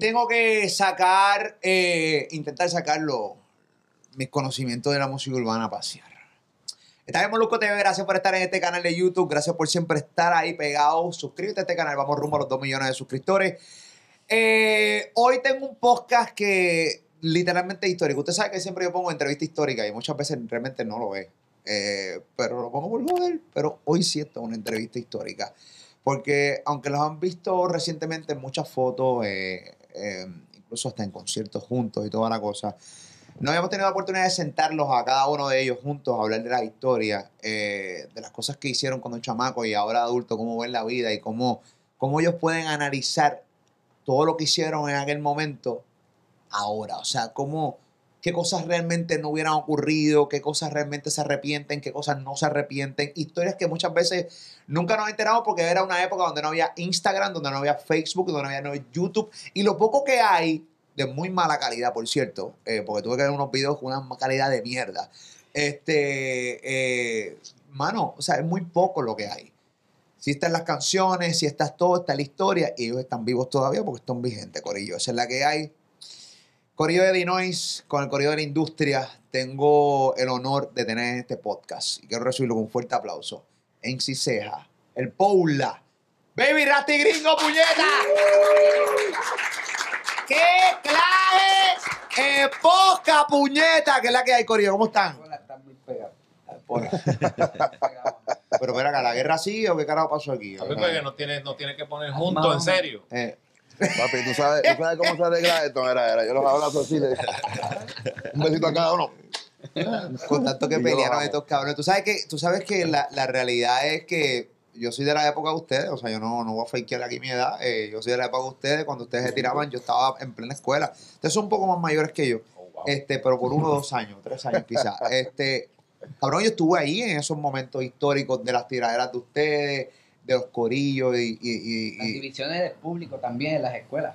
tengo que sacar, eh, intentar sacarlo, mis conocimientos de la música urbana a pasear. Está bien, Molusco TV, gracias por estar en este canal de YouTube, gracias por siempre estar ahí pegado. Suscríbete a este canal, vamos rumbo a los 2 millones de suscriptores. Eh, hoy tengo un podcast que literalmente es histórico. Usted sabe que siempre yo pongo entrevista histórica y muchas veces realmente no lo es. Eh, pero lo pongo por joder, pero hoy sí es una entrevista histórica. Porque aunque los han visto recientemente en muchas fotos, eh, eh, incluso hasta en conciertos juntos y toda la cosa, no habíamos tenido la oportunidad de sentarlos a cada uno de ellos juntos a hablar de la historia, eh, de las cosas que hicieron cuando chamaco y ahora adulto, cómo ven la vida y cómo, cómo ellos pueden analizar todo lo que hicieron en aquel momento ahora. O sea, cómo, qué cosas realmente no hubieran ocurrido, qué cosas realmente se arrepienten, qué cosas no se arrepienten. Historias que muchas veces nunca nos enteramos porque era una época donde no había Instagram, donde no había Facebook, donde no había YouTube. Y lo poco que hay, de muy mala calidad, por cierto, eh, porque tuve que ver unos videos con una calidad de mierda. Este, eh, mano, o sea, es muy poco lo que hay. Si están las canciones, si estás todo, está la historia, y ellos están vivos todavía porque están vigentes, Corillo. Esa es la que hay. Corillo de Dinois, con el Corillo de la Industria, tengo el honor de tener este podcast. Y quiero recibirlo con un fuerte aplauso. En Ceja, el Paula. Baby Rasti Gringo, puñeta. ¡Qué clave! ¡Eh, poca puñeta! ¿Qué es la que hay, Corillo? ¿Cómo están? Hola, están muy pegados. Pero espera, acá, ¿la guerra sigue o qué carajo pasó aquí? No tiene, no tiene que poner juntos, en serio. Eh, Papi, ¿tú sabes, ¿tú sabes cómo se arregla esto? Era, era, yo los abrazo así, le- un besito a cada uno. con tanto que pelearon estos cabrones. Tú sabes que, tú sabes que la, la realidad es que yo soy de la época de ustedes, o sea, yo no, no voy a fakear aquí mi edad, eh, yo soy de la época de ustedes, cuando ustedes se tiraban, yo estaba en plena escuela. Ustedes son un poco más mayores que yo, Oh, wow. este, pero por uno o dos años, tres años quizás. Este, cabrón, yo estuve ahí en esos momentos históricos de las tiraderas de ustedes, de los corillos y, y- y- Las divisiones de público también en las escuelas.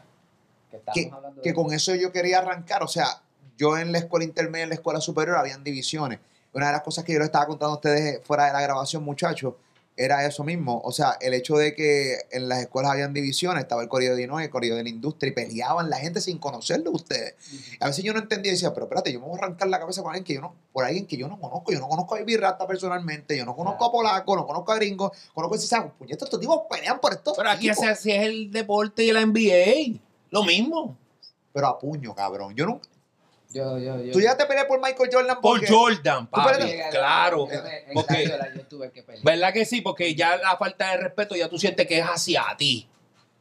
Que estamos que, hablando que de con eso yo quería arrancar. O sea, yo en la escuela intermedia, en la escuela superior, habían divisiones. Una de las cosas que yo les estaba contando a ustedes fuera de la grabación, muchachos, era eso mismo. O sea, el hecho de que en las escuelas habían divisiones, estaba el corrido de Dinoy, el corrido de la industria, y peleaban la gente sin conocerlo a ustedes. A veces yo no entendía y decía, pero espérate, yo me voy a arrancar la cabeza con alguien que yo no, por alguien que yo no conozco. Yo no conozco a Rasta personalmente, yo no conozco a Polaco, no conozco a Gringo, conozco a Cisao. Puñetas, estos tipos pelean por estos Pero aquí tipos. así, así es el deporte y la NBA. Lo mismo. Pero a puño, cabrón. Yo no, Yo, yo, yo. Tú ya te peleas por Michael Jordan Por Jordan, papi. Claro. Porque, yo tuve que pelear. ¿Verdad que sí? Porque ya la falta de respeto ya tú sientes que es hacia ti.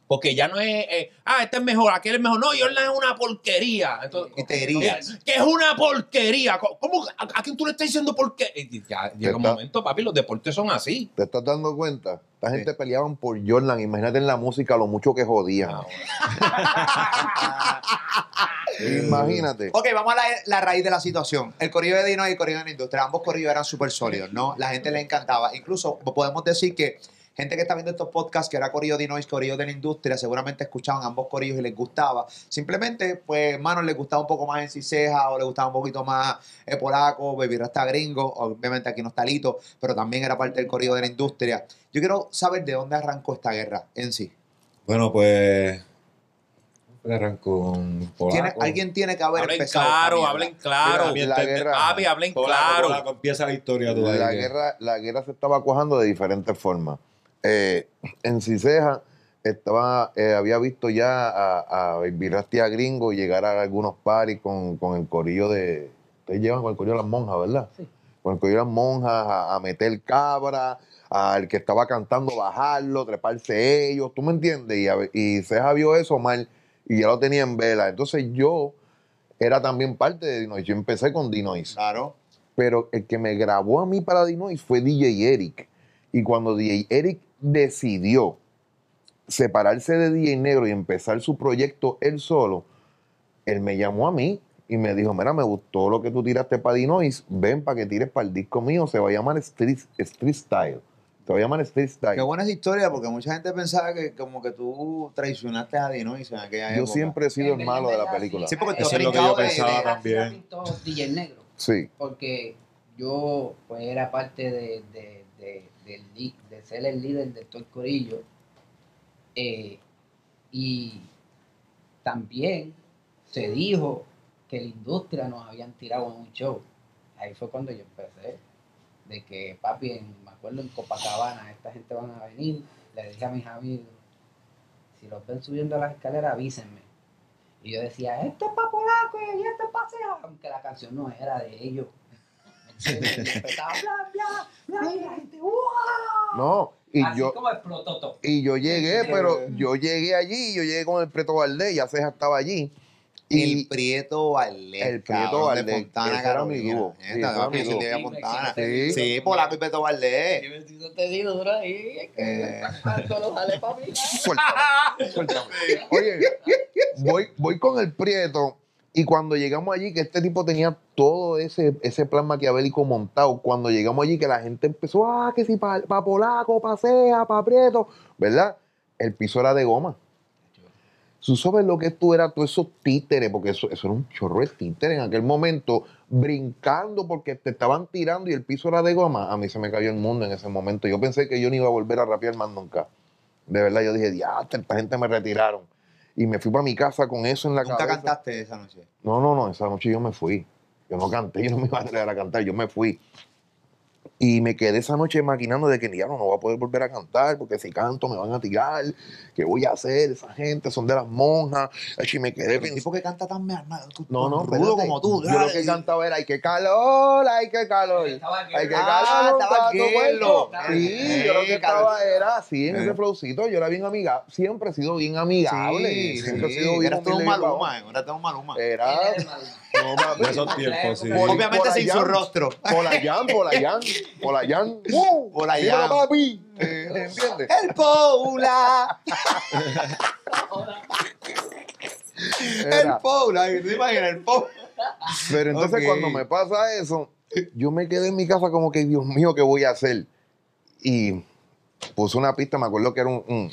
Porque ya no es, eh, ah, este es mejor, aquel es mejor. No, Jordan es una porquería. Entonces, Y te herías. que es una porquería. ¿Cómo, a, a quién tú le estás diciendo porquería? Y Ya llega un Está- momento, papi, los deportes son así. ¿Te estás dando cuenta? Esta Sí. gente peleaban por Jordan. Imagínate en la música lo mucho que jodían. Imagínate. Ok, vamos a la, la raíz de la situación. El corrido de Dino y el corrido de la industria, ambos corridos eran súper sólidos, ¿no? La gente le encantaba. Incluso podemos decir que gente que está viendo estos podcasts, que era corrido de Dino y corrido de la industria, seguramente escuchaban ambos corridos y les gustaba. Simplemente, pues, hermano, les gustaba un poco más en Ciseja o les gustaba un poquito más eh, Polaco, Baby Rasta Gringo. Obviamente aquí no está Lito, pero también era parte del corrido de la industria. Yo quiero saber de dónde arrancó esta guerra en sí. Bueno, pues. ¿cómo Arrancó ¿Tiene- Polaco. alguien tiene que haber Hablen empezado. claro, hablen claro. Mira, la entender- guerra- Papi, hablen Polaco, claro. Polaco, empieza la historia tú La guerra, la guerra se estaba cuajando de diferentes formas. Eh, en Ciseja estaba, eh, había visto ya a, a Baby Rasta y a Gringo llegar a algunos paris con, con el corillo de. Ustedes llevan con el corillo de las monjas, ¿verdad? Sí. Con el corillo de las monjas a, a meter cabra, al que estaba cantando bajarlo, treparse ellos, ¿tú me entiendes? Y, a- y Ceja vio eso mal y ya lo tenía en vela. Entonces yo era también parte de Dinois. Yo empecé con Dinois Claro. pero el que me grabó a mí para Dinois fue DJ Eric. Y cuando DJ Eric decidió separarse de DJ Negro y empezar su proyecto él solo, él me llamó a mí y me dijo, mira, me gustó lo que tú tiraste para Dinois, ven para que tires para el disco mío, se va a llamar Street, Street Style. Se va a llamar Street Style. Qué buena esa historia, porque mucha gente pensaba que como que tú traicionaste a Dinois en aquella Yo época. siempre he sido el malo de la película. Sí, porque Eso es lo que yo pensaba de- también. DJ Negro. Sí, Porque yo pues era parte de, de, de, de ser el líder de todo el corillo. Eh, y también se dijo que la industria nos habían tirado en un show. Ahí fue cuando yo empecé. De que papi, me acuerdo en Copacabana, esta gente van a venir. Le dije a mis amigos, si los ven subiendo las escaleras, avísenme. Y yo decía, esto es para polaco y esto es para Sea", aunque la canción no era de ellos. No, y Así yo, como explotó todo. y yo llegué, pero yo llegué allí, yo llegué con el Preto Valdés, ya Ceja estaba allí. el Y Prieto Valdés. El Prieto Valdés, De Fontana, era mi Carolina. dúo. Sí, era mi sí, dúo. Sí, Fontana. sí, Sí, Polaco y Prieto Valdés. Te digo duro ahí. Eh. Suéltame, suéltame. Oye, voy, voy con el Prieto y cuando llegamos allí, que este tipo tenía todo ese, ese plan maquiavélico montado, cuando llegamos allí que la gente empezó, ah, que si para pa Polaco, pa Sea, pa Prieto, ¿verdad? El piso era de goma. Tú sabes lo que tú eras, todos esos títeres, porque eso, eso era un chorro de títeres en aquel momento, brincando porque te estaban tirando y el piso era de goma. A mí se me cayó el mundo en ese momento. Yo pensé que yo no iba a volver a rapear más nunca. De verdad, yo dije, diastre, esta gente me retiraron. Y me fui para mi casa con eso en la Nunca cabeza. cantaste esa noche. No, no, no, esa noche yo me fui. Yo no canté, yo no me iba a atrever a cantar, yo me fui. Y me quedé esa noche maquinando de que ya no, no voy a poder volver a cantar, porque si canto me van a tirar. ¿Qué voy a hacer? Esa gente son de las monjas. Y me quedé pensando. tipo que canta tan, tan No, no, rudo como tú. Yo lo que cantaba era, ay, qué calor, ay, qué calor. Ay, qué que- Ah, calor, estaba. Sí, yo lo que Eh, estaba calor. era así en Eh. ese flowcito. Yo era bien amigable. Siempre he sido bien amigable. Sí, Siempre he sido bien Eras todo un maluma, eh, eras todo un maluma. Era. No, papi. De esos tiempos, sí. Por- Obviamente sin su rostro. Polayán, Polayán, Polayán. ¡Uh! Polayán. Papi. Eh, ¿Entiendes? El Paula. El. Paula. ¿Te imaginas? El Paula. Pero entonces cuando me pasa eso, yo me quedé en mi casa como que, Dios mío, ¿qué voy a hacer? Y puse una pista, me acuerdo que era, un, un-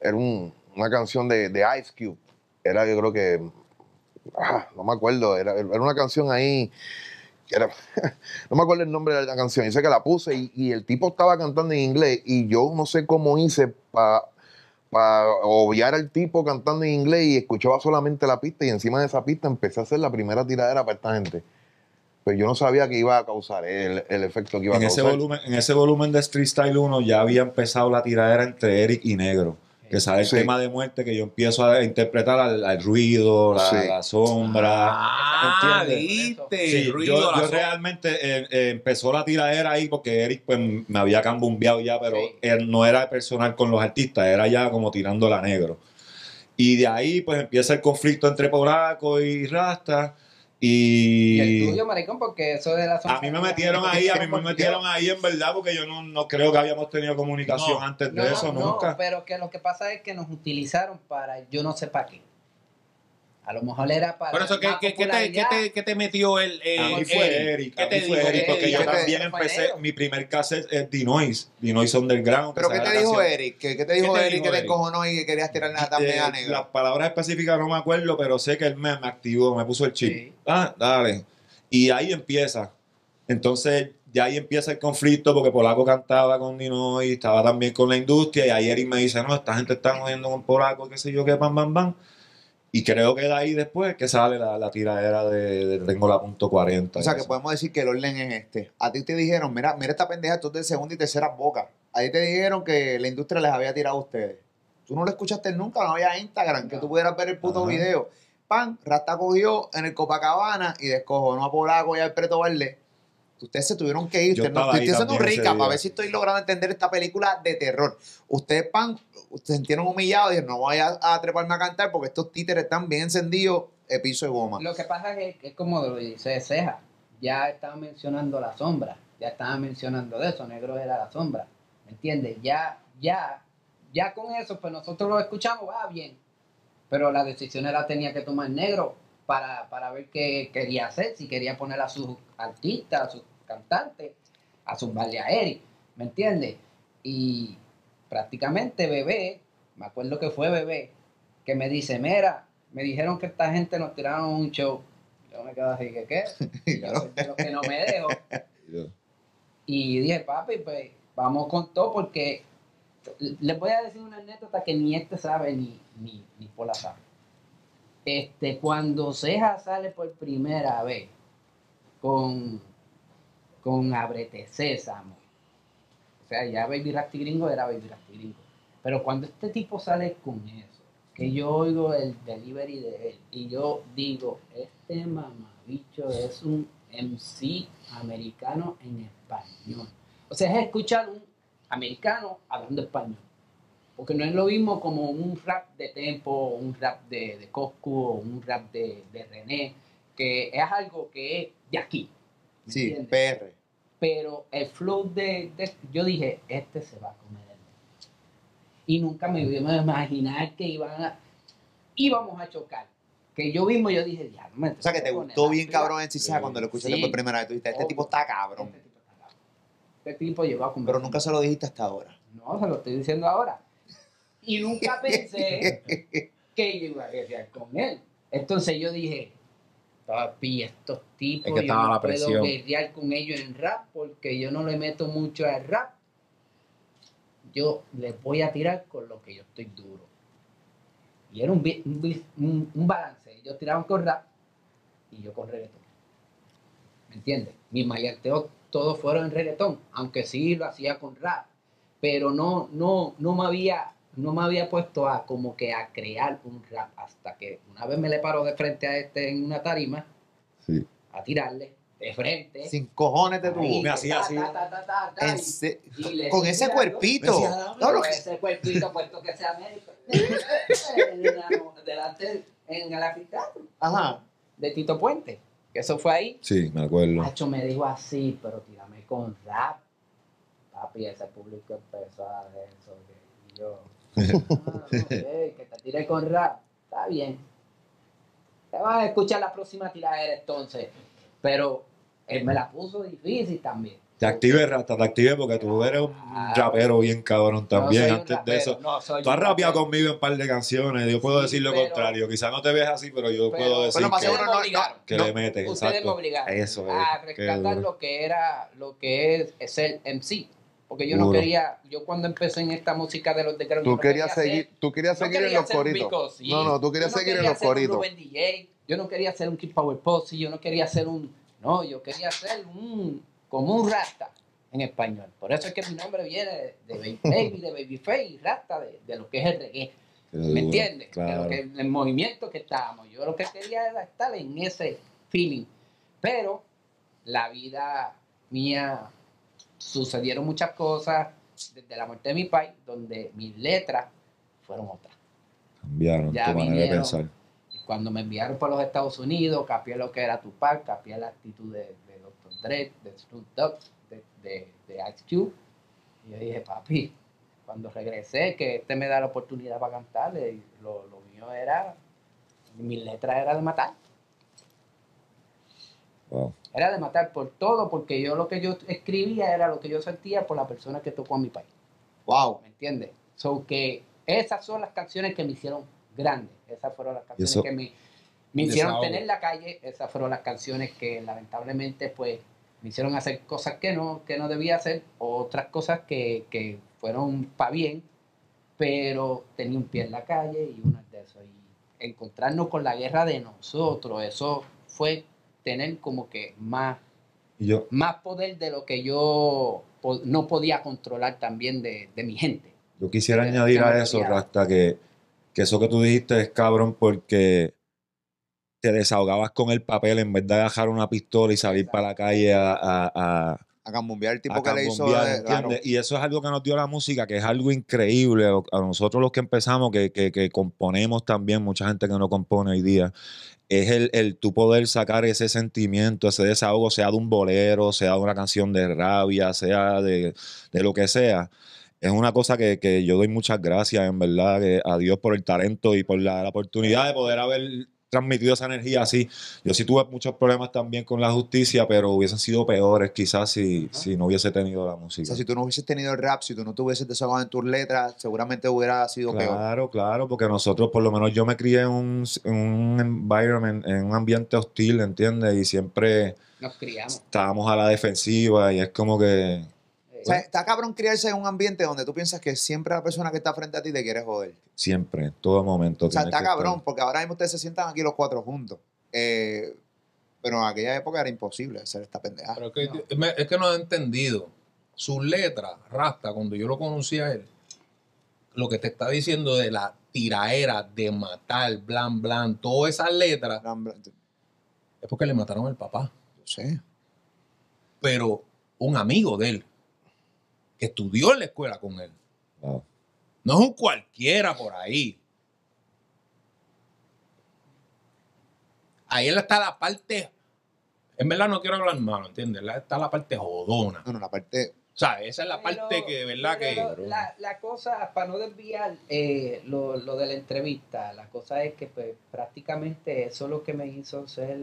era un- una canción de, de Ice Cube. Era, yo creo que, ah, no me acuerdo, era, era una canción ahí, era, no me acuerdo el nombre de la canción, yo sé que la puse y, y el tipo estaba cantando en inglés y yo no sé cómo hice para obviar al tipo cantando en inglés y escuchaba solamente la pista y encima de esa pista empecé a hacer la primera tiradera para esta gente. Pero yo no sabía que iba a causar el, el efecto que iba En a ese, causar. volumen, en ese volumen de Street Style 1 ya había empezado la tiradera entre Eric y Negro. Que sale el Sí. tema de muerte que yo empiezo a interpretar al, al ruido, la, Sí. la sombra. Ah, viste. Sí, ruido, yo, la yo sombra. realmente eh, eh, empezó la tiradera ahí porque Eric pues, me había cambumbeado ya, pero Sí. él no era personal con los artistas, era ya como tirando la negro. Y de ahí pues empieza el conflicto entre Poraco y Rasta. Y el tuyo, maricón, porque eso de la a mí me metieron ahí, a mí me metieron ahí en verdad porque yo no, no creo que habíamos tenido comunicación No. antes de No, eso, no, nunca. pero que lo que pasa es que nos utilizaron para yo no sé para qué. A lo mejor era para. Por eso, ¿qué, qué, qué te, qué, te, qué te metió el, el A mí fue Eric, ¿Qué a te fue? Eric, porque yo ¿Qué te- también empecé, mi primer cassette es Dinois, Dinois Underground. que ¿Pero qué te dijo. Eric? ¿Qué, qué te dijo ¿Qué te Eric dijo que te Eric? encojonó y que querías tirar la también Eh, a negro? Las palabras específicas no me acuerdo, pero sé que él me, me activó, me puso el chip. Sí. Ah, dale. Y ahí empieza. Entonces, ya ahí empieza el conflicto porque Polaco cantaba con Dino y estaba también con la industria. Y ahí Eric me dice, no, esta gente está jodiendo con Polaco, qué sé yo, qué, pam, pam, pam. Y creo que de ahí después que sale la, la tiradera de, de Tengo la punto 40. O sea, que eso. podemos decir que el orden es este. A ti te dijeron, mira, mira esta pendeja, esto es de segunda y tercera boca. Ahí te dijeron que la industria les había tirado a ustedes. Tú no lo escuchaste nunca, no había Instagram, que tú pudieras ver el puto Ajá. video. Pan, Rasta cogió en el Copacabana y descojonó a Polaco y al Preto Verde. Ustedes se tuvieron que ir. Yo Ustedes no, estaba estoy ahí haciendo un también ese recap día. a ver si estoy logrando entender esta película de terror. Ustedes, Pan, se sintieron humillados y dijeron, no voy a, a treparme a cantar porque estos títeres están bien encendidos, el piso de goma. Lo que pasa es que es como lo dice Ceja. Ya estaban mencionando la sombra. Ya estaban mencionando de eso. Negro era la sombra. ¿Me entiendes? Ya, ya, ya con eso, pues nosotros lo escuchamos, va bien. Pero la decisión la tenía que tomar Negro para, para ver qué quería hacer. Si quería poner a sus artistas, a sus cantantes, a sus a Eric. ¿Me entiendes? Y prácticamente Bebé, me acuerdo que fue Bebé, que me dice, mira, me dijeron que esta gente nos tiraron un show. Yo me quedo así, que qué? Y yo soy de los que no me dejo. Y dije, papi, pues vamos con todo porque les voy a decir una anécdota que ni este sabe ni, ni, ni Pola sabe. Este, cuando Ceja sale por primera vez con, con Abrete Sésamo, o sea, ya Baby Rasty Gringo era Baby Rasty Gringo. Pero cuando este tipo sale con eso, que yo oigo el delivery de él y yo digo, este mamabicho es un MC americano en español. O sea, es escuchar un americano hablando español. Porque no es lo mismo como un rap de Tempo, un rap de, de Coscu, un rap de, de René, que es algo que es de aquí. ¿Me Sí, entiendes? PR. Pero el flow de, de- Yo dije, este se va a comer el. Y nunca me iba a imaginar que iban a, íbamos a chocar. Que yo mismo yo dije, ya, no me O sea, que te gustó bien arriba". cabrón en Cisa cuando lo escuchaste Sí. por primera vez. Tú dijiste, este tipo está cabrón. Este tipo está cabrón. Este tipo llegó a comer. Pero nunca se lo dijiste hasta ahora. No, se lo estoy diciendo ahora. Y nunca pensé que yo iba a guerrear con él. Entonces yo dije, papi, estos tipos, Es que yo no la puedo guerrear con ellos en rap porque yo no le meto mucho al rap. Yo les voy a tirar con lo que yo estoy duro. Y era un- un balance. Ellos tiraban con rap y yo con reggaetón. ¿Me entiendes? Mis mayarteos todos fueron en reggaetón, aunque sí lo hacía con rap. Pero no, no, no me había, no me había puesto a como que a crear un rap hasta que una vez me le paro de frente a este en una tarima Sí. a tirarle de frente. Sin cojones de tu. Me hacía así. Con ese cuerpito. Con que- ese cuerpito puesto que sea médico. Delante en el anfiteatro Ajá. de Tito Puente. Que eso fue ahí. Sí, me acuerdo. Macho me dijo así, pero tírame con rap. Papi, ese público empezó a ver eso. que- Y yo, que te tire con rap. Está bien. Te vas a escuchar la próxima tiradera entonces. Pero él me la puso difícil también. Te activé, Rasta, te activé porque tú eres un Ah, rapero bien cabrón también. No Antes de eso, no tú has rapeado rapero. conmigo en un par de canciones. Yo puedo Sí, decir lo pero- contrario. Quizás no te ves así, pero yo Pero- puedo decir más que, no, que no. le metes. Ustedes me Exacto. obligaron Eso es. a rescatar lo que era, lo que es, es el MC. Porque yo no quería, yo cuando empecé en esta música de los de Tú querías seguir, tú querías no seguir en los coritos. No, no, tú querías no seguir en los coritos. Yo no quería ser un Kid Power Posse, yo no quería ser un, no, yo quería ser un, como un Rasta en español. Por eso es que mi nombre viene de, Baby, Baby, de Babyface, Rasta, de, de lo que es el reggae. ¿Me entiendes? De Claro. que, el movimiento que estábamos. Yo lo que quería era estar en ese feeling. Pero la vida mía sucedieron muchas cosas desde la muerte de mi país, donde mis letras fueron otras. Cambiaron Ya tu manera de pensar. Cuando me enviaron para los Estados Unidos, capié lo que era Tupac, capié la actitud de, de Dr. Dre, de Snoop Dogg, de, de, de Ice Cube. Y yo dije, papi, cuando regresé, que este me da la oportunidad para cantarle, y lo, lo mío era, mi letra era de matar. Wow. Era de matar por todo, porque yo lo que yo escribía era lo que yo sentía por la persona que tocó a mi país. Wow. ¿Me entiendes? So que esas son las canciones que me hicieron grandes. Esas fueron las canciones eso- que me, me hicieron Desahogo. tener la calle. Esas fueron las canciones que lamentablemente pues me hicieron hacer cosas que no, que no debía hacer. Otras cosas que, que fueron para bien, pero tenía un pie en la calle y unas de eso. Y encontrarnos con la guerra de nosotros, eso fue tener como que más Y yo, más poder de lo que yo no podía controlar también de, de mi gente. yo quisiera añadir a eso. Rasta, que, que eso que tú dijiste es cabrón porque te desahogabas con el papel en vez de agarrar una pistola y salir Exacto. para la calle a, a- a- A cambombear el tipo a que le hizo. claro. Y eso es algo que nos dio la música, que es algo increíble. A nosotros los que empezamos, que, que- que componemos también, mucha gente que no compone hoy día, es el, el tú poder sacar ese sentimiento, ese desahogo, sea de un bolero, sea de una canción de rabia, sea de, de lo que sea. Es una cosa que, que yo doy muchas gracias, en verdad, que a Dios por el talento y por la, la oportunidad de poder haber transmitido esa energía así. Yo sí tuve muchos problemas también con la justicia, pero hubiesen sido peores quizás si, si no hubiese tenido la O música. sea, si tú no hubieses tenido el rap, si tú no te hubieses desahogado en tus letras, seguramente hubiera sido peor. Claro, claro, porque nosotros, por lo menos yo me crié en un, en un environment, en un ambiente hostil, ¿entiendes? Y siempre Nos criamos. estábamos a la defensiva y es como que O sea, está cabrón criarse en un ambiente donde tú piensas que siempre la persona que está frente a ti te quiere joder. Siempre, en todo momento. O sea, está cabrón, estar- porque ahora mismo ustedes se sientan aquí los cuatro juntos. Eh, pero en aquella época era imposible hacer esta pendejada. Pero es que, me- es que no he entendido. Sus letras, Rasta, cuando yo lo conocí a él, lo que te está diciendo de la tiraera, de matar, blan, blan, todas esas letras, Blan, blan, Yo es porque le mataron al papá. sé. Pero un amigo de él, que estudió en la escuela con él, Wow. no es un cualquiera por ahí. Ahí está la parte, en verdad no quiero hablar malo, ¿entiendes? Está la parte jodona. No, no, la parte. O sea, esa es la Pero- parte que de verdad que... La, la cosa, para no desviar eh, lo, lo de la entrevista, la cosa es que pues, prácticamente eso es lo que me hizo ser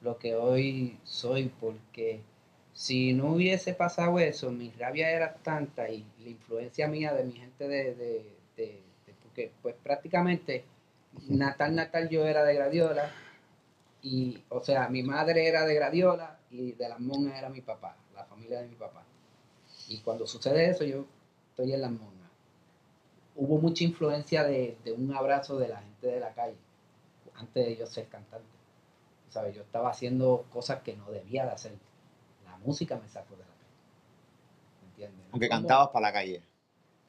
lo que hoy soy, porque si no hubiese pasado eso, mi rabia era tanta y la influencia mía de mi gente de... de- de- de- porque pues prácticamente natal, natal yo era de Gradiola, y o sea, mi madre era de Gradiola y de las monjas era mi papá, la familia de mi papá. Y cuando sucede eso, yo estoy en las monjas. Hubo mucha influencia de, de un abrazo de la gente de la calle, antes de yo ser cantante. Yo estaba haciendo cosas que no debía de hacer. Música me sacó de la. ¿Me entiendes? Aunque Como- cantabas para la calle.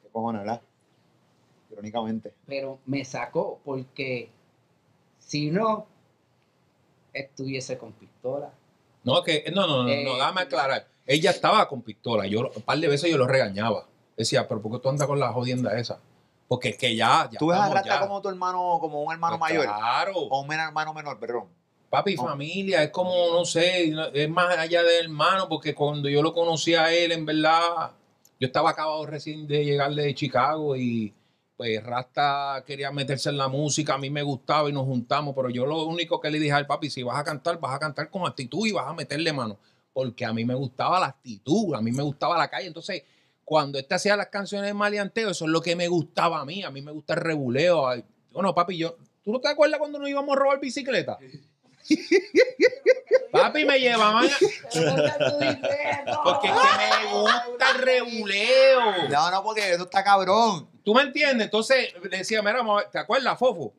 ¿Qué cojones, verdad? Irónicamente. Pero me sacó porque si no, estuviese con pistola. No, que, no, no, no, Eh, no, déjame aclarar. Ella estaba con pistola. Yo, un par de veces yo lo regañaba. Decía, pero ¿por qué tú andas con la jodienda esa? Porque es que ya, ya ¿Tú ves a ya. como tu hermano, como un hermano Pues mayor? Claro. O un hermano menor, perdón. Papi, No. familia, es como, no sé, es más allá de hermano, porque cuando yo lo conocí a él, en verdad, yo estaba acabado recién de llegar de Chicago y pues Rasta quería meterse en la música, a mí me gustaba y nos juntamos, pero yo lo único que le dije al papi, si vas a cantar, vas a cantar con actitud y vas a meterle mano, porque a mí me gustaba la actitud, a mí me gustaba la calle, entonces cuando este hacía las canciones de maleanteo, eso es lo que me gustaba a mí, a mí me gusta el reguleo, ay, bueno, papi, yo, ¿tú no te acuerdas cuando nos íbamos a robar bicicleta? Papi, me llevaban. a- Porque es que me gusta el reguleo. No, no, porque eso está cabrón. ¿Tú me entiendes? Entonces le decía, mira, ¿te acuerdas, Fofo?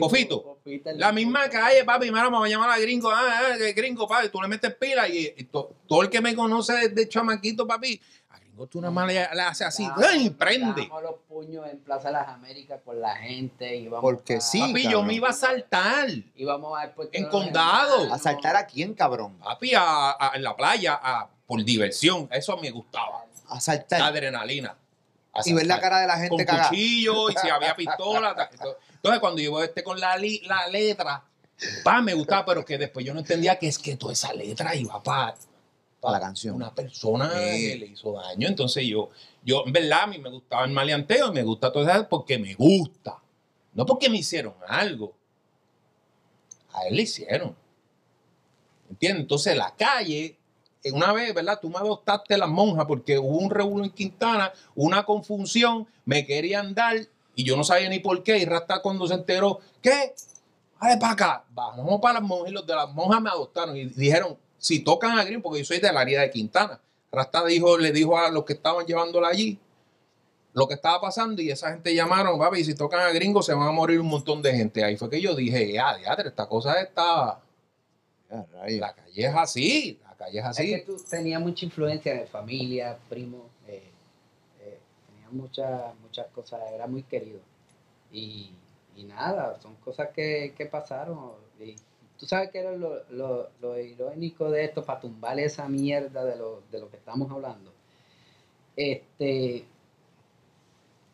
Fofito. La misma calle, papi, mira, vamos a llamar a gringo. Ah, ah, gringo, papi, tú le metes pila y, y to- todo el que me conoce desde chamaquito, papi, a gringo tú nada más le, le haces así ¡ay! y prende. Los puños en Plaza de las Américas con la gente. Íbamos Porque a- sí, Papi, yo me iba a saltar. Íbamos al puerto En condado. ¿A saltar a quién, cabrón? Papi, a, a- en la playa, a- por diversión. Eso me gustaba. A saltar. Adrenalina. A Y ver la cara de la con gente cagada. cuchillo y si había pistola. Entonces, cuando yo este con la, li- la letra, pa, me gustaba, pero que después yo no entendía que es que toda esa letra iba para Para la canción. una persona Sí. que le hizo daño. Entonces, yo, yo, en verdad, a mí me gustaba el maleanteo y me gusta todo eso porque me gusta. No porque me hicieron algo. A él le hicieron. ¿Entiendes? Entonces, la calle, eh, una vez, ¿verdad? Tú me adoptaste las monjas porque hubo un revuelo en Quintana, una confusión, me querían dar y yo no sabía ni por qué. Y Rasta cuando se enteró, ¿qué? Vale para acá, vamos para las monjas y los de las monjas me adoptaron y dijeron, si tocan a Green, porque yo soy de la área de Quintana. Rasta dijo, le dijo a los que estaban llevándola allí lo que estaba pasando y esa gente llamaron, papi, si tocan a gringo se van a morir un montón de gente. Ahí fue que yo dije, ah, diadre, esta cosa está, Ya, la calle es así, la calle es así. Es que tú tenías mucha influencia de familia, primos, eh, eh, tenías muchas muchas cosas, era muy querido. Y, y nada, son cosas que, que pasaron. Y tú sabes que era lo, lo, lo irónico de esto, para tumbar esa mierda de lo, de lo que estamos hablando. Este,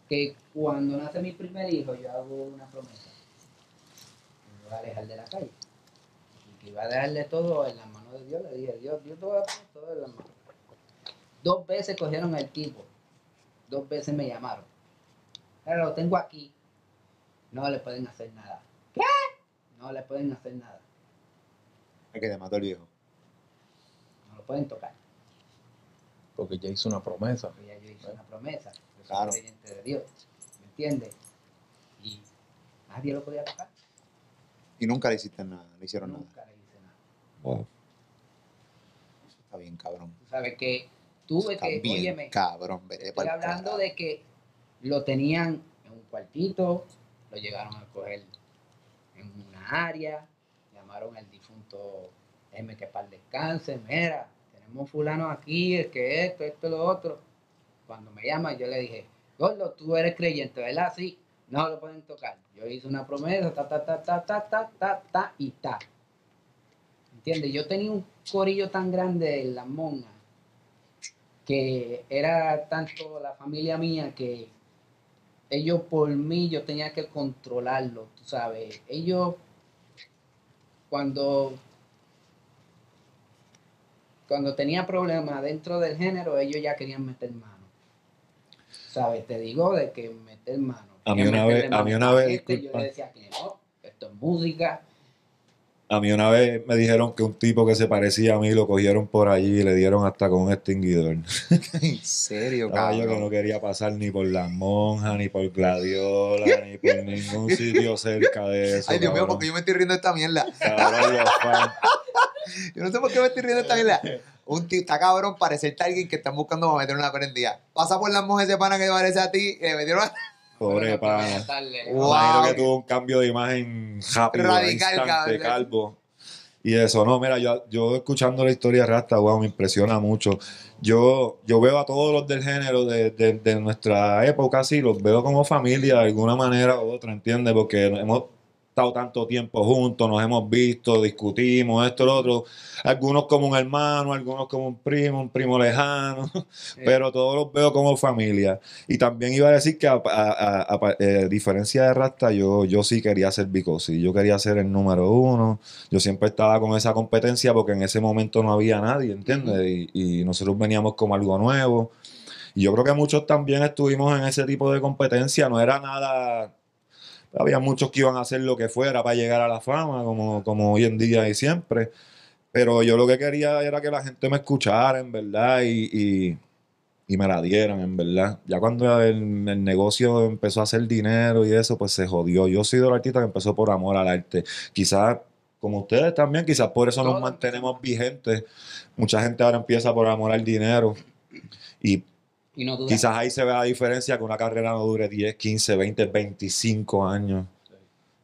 que cuando nace mi primer hijo, yo hago una promesa. Me voy a alejar de la calle y que iba a dejarle todo en las manos de Dios. Le dije, Dios, Dios te va a poner todo en las manos. Dos veces cogieron el tipo, dos veces me llamaron. Pero lo tengo aquí. No le pueden hacer nada. ¿Qué? No le pueden hacer nada. El que te mató el viejo. No lo pueden tocar. Porque ya hizo una promesa. Porque ya yo hice una promesa. Yo soy Claro. creyente de Dios. ¿Me entiendes? Y nadie lo podía tocar. Y nunca le hiciste nada, le hicieron nada. Nunca le hice nada. Wow. Eso está bien, cabrón. Tú sabes que tuve Está que, bien, óyeme, cabrón, estoy hablando de que lo tenían en un cuartito, lo llegaron a coger en una área, llamaron al difunto, déjeme que para descanse, mira, tenemos fulano aquí, es que esto, esto, lo otro. Cuando me llaman, yo le dije, Gordo, tú eres creyente, ¿verdad? Sí, no lo pueden tocar. Yo hice una promesa, ta, ta, ta, ta, ta, ta, ta, ta, y ta. ¿Entiendes? Yo tenía un corillo tan grande en las monjas que era tanto la familia mía que ellos por mí yo tenía que controlarlo, tú sabes. Ellos cuando cuando tenía problemas dentro del género, ellos ya querían meter mano. ¿Sabes? Te digo de que meter mano. A mí una vez- a mí una vez, este, Yo decía que no, esto es música. A mí una vez me dijeron que un tipo que se parecía a mí lo cogieron por allí y le dieron hasta con un extinguidor. En serio, Estaba yo que no cabrón. quería pasar ni por las monjas, ni por Gladiola, ni por ningún sitio cerca de eso. Ay, Dios mío, cabrón. porque yo me estoy riendo de esta mierda. Cabrón. Yo no sé por qué me estoy riendo de esta mierda. Un tío está cabrón parecerte a alguien que están buscando para meter una prendida. Pasa por las monjas ese pana que parece a ti y le metieron a... Pobre pana. Wow. Imagino que tuvo un cambio de imagen rápido, Radical, instante, calvo. Y eso, no, mira, yo, yo escuchando la historia de Rasta, wow, me impresiona mucho. Yo, yo veo a todos los del género de, de- de nuestra época, así, los veo como familia de alguna manera u otra, ¿entiendes? Porque hemos estado tanto tiempo juntos, nos hemos visto, discutimos, esto, lo otro. Algunos como un hermano, algunos como un primo, un primo lejano, pero todos los veo como familia. Y también iba a decir que a, a- a- a- eh, diferencia de Rasta, yo, yo sí quería ser Bicosi, yo quería ser el número uno, yo siempre estaba con esa competencia porque en ese momento no había nadie, ¿entiendes? Y, y nosotros veníamos como algo nuevo. Y yo creo que muchos también estuvimos en ese tipo de competencia, no era nada... Había muchos que iban a hacer lo que fuera para llegar a la fama, como, como hoy en día y siempre. Pero yo lo que quería era que la gente me escuchara, en verdad, y, y- y me la dieran, en verdad. Ya cuando el, el negocio empezó a hacer dinero y eso, pues se jodió. Yo soy de los artistas que empezó por amor al arte. Quizás, como ustedes también, quizás por eso nos mantenemos vigentes. Mucha gente ahora empieza por amor al dinero. Y Y no duda. quizás ahí se ve la diferencia que una carrera no dure 10, 15, 20, 25 años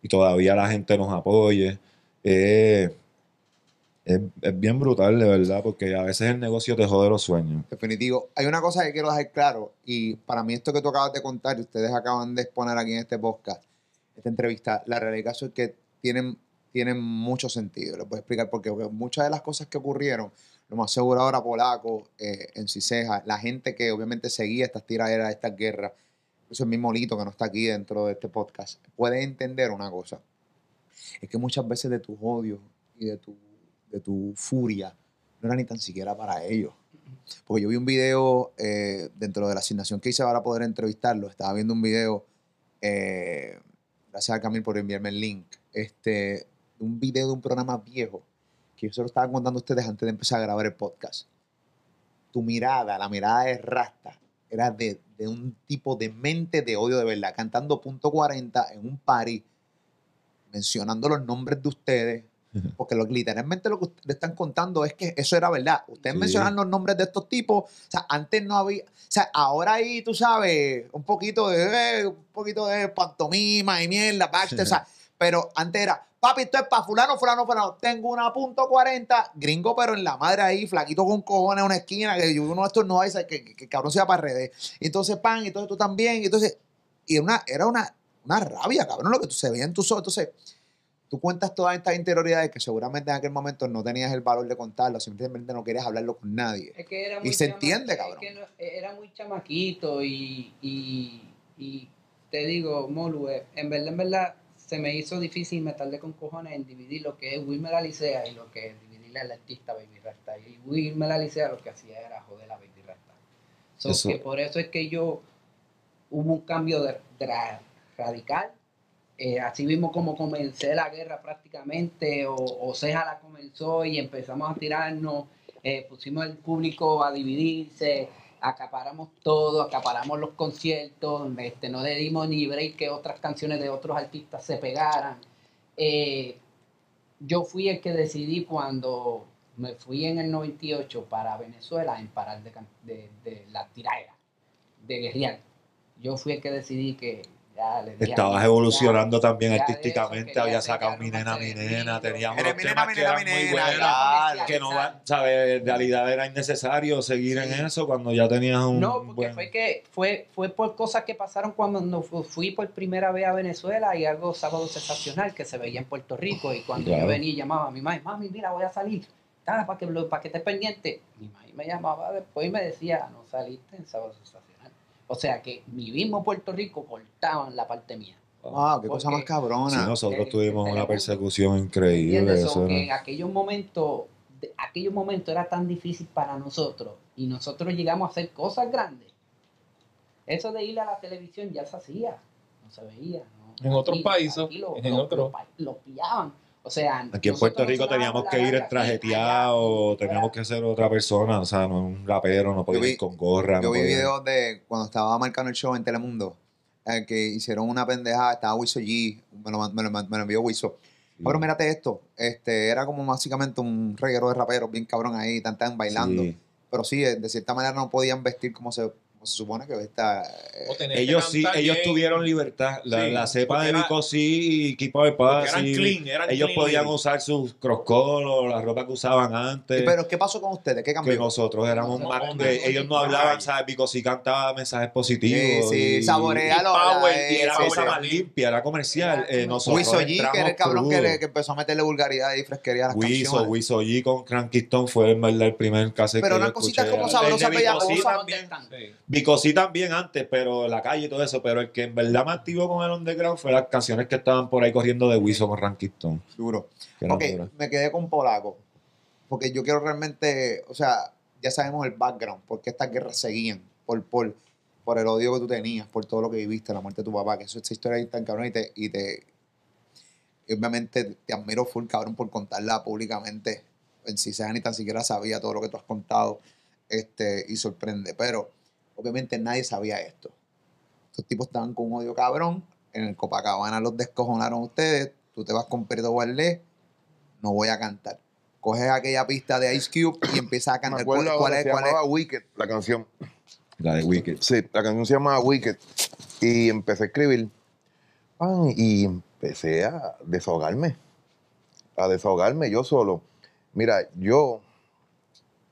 y todavía la gente nos apoye. Eh, es, es bien brutal, de verdad, porque a veces el negocio te jode los sueños. Definitivo. Hay una cosa que quiero dejar claro, y para mí esto que tú acabas de contar y ustedes acaban de exponer aquí en este podcast, esta entrevista, la realidad del caso es que tienen, tienen mucho sentido. Les voy a explicar por qué. Porque muchas de las cosas que ocurrieron, lo más seguro ahora Polaco, eh, en Ciseja, la gente que obviamente seguía estas tiraderas, estas guerras, eso el mismo Lito que no está aquí dentro de este podcast, puede entender una cosa. Es que muchas veces de tus odios y de tu, de tu furia no era ni tan siquiera para ellos. Porque yo vi un video eh, dentro de la asignación que hice para poder entrevistarlo. Estaba viendo un video, eh, gracias a Camil por enviarme el link, este, un video de un programa viejo que yo se lo estaba contando a ustedes antes de empezar a grabar el podcast. Tu mirada, la mirada de Rasta, era de, de un tipo de mente de odio de verdad, cantando punto 40 en un party, mencionando los nombres de ustedes, porque lo, literalmente lo que ustedes están contando es que eso era verdad. Ustedes Sí. mencionan los nombres de estos tipos. O sea, antes no había. O sea, ahora ahí, tú sabes, un poquito de. eh, un poquito de pantomima y mierda, backstage, o sea, pero antes era. Papi, esto es para fulano, fulano, fulano. Tengo una punto 40, gringo, pero en la madre ahí, flaquito con cojones en una esquina, que yo uno de estos no hay, que, que, que cabrón sea para redes. Y entonces, pan, y entonces tú también. Y entonces, y era una, era una, una rabia, cabrón, lo que tú se veía en tus ojos. Entonces, tú cuentas todas estas interioridades que seguramente en aquel momento no tenías el valor de contarlo, simplemente no querías hablarlo con nadie. Es que era Y muy se chama- entiende, es cabrón. que no- era muy chamaquito y, y, y te digo, Molu, eh, en verdad, en verdad, se me hizo difícil meterle con cojones en dividir lo que es Wilmer Alicea y lo que es dividirle al artista Baby Rasta. Y Wilmer Alicea lo que hacía era joder a Baby Rasta. So Eso- que por eso es que yo hubo un cambio de, radical. Eh, así mismo como comencé la guerra prácticamente, o, o Ceja la comenzó y empezamos a tirarnos, eh, pusimos el público a dividirse, acaparamos todo, acaparamos los conciertos, no le dimos ni break que otras canciones de otros artistas se pegaran. Eh, yo fui el que decidí cuando me fui en el 98 para Venezuela en parar de, de, de la tiraera, de guerrear. Yo fui el que decidí que ya le Estabas evolucionando también ya de eso artísticamente, había sacado mi nena, mi nena, teníamos unos temas que eran muy buenos. que no va, ¿sabes? En realidad era innecesario seguir en eso cuando ya tenías un No, porque buen- fue que fue, fue por cosas que pasaron cuando fui por primera vez a Venezuela y algo sábado sensacional que se veía en Puerto Rico y cuando Claro. yo venía y llamaba a mi mamá, mami, mira, voy a salir, ah, para que, para que estés pendiente. Mi mamá me llamaba después y me decía, no saliste en sábado sensacional. O sea que mi mismo Puerto Rico cortaban la parte mía. Wow, qué cosa más cabrona. Sí, nosotros Eh, tuvimos una persecución increíble. Eso So, que en aquellos momentos, aquellos momentos era tan difícil para nosotros y nosotros llegamos a hacer cosas grandes. Eso de ir a la televisión ya se hacía, no se veía. ¿no? En otros países, aquí lo, en otros. lo pillaban. O sea, Aquí en Puerto Rico teníamos que ir en trajeteado, teníamos que ser otra persona, o sea, no un rapero, no podía vi- ir con gorra. Yo no vi videos de cuando estaba marcando el show en Telemundo, eh, que hicieron una pendejada, estaba Wiso G, me lo, me lo- me lo envió Wiso. Pero mírate esto, este, era como básicamente un reguero de raperos bien cabrón ahí, tan tan bailando. Sí. Pero sí, de cierta manera no podían vestir como se, como se supone que está. Tener que Ellos sí, ellos bien, tuvieron libertad. La, Sí, la cepa de Vico sí y Keep de porque Paz. eran sí. clean, eran ellos clean podían usar sus cross colors, la ropa que usaban antes. Pero ¿qué pasó con ustedes? ¿Qué que cambió? nosotros éramos No, más no, de- no, ellos no hablaban. ¿sabes? Vico sí cantaba mensajes Sí, positivos. sí, y- saborealo. y era sí, cosa sí. más limpia, era comercial. Eh, nosotros Wiso G, que era el cabrón que, le- que empezó a meterle vulgaridad y fresquería a las Wiso, canciones. Wiso G con Cranky Stone fue en verdad el primer cassette Pero que eran cositas como sabrosas, Vico sí pegajosas. también. Antes, pero la calle y todo eso. Pero el que en verdad me activó con el underground fue las canciones que estaban por ahí corriendo de Wiso con Cranky Stone. Duro. Ok, me quedé con Polaco. Porque yo quiero realmente, o sea, ya sabemos el background, por qué estas guerras seguían, por, por, por el odio que tú tenías, por todo lo que viviste, la muerte de tu papá, que eso, esa historia es tan cabrón y te, y te obviamente te admiro full cabrón por contarla públicamente. En si ni tan siquiera sabía todo lo que tú has contado este, y sorprende. Pero obviamente nadie sabía esto. Estos tipos estaban con un odio cabrón. En el Copacabana los descojonaron ustedes. Tú te vas con Pedro Guarlé. No voy a cantar. Coges aquella pista de Ice Cube y empiezas a Me cantar. acuerdo ¿Cuál, cuál es? se cuál es? llamaba Wicked, la canción. La de Wicked. Sí, la canción se llama Wicked. Y empecé a escribir. Pan, y empecé a desahogarme. A desahogarme yo solo. Mira, yo,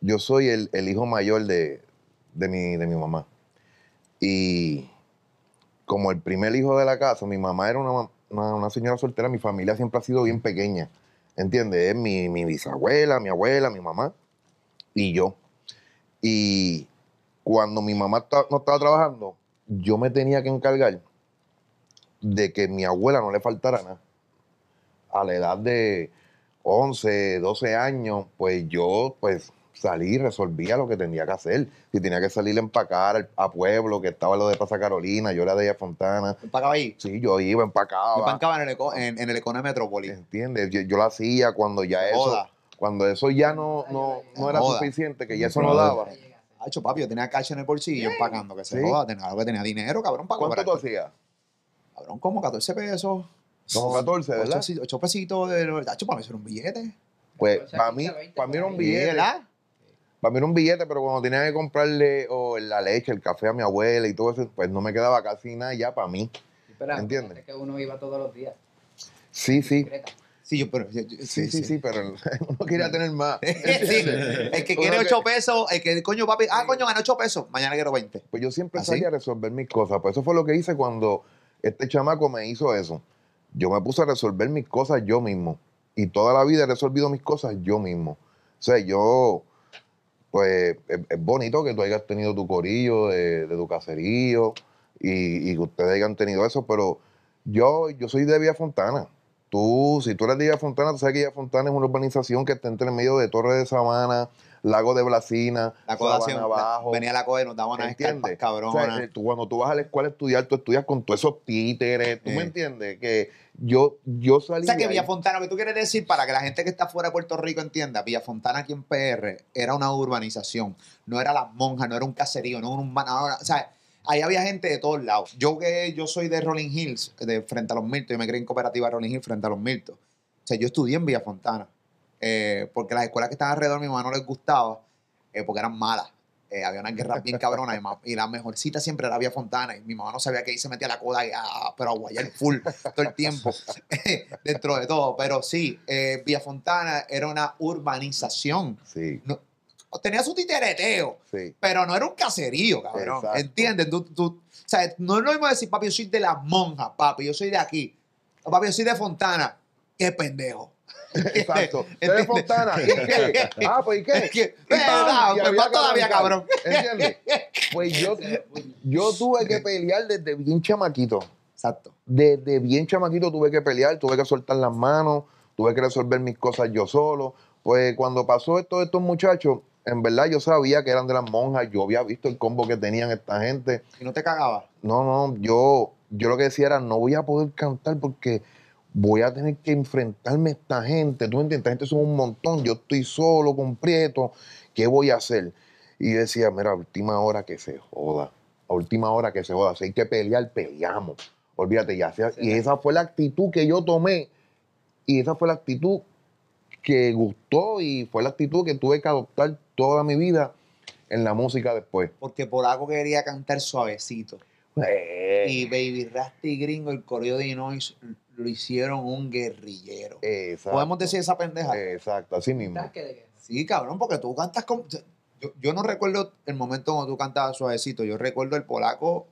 yo soy el, el hijo mayor de, de, mi, de mi mamá. Y como el primer hijo de la casa, mi mamá era una, una, una señora soltera, mi familia siempre ha sido bien pequeña. ¿Entiendes? Es mi, mi bisabuela, mi abuela, mi mamá y yo. Y cuando mi mamá no estaba trabajando, yo me tenía que encargar de que mi abuela no le faltara nada. A la edad de 11, 12 años, pues yo pues salí resolvía lo que tenía que hacer. Si tenía que salir a empacar a pueblo, que estaba lo de Plaza Carolina, yo era de ella Fontana. Empacaba ahí. Sí, yo iba, Yo empacaba. empacaba en el, eco- en, en el Econo de Metrópolis. ¿Entiendes? Yo, yo lo hacía cuando ya eso, Joda. cuando eso ya no, no, no era Joda. suficiente, que ya eso no daba. Hacho, papi, yo tenía cash en el bolsillo empacando, que se Sí. joda, tenía, que tenía dinero, cabrón, para ¿Cuánto tú hacías? Cabrón, como 14 pesos. Como 14, ¿verdad? 8, pesitos de. Hacho, para mí eso era un billete. Pues para 15, mí, 20 para mí era un billete. ¿Verdad? Para mí era un billete, pero cuando tenía que comprarle o la leche, el café a mi abuela y todo eso, pues no me quedaba casi nada ya para mí. Espera, ¿Entiendes? Es que uno iba todos los días. Sí, sí. Sí, yo, pero. yo- yo- Sí, sí, sí, pero uno quería tener más. Sí, el que quiere Uno 8 pesos, el que, coño, papi, ah, coño, gané 8 pesos, mañana quiero 20. Pues yo siempre ¿Ah, salía sí? a resolver mis cosas. Pues eso fue lo que hice cuando este chamaco me hizo eso. Yo me puse a resolver mis cosas yo mismo. Y toda la vida he resolvido mis cosas yo mismo. O sea, yo, pues es, es bonito que tú hayas tenido tu corillo de, de tu caserío y, y que ustedes hayan tenido eso, pero yo, yo soy de Villa Fontana. Tú, si tú eres de Villa Fontana, tú sabes que Villa Fontana es una urbanización que está entre el medio de Torre de Sabana, Lago de Blasina, La Sabana Abajo. venía la coda y nos daba unas escarpas ¿Entiendes? cabronas. O sea, eh, tú, cuando tú vas a la escuela a estudiar, tú estudias con todos esos títeres. ¿Tú me entiendes? Que yo, yo salí. O sea que de ahí. Villafontana, lo que tú quieres decir para que la gente que está fuera de Puerto Rico entienda, Villafontana aquí en PR era una urbanización, no era las monjas, no era un caserío, no era un... no era- o sea, ahí había gente de todos lados. Yo que yo soy de Rolling Hills, de frente a los Miltos, yo me crié en cooperativa Rolling Hills frente a los Miltos. O sea, yo estudié en Villafontana. eh, porque las escuelas que estaban alrededor mi mamá no les gustaba, eh, porque eran malas. Eh, había unas guerras bien cabronas y, la mejorcita siempre era Vía Fontana y mi mamá no sabía que ahí se metía la coda y, ah, pero a guayar full todo el tiempo dentro de todo. Pero sí, eh, Vía Fontana era una urbanización. Sí, Tenía su titereteo, sí. pero no era un caserío, cabrón. Exacto. ¿Entiendes? Tú, tú, o sea, no es lo mismo decir, papi, yo soy de las monjas, papi, yo soy de aquí. O, papi, yo soy de Fontana. Qué pendejo. Exacto. ¿Tú eres Fontana? ¿Y qué? Ah, pues ¿y qué? Y pues todavía, cabrón. ¿Entiendes? Pues yo, yo tuve que pelear desde bien chamaquito. Exacto. Desde bien chamaquito tuve que pelear, tuve que soltar las manos, tuve que resolver mis cosas yo solo. Pues cuando pasó esto de estos muchachos, en verdad yo sabía que eran de las monjas, yo había visto el combo que tenían esta gente. Y no te cagabas. No, no, yo, yo lo que decía era, no voy a poder cantar porque voy a tener que enfrentarme a esta gente. ¿Tú me entiendes? Esta gente son un montón, yo estoy solo, con Prieto, ¿qué voy a hacer? Y yo decía, mira, a última hora que se joda, a última hora que se joda, si hay que pelear, peleamos. Olvídate, ya sea. Y esa fue la actitud que yo tomé, y esa fue la actitud que gustó, y fue la actitud que tuve que adoptar toda mi vida en la música después. Porque por algo quería cantar suavecito. Eh, Y Baby Rasta y Gringo, el correo de Illinois, lo hicieron un guerrillero. Exacto. ¿Podemos decir esa pendeja? Exacto, así mismo. Sí, cabrón, porque tú cantas como... Yo, yo no recuerdo el momento cuando tú cantabas suavecito. Yo recuerdo el polaco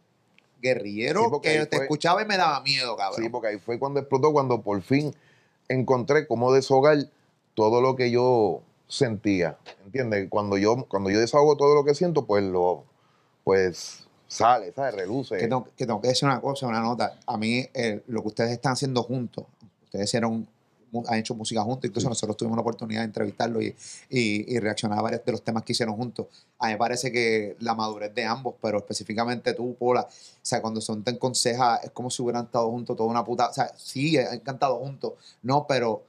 guerrillero Sí, que te fue- escuchaba y me daba miedo, cabrón. Sí, porque ahí fue cuando explotó, cuando por fin encontré cómo deshogar todo lo que yo sentía. ¿Entiendes? Cuando yo, cuando yo desahogo todo lo que siento, pues lo, pues sale, ¿sabes? Reluce. que, tengo, que tengo que decir una cosa, una nota. A mí, eh, lo que ustedes están haciendo juntos, ustedes hicieron, han hecho música juntos, incluso nosotros tuvimos la oportunidad de entrevistarlo y, y, y reaccionar a varios de los temas que hicieron juntos. A mí me parece que la madurez de ambos, pero específicamente tú, Pola, o sea, cuando son te conseja, es como si hubieran estado juntos toda una puta. O sea, sí, han cantado juntos, no, pero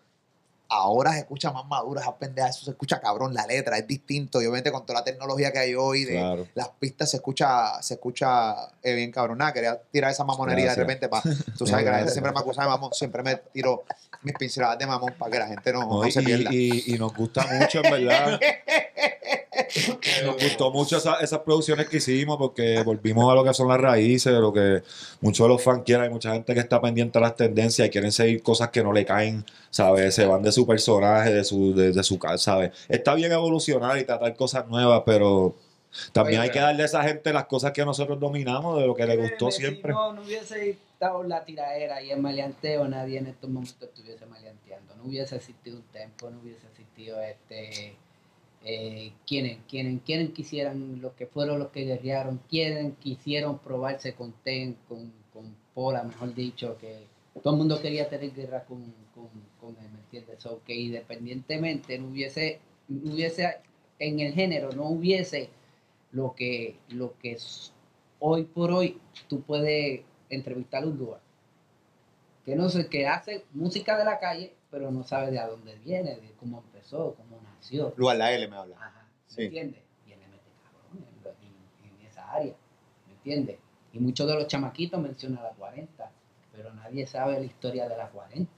ahora se escucha más madura esa pendeja, eso se escucha cabrón, la letra es distinto, y obviamente con toda la tecnología que hay hoy de Claro. las pistas se escucha, se escucha eh, bien cabrón. Nada, quería tirar esa mamonería Gracias. de repente para, tú sabes que la gente siempre me acusa de mamón, siempre me tiro mis pinceladas de mamón para que la gente no, No, no se pierda. y- y nos gusta mucho, en verdad. Nos gustó mucho esa- esas producciones que hicimos porque volvimos a lo que son las raíces, de lo que muchos de los fans quieren. Hay mucha gente que está pendiente a las tendencias y quieren seguir cosas que no le caen, ¿sabes? Se van de su personaje, de su, de, de su casa, ¿sabes? Está bien evolucionar y tratar cosas nuevas, pero también Oye, hay que darle a esa gente las cosas que nosotros dominamos, de lo que le gustó Si siempre. no, no hubiese estado la tiraera y el maleanteo, nadie en estos momentos estuviese maleanteando. No hubiese existido un tempo, no hubiese existido este. Eh, quienes, quienes, quienes quisieran, los que fueron los que guerrearon, quienes quisieron probarse con Ten, con, con Pola, mejor dicho, que todo el mundo quería tener guerra con, con, con él, ¿me entiendes? So, que independientemente no hubiese, no hubiese, en el género, no hubiese lo que, lo que es hoy por hoy tú puedes entrevistar a un lugar que no sé, que hace música de la calle, pero no sabe de a dónde viene, de cómo empezó, cómo nació. Lugar la L me habla. Ajá, ¿me Sí. entiendes? Y él le mete cabrón en, en- en esa área, ¿me entiendes? Y muchos de los chamaquitos mencionan la 40, pero nadie sabe la historia de la 40.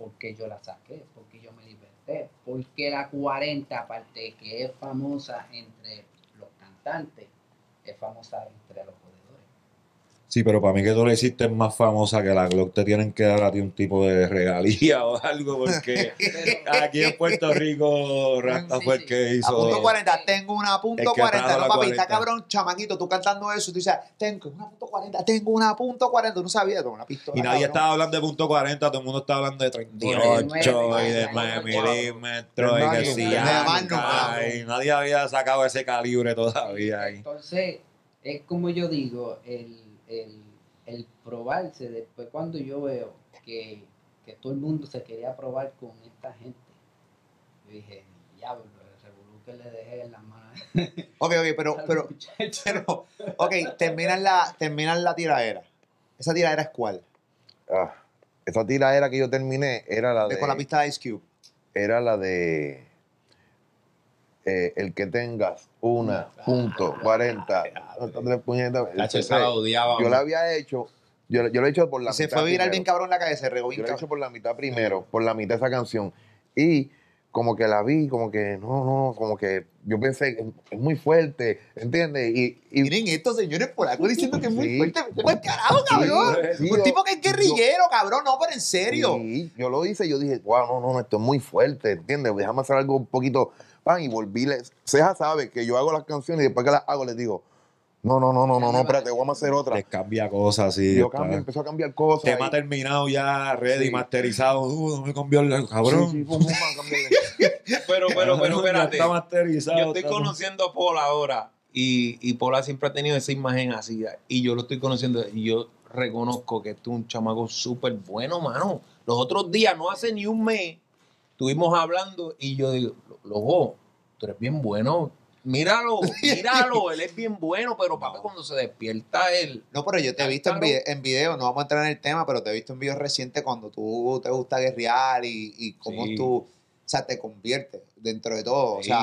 ¿Por qué yo la saqué? ¿Por qué yo me liberté? Porque la 40, aparte que es famosa entre los cantantes, es famosa entre los. Sí, pero para mí que tú le hiciste más famosa que la Glock te tienen que dar a ti un tipo de regalía o algo, porque aquí en Puerto Rico Rasta Sí, fue el que A hizo. punto 40, tengo una punto El que 40. trajo No, la papi, 40. está cabrón, chamaquito, tú cantando eso, tú dices, tengo una punto 40, tengo una punto 40. Tú no sabías, con una pistola. Y nadie cabrón. estaba hablando de punto 40, todo el mundo estaba hablando de 38 y de 9 milímetros y que si Ay, nadie había sacado ese calibre todavía ahí. Entonces, es como yo digo, el, el, el probarse, después cuando yo veo que, que todo el mundo se quería probar con esta gente, yo dije, diablo, el revolú que le dejé en las manos. Ok, ok, pero, pero, muchachos". pero, ok, terminan la, terminan la tiradera. ¿Esa tiradera es cuál? Ah, esa tiradera que yo terminé era la De- de, con la pista de Ice Cube. era la de eh, el que tengas una punto cuarenta la odiaba. yo la había hecho yo, yo lo he hecho por la se mitad fue viral bien cabrón en la calle, se regó yo lo he hecho por la mitad primero por la mitad esa canción Y como que la vi, como que no, no, como que yo pensé, es, muy fuerte, ¿entiendes? Y, y Miren estos señores polacos diciendo que es muy Sí. fuerte. Pues carajo, cabrón. Sí, Un yo- tipo que es guerrillero, cabrón. No, pero en serio. Sí, yo lo hice, yo dije, wow, no, no, no, esto es muy fuerte, ¿entiendes? Déjame hacer algo un poquito, pan, y volví. Ceja sabe que yo hago las canciones y después que las hago les digo, no, no, no, no, no, no, espérate, vamos a hacer otra. Les cambia cosas así. yo cambio, empezó a cambiar cosas. Tema y- terminado ya, ready, Sí. masterizado. Uh, no me cambió el Sí, cabrón. sí, pum, pum. Pero, pero, pero, espérate. Está masterizado. Yo estoy está- conociendo a Paul ahora y, y Paul siempre ha tenido esa imagen así y yo lo estoy conociendo y yo reconozco que tú es un chamaco súper bueno, mano. Los otros días, no hace ni un mes, estuvimos hablando y yo digo, loco, tú eres bien bueno. Míralo, míralo, él es bien bueno, pero papi, cuando se despierta él, No, pero yo te he visto en, video, no vamos a entrar en el tema, pero te he visto en videos recientes cuando tú te gusta guerrear y, y cómo Sí. tú, o sea, te conviertes dentro de todo. O sea,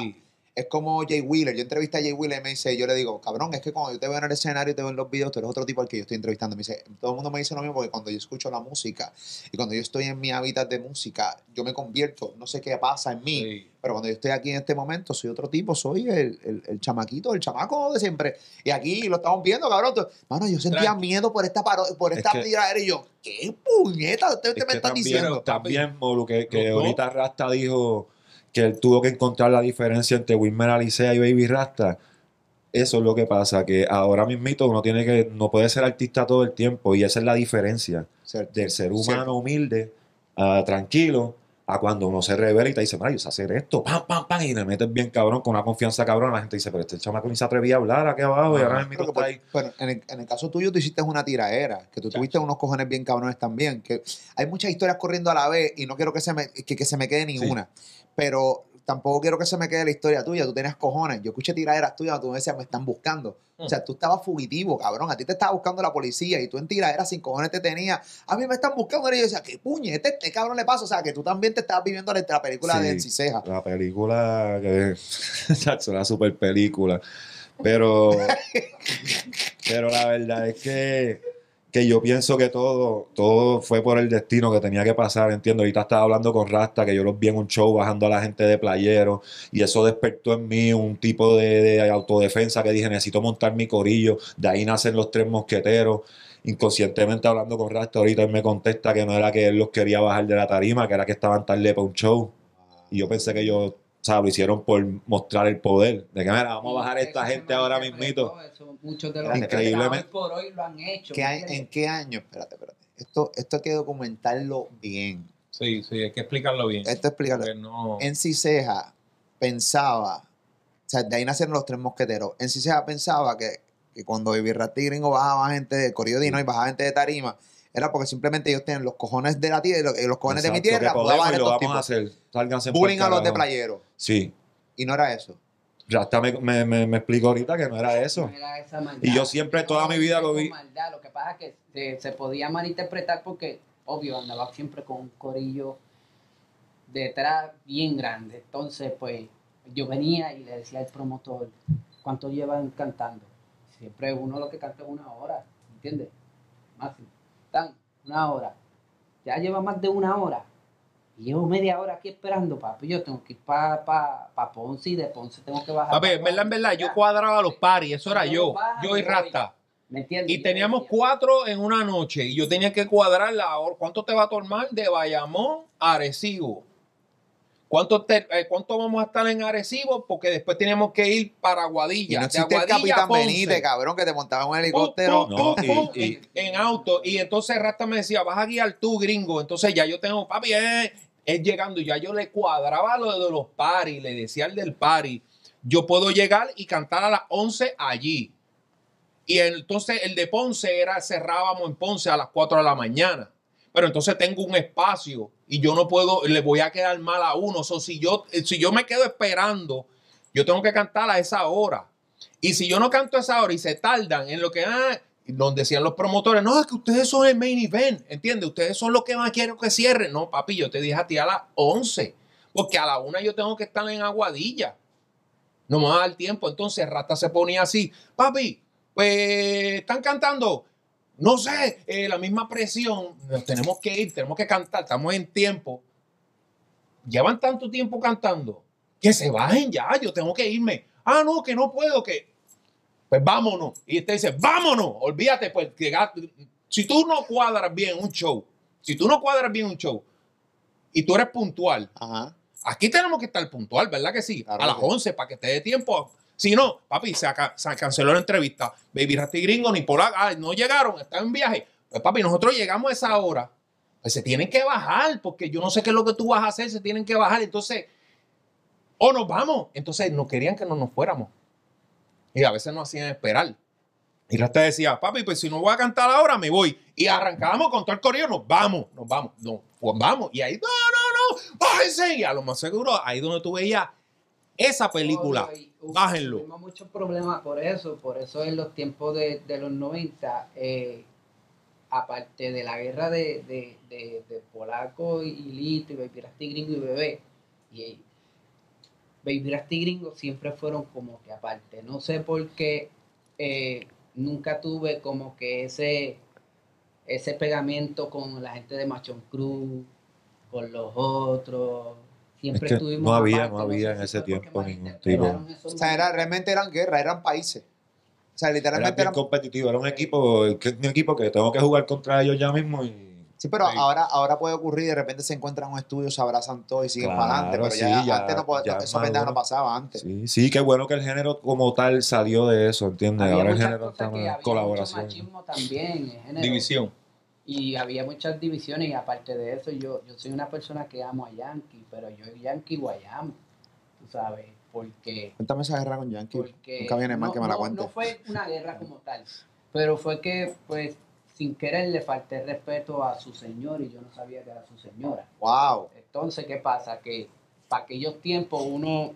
es como Jay Wheeler. Yo entrevisté a Jay Wheeler y me dice, yo le digo, cabrón, es que cuando yo te veo en el escenario y te veo en los videos, tú eres otro tipo al que yo estoy entrevistando. Me dice, todo el mundo me dice lo mismo porque cuando yo escucho la música y cuando yo estoy en mi hábitat de música, yo me convierto, no sé qué pasa en mí, sí. pero cuando yo estoy aquí en este momento, soy otro tipo, soy el, el, el chamaquito, el chamaco de siempre. Y aquí lo estamos viendo, cabrón. Mano, yo sentía Tranqui. miedo por esta paro por Es esta que- tiradera y yo, ¿qué puñeta ustedes Es me también, diciendo? también, Molu, que, que ahorita Rasta dijo que él tuvo que encontrar la diferencia entre Wilmer Alicea y Baby Rasta. Eso es lo que pasa, que ahora mismito uno tiene que, no puede ser artista todo el tiempo y esa es la diferencia Cierto. del ser humano Cierto. humilde, tranquilo, a cuando uno se revela y te dice, mira, yo sé hacer esto, pam, pam, pam, y le metes bien cabrón, con una confianza cabrón, la gente dice, pero este chamaco ni se atrevía a hablar aquí abajo y ahora mismo está ahí. pero en, el, en el caso tuyo, tú hiciste una tiraera, que tú tuviste unos cojones bien cabrones también, que hay muchas historias corriendo a la vez y no quiero que se me, que, que se me quede ninguna, pero tampoco quiero que se me quede la historia tuya, tú tenías cojones, yo escuché tiraderas tuyas, tú me decías, me están buscando, o sea, tú estabas fugitivo, cabrón, a ti te estaba buscando la policía y tú en tiraderas sin cojones te tenías, a mí me están buscando, y yo decía, qué puñete, este cabrón le pasa, o sea, que tú también te estabas viviendo la, la película Sí. de Enciseja. La película que es una super película. Pero, pero la verdad es que, que yo pienso que todo, todo fue por el destino que tenía que pasar, entiendo. Ahorita estaba hablando con Rasta, que yo los vi en un show bajando a la gente de playero, y eso despertó en mí un tipo de, de autodefensa que dije, necesito montar mi corillo. De ahí nacen los tres mosqueteros. Inconscientemente hablando con Rasta, ahorita él me contesta que no era que él los quería bajar de la tarima, que era que estaban tarde para un show. Y yo pensé que ellos, o sea, lo hicieron por mostrar el poder. De que, mira, vamos a bajar a esta gente ahora mismito. eso Muchos de los Increíblemente. por hoy lo han hecho. ¿Qué ¿me hay- entiendes? ¿En qué año? Espérate, espérate. Esto, esto hay que documentarlo bien. Sí, sí, hay que explicarlo bien. Esto explicarlo. No- En Ciseja pensaba, o sea, de ahí nacieron los tres mosqueteros. En Ciseja pensaba que, que cuando y Gringo bajaba gente de Corrido Dino y bajaba gente de Tarima, era porque simplemente ellos tienen los cojones de la tierra, los, los cojones de mi tierra, que podemos mudaban y lo vamos a hacer. Sálganse Bullying pa'l a los de playero. Sí. Y no era eso. Rasta me, me, me, me explicó ahorita que no era eso. No era esa maldad. Y yo siempre toda mi vida lo vi. maldad. Lo que pasa es que se, se podía malinterpretar porque, obvio, andaba siempre con un corillo detrás bien grande. Entonces, pues, yo venía y le decía al promotor, ¿cuánto llevan cantando? Siempre uno lo que canta es una hora, ¿entiendes? Máximo. Tan, una hora. Ya lleva más de una hora. Y llevo media hora aquí esperando, papi. Yo tengo que ir para pa, pa Ponce y de Ponce tengo que bajar. Papi, pa' en verdad, en verdad, yo cuadraba los paris, eso era Yo yo, y. Rasta. ¿Me entiendes? Y teníamos cuatro en una noche y yo tenía que cuadrar la hora. ¿Cuánto te va a tomar de Bayamón a Arecibo? ¿Cuánto, te- eh, ¿Cuánto vamos a estar en Arecibo? Porque después teníamos que ir para Y Guadilla. no de existe el Aguadilla a Capitán Ponce. Benítez, cabrón, que te montaba en un helicóptero. Pum, No, y- y- en auto. Y entonces Rasta me decía, vas a guiar tú, gringo. Entonces ya yo tengo, papi, es, es llegando. Ya yo le cuadraba lo de los paris, le decía al del pari, yo puedo llegar y cantar a las 11 allí. Y entonces el de Ponce era, cerrábamos en Ponce a las 4 de la mañana. Pero entonces tengo un espacio y yo no puedo, le voy a quedar mal a uno. So, si, yo, si yo me quedo esperando, yo tengo que cantar a esa hora. Y si yo no canto a esa hora y se tardan en lo que, ah, donde decían los promotores, no, es que ustedes son el main event, ¿entiendes? Ustedes son los que más quiero que cierren. No, papi, yo te dije a ti a las 11, porque a la una yo tengo que estar en Aguadilla. No me va a dar tiempo. Entonces Rata se ponía así, papi, pues están cantando. No sé, eh, la misma presión, nos tenemos que ir, tenemos que cantar, estamos en tiempo. llevan tanto tiempo cantando que se bajen ya, yo tengo que irme. Ah, no, que no puedo, que. Pues vámonos. Y usted dice, vámonos, olvídate, pues que si tú no cuadras bien un show, si tú no cuadras bien un show y tú eres puntual, Ajá. aquí tenemos que estar puntual, ¿verdad que sí? Claro a las que sí. 11 para que te dé tiempo. Si no, papi, se, canceló la entrevista. Baby Rasty Gringo ni Pola, ah, no llegaron, están en viaje. Pues papi, nosotros llegamos a esa hora. Pues se tienen que bajar, porque yo no sé qué es lo que tú vas a hacer, se tienen que bajar. Entonces, o nos vamos. Entonces, no querían que no nos fuéramos. Y a veces nos hacían esperar. Y Rasta decía, papi, pues si no voy a cantar ahora, me voy. Y arrancábamos con todo el corrido, nos vamos, nos vamos, no, pues vamos. Y ahí, no, no, no, bájense. Y a lo más seguro, ahí donde tú veías esa película, hubo- bájenlo. Tuvimos muchos problemas por eso, por eso en los tiempos de, de los 90, eh, aparte de la guerra de, de, de, de Polaco y Lito y Rasty Gringo y Bebé, y Baby Rasty Gringo siempre fueron como que aparte. No sé por qué eh, nunca tuve como que ese, ese pegamento con la gente de Machón Cruz, con los otros. Siempre Es que estuvimos no había- aparte, no había en ese tiempo ningún esos O sea, era, realmente eran guerra, eran países. O sea, Era literalmente bien eran. competitivo, era un equipo, que- un equipo que tengo que jugar contra ellos ya mismo y Sí, pero Sí. ahora, ahora puede ocurrir, de repente se encuentran en un estudio, se abrazan todos y siguen Claro, para adelante. Pero ya, sí, ya- antes no, po- ya eso es pendeja no pasaba antes. sí, sí, qué bueno que el género como tal salió de eso, ¿entiendes? Había Ahora el muchas género cosas está que en había mucho colaboración. machismo también género. División. Y había muchas divisiones y aparte de eso yo, yo soy una persona que amo a Yankee, pero yo Yankee guayamo, tú sabes, porque, Cuéntame esa guerra con Yankee. porque Nunca viene mal no, que me la no- cuente. no fue una guerra como tal, pero fue que pues sin querer le falté respeto a su señor y yo no sabía que era su señora. Wow. Entonces, ¿qué pasa? Que para aquellos tiempos uno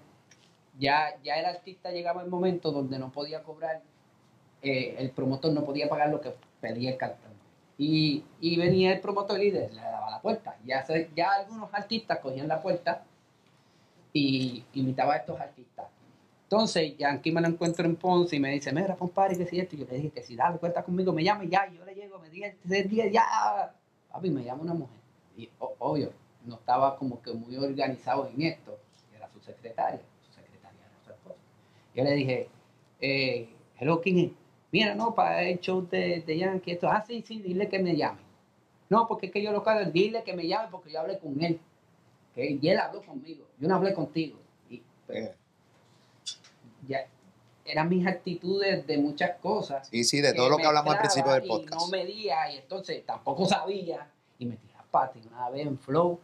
ya, ya el artista llegaba el momento donde no podía cobrar, eh, el promotor no podía pagar lo que pedía el cantante. Y, y venía el promotor y le, daba la puerta. Ya, ya algunos artistas cogían la puerta y imitaba a estos artistas. Entonces, Yankee me lo encuentro en Ponce y me dice, mira, compadre, que si esto. Y yo le dije que si dale cuenta conmigo, me llame ya. Yo le llego, me dije, ya. Papi, me llama una mujer. Y obvio, no estaba como que muy organizado en esto. Era su secretaria. Su secretaria era otra cosa. Yo le dije, eh, hello, ¿quién es? Mira, no, para el show de, de Yankee, esto. Ah, sí, sí, dile que me llame. No, porque es que yo lo cago, dile que me llame porque yo hablé con él. Que, y él habló conmigo. Yo no hablé contigo. Y, pero, Eh, ya eran mis actitudes de muchas cosas. Sí, sí, de todo lo que hablamos al principio del podcast. Y no medía, y entonces tampoco sabía. Y me tiraba pata. Y una vez en Flow,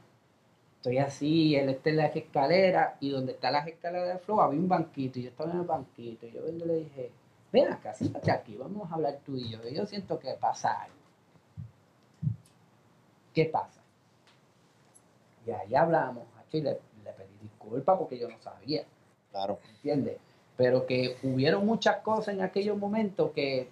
estoy así, él está en las escaleras, y donde están las escaleras de Flow había un banquito, y yo estaba en el banquito. Y yo y le dije, ven acá, siéntate aquí, vamos a hablar tú y yo. Y yo siento que pasa algo. ¿Qué pasa? Y ahí hablamos, y le, le pedí disculpas porque yo no sabía. Claro. ¿entiendes? Pero que hubieron muchas cosas en aquellos momentos que,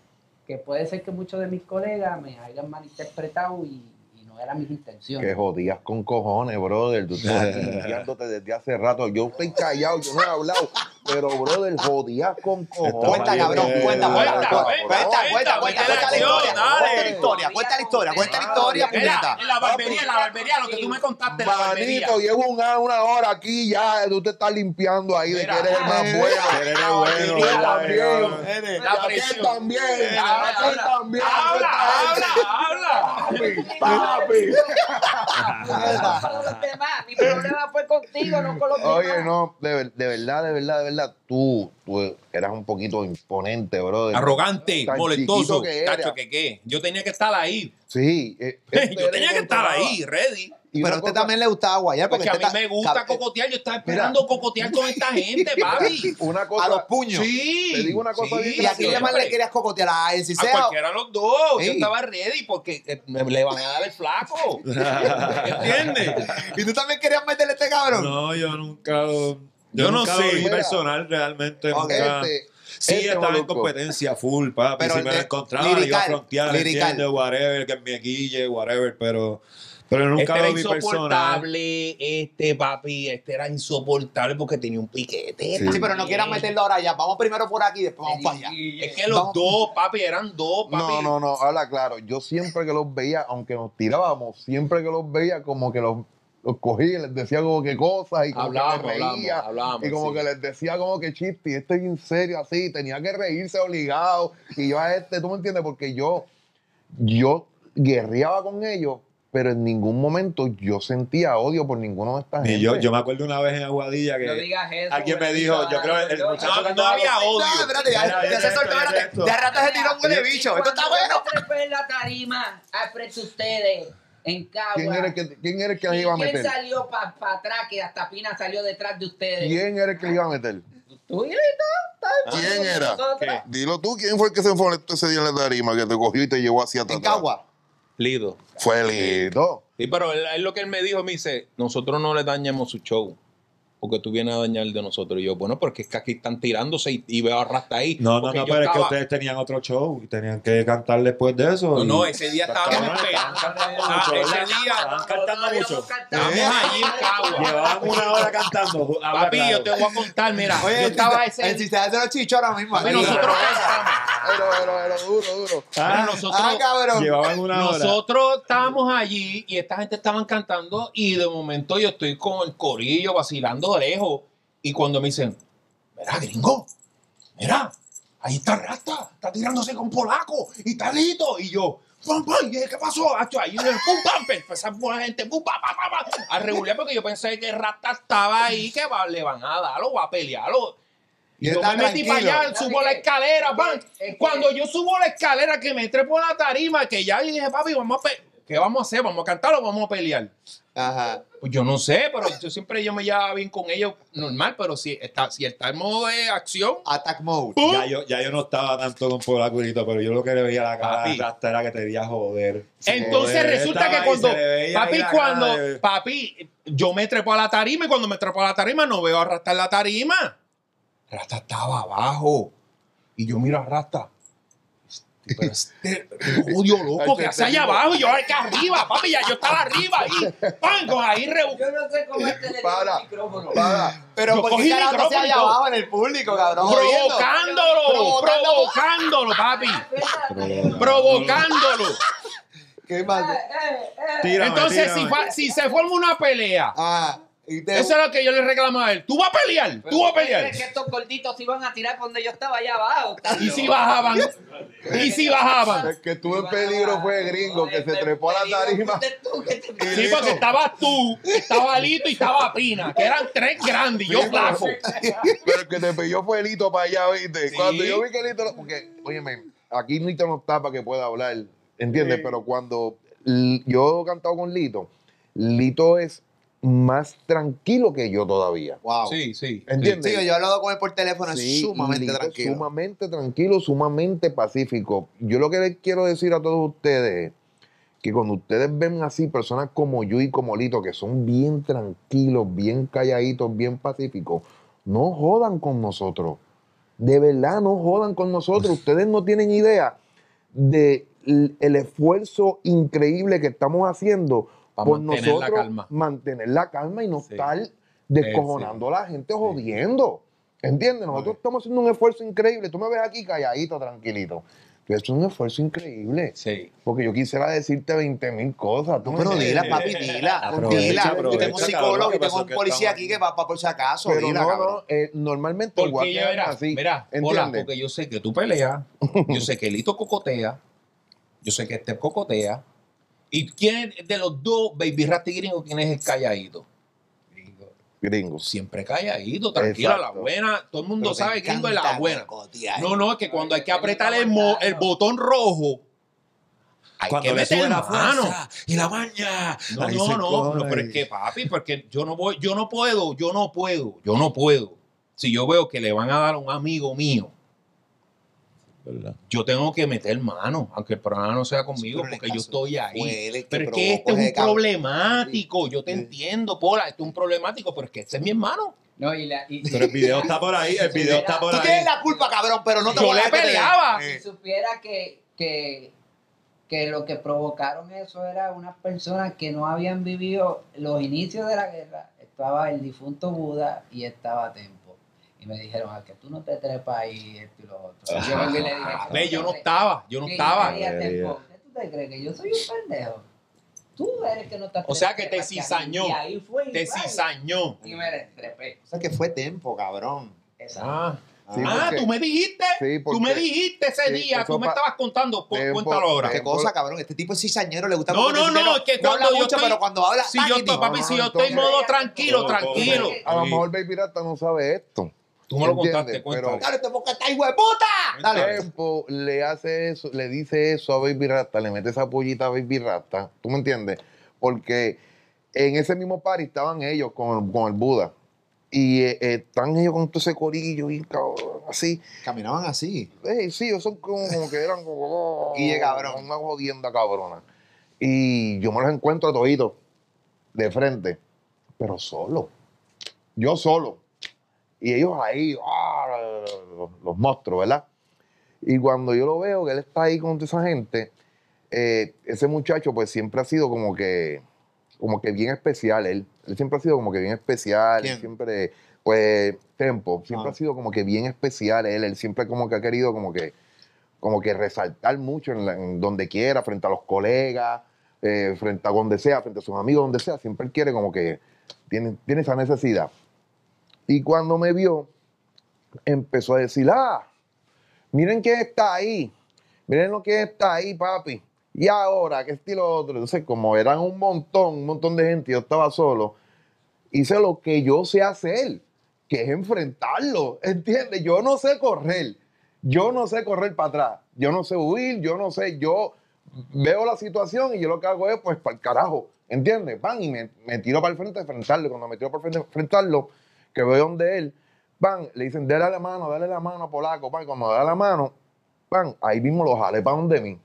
que puede ser que muchos de mis colegas me hayan malinterpretado y, no eran mis intenciones. Que jodías con cojones, brother. Tú estás desde hace rato. Yo estoy callado, yo no he hablado. Pero, brother, jodías con cojones. Cuenta, cabrón, bien, cuenta, cuenta, cuenta, cuenta, cuenta, la historia, dale. cuenta la historia, cuenta la historia, cuenta la historia, puñeta. en la barbería, en la barbería, lo que tú me contaste, la barbería. Manito, llevo una, una hora aquí ya. Tú te estás limpiando ahí de que eres el más eh, bueno. eres bueno, bueno, también. bueno. La Aquel presión. también. Habla, habla. también. Habla, habla, habla. Papi, mi problema fue contigo, no con los demás. Oye, no, de, ver- de verdad, de verdad, verdad, tú, tú eras un poquito imponente, brother. Arrogante, Tan molestoso. que era. Cacho, que qué. Yo tenía que estar ahí. Sí. eh, este Yo tenía que estar ahí, ready. Y Pero a usted cosa- también le gustaba guayar porque Porque a mí me ta- gusta cocotear. Yo estaba esperando cocotear con esta gente, papi. Una cosa. a los puños. Sí. Te digo una cosa bien ¿Y a quién más le querías cocotear? ¿A A Enciceo? cualquiera de los dos. Yo estaba ready porque eh, me le van a dar el flaco. ¿Entiendes? ¿Y tú también querías meterle a este cabrón? No, yo nunca lo. Yo, Yo no sé. personal realmente. Ok. nunca. Este, Sí, este estaba en competencia full, papi. Pero si me de- lo encontraba, iba a lirical, frontear, lirical. entiende, whatever, que me guille, whatever, pero, pero nunca Este era lo vi personal. insoportable, este papi, este era insoportable porque tenía un piquete. Sí. Sí, pero no quieras meterlo ahora ya. Vamos primero por aquí y después vamos para allá. Es que los Vamos. dos, papi, eran dos, papi. No, no, no, habla claro. Yo siempre que los veía, aunque nos tirábamos, siempre que los veía, como que los, los cogí y les decía como que cosas y como Hablábamos, que me reía. hablábamos, hablábamos, y como sí. que les decía como que chiste, y estoy en serio así, tenía que reírse obligado. Y yo a este, tú me entiendes, porque yo, yo guerreaba con ellos, pero en ningún momento yo sentía odio por ninguno de estas Y gente. yo, yo me acuerdo una vez en Aguadilla que No digas eso. alguien me dijo, yo creo el yo- muchacho No, no había odio. No, espérate, ya, ya se esto, soltó, esto, espérate. esto. De rato se tiró un huele bicho. Esto está bueno. trepé en la tarima al frente de ustedes en Cagua. ¿Quién era el que, quién era el que ¿Y les iba a quién meter? salió para atrás que hasta Pina salió detrás de ustedes? ¿Quién era el que les iba a meter? ¿Tú, Hilito? ¿Quién era? Dilo tú, ¿quién fue el que se enfrentó ese día en la tarima que te cogió y te llevó hacia atrás? En Cagua. Lido. Fue Lito. Sí, pero él, él lo que él me dijo, me dice, nosotros no le dañamos su show. Porque tú vienes a dañar el de nosotros. Y yo, bueno, porque es que aquí están tirándose y, y veo a Rasta ahí. No, no, no, pero es que ustedes tenían otro show y tenían que cantar después de eso. No, y- no, ese día estábamos cantando Ah, mucho, ese día Estaban cantando mucho. estábamos allí en. Llevaban una hora cantando. habla Papi, claro. yo te voy a contar, mira, Oye, yo estaba ese... El sistema de los chichos ahora mismo. Papi, aquí. nosotros cantamos. Pero, pero, pero, duro, duro. Ah, nosotros... Ah, cabrón. Llevaban una hora. Nosotros estábamos allí y esta gente estaban cantando y de momento yo estoy con el corillo vacilando de lejos y cuando me dicen, mira gringo, mira, ahí está Rasta, está tirándose con polaco y está listo y yo, pam, pam, ¿y ¿qué pasó? Hacho, ahí pum, pam, empezaron por la gente, pum, pam, pam, pam, pam, a regular porque yo pensé que Rasta estaba ahí, que va- le van a dar o va a pelearlo. Y yo me metí para allá, subo la escalera, pan. Es que- Cuando yo subo la escalera, que me trepo a la tarima, que ya yo dije, papi, vamos a ¿qué vamos a hacer? ¿Vamos a cantar o vamos a pelear? Ajá. Pues yo no sé, pero yo siempre yo me llevaba bien con ellos, normal, pero si está, si está en modo de acción, Attack mode. ¡pum! Ya yo, ya yo no estaba tanto con todo, pero yo lo que le veía a la cara Papi. de Rasta era que te veía joder. Entonces Joder, resulta que cuando, papi, cuando, de- papi, yo me trepo a la tarima y cuando me trepo a la tarima no veo a Rasta en la tarima. Rasta estaba abajo. Y yo miro a Rasta. Este, Pero este odio loco que hace allá abajo y yo acá arriba, papi, ya yo estaba arriba ahí. ¡Pam! Con ahí rebu- Yo no sé cómo este Para. el micrófono. Para. Pero Yo ¿por cogí qué carajo allá abajo en el público, cabrón? Provocándolo, provocándolo, papi. Provocándolo. ¿Qué más? Eh, eh, eh. Tírame, Entonces, si, si se forma una pelea, Ah, y te... eso es lo que yo le reclamo a él. Tú vas a pelear, tú vas a pelear. ¿Crees que estos gorditos iban a tirar por donde yo estaba allá abajo? ¿Estás Y si bajaban, y si bajaban. El que estuvo en peligro fue gringo, que se trepó a la tarima. Fuiste tú que te- Sí, porque estabas tú, estaba Lito y estaba Pina, que eran tres grandes y yo flaco. Pero el que te pilló fue Lito para allá, ¿viste? Sí. Cuando yo vi que Lito... lo- Porque, óyeme, aquí Lito no está para que pueda hablar, ¿entiendes? Pero cuando yo he cantado con Lito, Lito es más tranquilo que yo todavía. Wow. Sí, sí. ¿Entiendes? Sí, yo he hablado con él por teléfono, es sumamente tranquilo. Sumamente tranquilo, sumamente pacífico. Yo lo que les quiero decir a todos ustedes es que cuando ustedes ven así personas como yo y como Lito, que son bien tranquilos, bien calladitos, bien pacíficos, no jodan con nosotros. De verdad, no jodan con nosotros. Ustedes no tienen idea de el esfuerzo increíble que estamos haciendo Pa' por mantener la nosotros calma. mantener la calma y no Sí. estar descojonando a la gente jodiendo. ¿Entiendes? Nosotros estamos haciendo un esfuerzo increíble. Tú me ves aquí calladito, tranquilito. Pero eso es un esfuerzo increíble. Sí. Porque yo quisiera decirte 20 mil cosas. ¿tú Pero dila, papi, dila. Aprovecha, Dila. Yo tengo un psicólogo ¿qué y tengo un policía aquí que va, va por si acaso. Pero dila, no, no, eh, normalmente el Porque yo guardia era, es así. mira, hola, porque yo sé que tú peleas, yo sé que Lito cocotea, yo sé que este cocotea, y quién de los dos, Baby Rasty Gringo, quién es el calladito. Gringos. Siempre calladito, tranquilo, a la Exacto. buena, todo el mundo Pero sabe Gringo es la buena. No, no, es que cuando hay que apretar el, mo- el botón rojo, hay Cuando que meter la mano. y la maña. No, no, no, no, pero es que papi, porque yo no voy, yo no puedo, yo no puedo, yo no puedo. Si yo veo que le van a dar a un amigo mío, ¿Verdad? yo tengo que meter mano, aunque el programa no sea conmigo, porque yo estoy ahí. pero es que este es ese un problemático, yo te Sí. entiendo, Pola, este es un problemático, pero es que ese es mi hermano. No, y la, y, Pero el video está por ahí, el video está por Tú ahí. tienes la culpa, cabrón, pero no te Yo voy a le peleaba. Eh, si supiera que, que, que lo que provocaron eso era unas personas que no habían vivido los inicios de la guerra. Estaba el difunto Buda y estaba Tempo. Y me dijeron, a que tú no te trepas ahí, esto y lo otro. Y yo vengo y le dije, Ve, yo no estaba, yo no ¿Qué estaba. tú te crees? ¿Que yo soy un pendejo? Tú eres que no estás O sea que te cizañó. Y ahí fue. Te cizañó. Y me trepé. O sea que fue tiempo, cabrón. Exacto. Ah, Sí, Ah, porque- tú me dijiste. Sí, tú me porque- dijiste ese sí, día. Tú me estabas contando. Tiempo- Cuéntalo ahora. ¿Qué cosa, cabrón? Este tipo es cizañero, le gusta No, no, no, es que no cuando habla yo mucho, estoy- pero cuando habla, Si yo estoy, papi, No, si yo estoy en modo tranquilo, No, tranquilo. no, A lo mejor Baby Rata no sabe esto. Tú me lo ¿Entiendes? contaste, cuéntalo. Claro, este boca está hijo de puta. Dale. tiempo le hace eso, le dice eso a Baby Rasta, le mete esa pollita a Baby Rasta, ¿tú me entiendes? Porque en ese mismo party estaban ellos con, con el Buda. Y eh, eh, están ellos con todo ese corillo y cabrón, así. Caminaban así. Eh, sí, ellos son como, como que eran como oh, Guille, cabrón. una jodienda cabrona. Y yo me los encuentro a toditos de frente, pero solo. Yo solo. Y ellos ahí, ah, los, los monstruos, ¿verdad? Y cuando yo lo veo, que él está ahí con toda esa gente, eh, ese muchacho pues siempre ha sido como que, como que bien especial, él. Él siempre ha sido como que bien especial, ¿Quién? siempre, pues, Tempo, siempre Ah. ha sido como que bien especial él, él siempre como que ha querido como que, como que resaltar mucho en, la- en donde quiera, frente a los colegas, eh, frente a donde sea, frente a sus amigos, donde sea, siempre él quiere como que tiene, tiene esa necesidad. Y cuando me vio, empezó a decir, ah, miren quién está ahí, miren lo que está ahí, papi. Y ahora, ¿qué estilo otro? Entonces, como eran un montón, un montón de gente, yo estaba solo, hice lo que yo sé hacer, que es enfrentarlo, ¿entiendes? Yo no sé correr, yo no sé correr para atrás, yo no sé huir, yo no sé, yo veo la situación y yo lo que hago es, pues, para el carajo, ¿entiendes? Van y me, me tiro para el frente a enfrentarlo. Cuando me tiro para el frente a enfrentarlo, que veo donde él, van, le dicen, dale la mano, dale la mano, polaco, pan, cuando da la mano, pan, ahí mismo lo jalé para donde mí.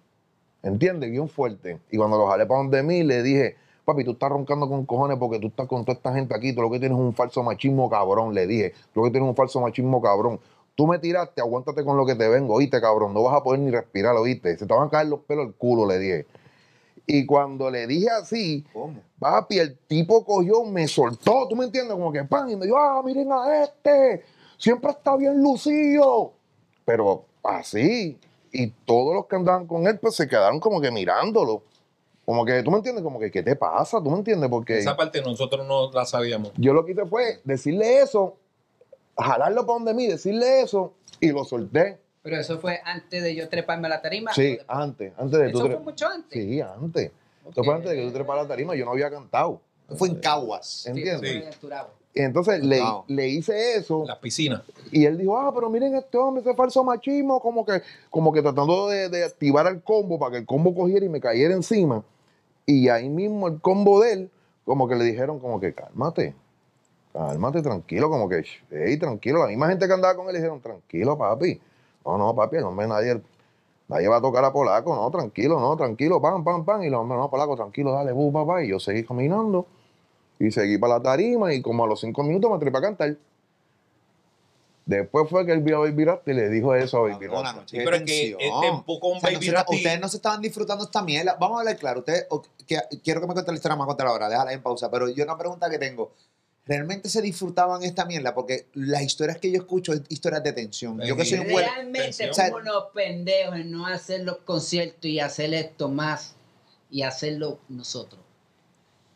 ¿Entiendes? Bien fuerte. Y cuando lo jalé para donde mí, le dije, papi, tú estás roncando con cojones porque tú estás con toda esta gente aquí. Tú lo que tienes es un falso machismo cabrón, le dije. Tú lo que tienes es un falso machismo cabrón. Tú me tiraste, aguántate con lo que te vengo, oíste, cabrón. No vas a poder ni respirar, oíste. Se te van a caer los pelos del culo, le dije. Y cuando le dije así, ¿Cómo? papi, el tipo cogió, me soltó, ¿tú me entiendes? Como que pan, y me dijo, ah, miren a este, siempre está bien lucido. Pero así, y todos los que andaban con él, pues se quedaron como que mirándolo. Como que, ¿tú me entiendes? Como que, ¿qué te pasa? ¿Tú me entiendes? Porque Esa parte nosotros no la sabíamos. yo lo que hice fue decirle eso, jalarlo para donde mí, decirle eso, y lo solté. Pero eso fue antes de yo treparme a la tarima. Sí, antes, antes de Eso tú fue tre- mucho antes. Sí, antes. Eso fue antes de que tú treparas la tarima, yo no había cantado. Fue en Caguas. Sí, ¿Entiendes? eso fue en el Turabo. Y entonces le, le hice eso En las piscinas. y él dijo, ah, pero miren este hombre, ese falso machismo, como que, como que tratando de, de activar el combo para que el combo cogiera y me cayera encima. Y ahí mismo el combo de él, como que le dijeron como que cálmate, cálmate, tranquilo, como que, hey, tranquilo. La misma gente que andaba con él le dijeron, tranquilo, papi. No, no, papi, el hombre nadie, nadie va a tocar a Polaco, no, tranquilo, no, tranquilo, pam, pam, pam. Y el hombre, no, Polaco, tranquilo, dale, bu, papá. Y yo seguí caminando y seguí para la tarima y como a los cinco minutos me trepé a cantar. Después fue que él vio a Baby Rasta y le dijo eso a Baby Rasta. Sí, pero es que tempo con O sea, Baby no se- Rasta y- Ustedes no se estaban disfrutando esta mierda. Vamos a hablar claro. Ustedes, o- que- quiero que me cuente la historia más contar ahora. Déjala en pausa. Pero yo una pregunta que tengo. ¿Realmente se disfrutaban esta mierda? Porque las historias que yo escucho es historias de tensión. Yo que soy un. Realmente tensión. somos unos pendejos en no hacer los conciertos y hacer esto más y hacerlo nosotros.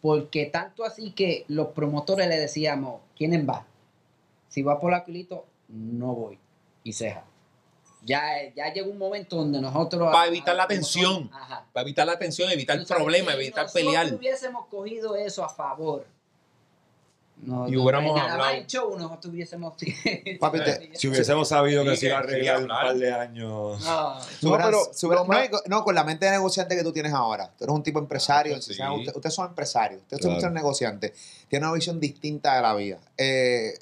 Porque tanto así que los promotores le decíamos, ¿quiénes va? Si va por Aquilito, no voy. Y ceja. Ya, ya llegó un momento donde nosotros... Para evitar la tensión. Ajá. Para evitar la tensión, evitar problemas, si evitar pelear. hubiésemos cogido eso a favor. No, Y no, hubiéramos nada más hablado. hubiésemos... Papi, Eh, te- Si hubiésemos sabido que se iba a arreglar un par de años. No. Pero más- no, no, con la mente de negociante que tú tienes ahora. Tú eres un tipo empresario. Ah, sí. usted- ustedes son empresarios. Ustedes Claro. son negociantes. Tienen una visión distinta de la vida. Eh,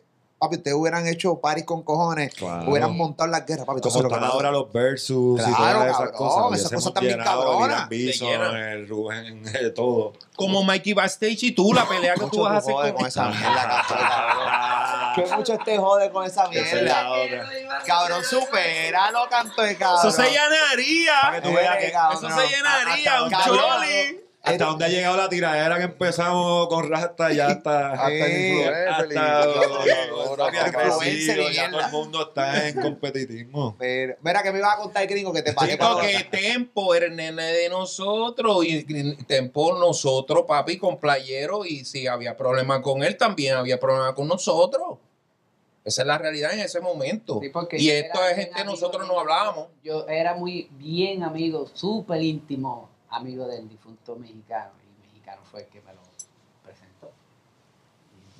papi, ustedes hubieran hecho paris con cojones. Claro. Hubieran montado las guerras. Papi, Como están ahora los versus y Claro, todas esas cabrón, cosas. esas cosas también cabronas. el Rubén, de todo. Como Mikey Backstage y tú, la pelea que tú vas a te hacer jode con, con esa mierda, cabrón. Que mucho te jode con esa Esa es mierda. Cabrón, supéralo, canto de cabrón. Eso se llenaría. Para que tú veas que Cabrón, Eso se llenaría. Un choli. Hasta dónde ha llegado la tiradera que empezamos con Rasta, ya está. Hasta el Eh, influencer y- Hasta influencer y ya todo el mundo está en competitismo. Pero, mira, que me ibas a contar, gringo, que te pagué Chico, que Tempo era el nene de nosotros y Tempo nosotros, papi, con playero y si había problema con él, también había problema con nosotros. Esa es la realidad en ese momento. Sí, porque y esto es gente, nosotros no hablábamos. Yo era muy bien amigo, súper íntimo amigo del difunto mexicano. Y mexicano fue el que me lo presentó.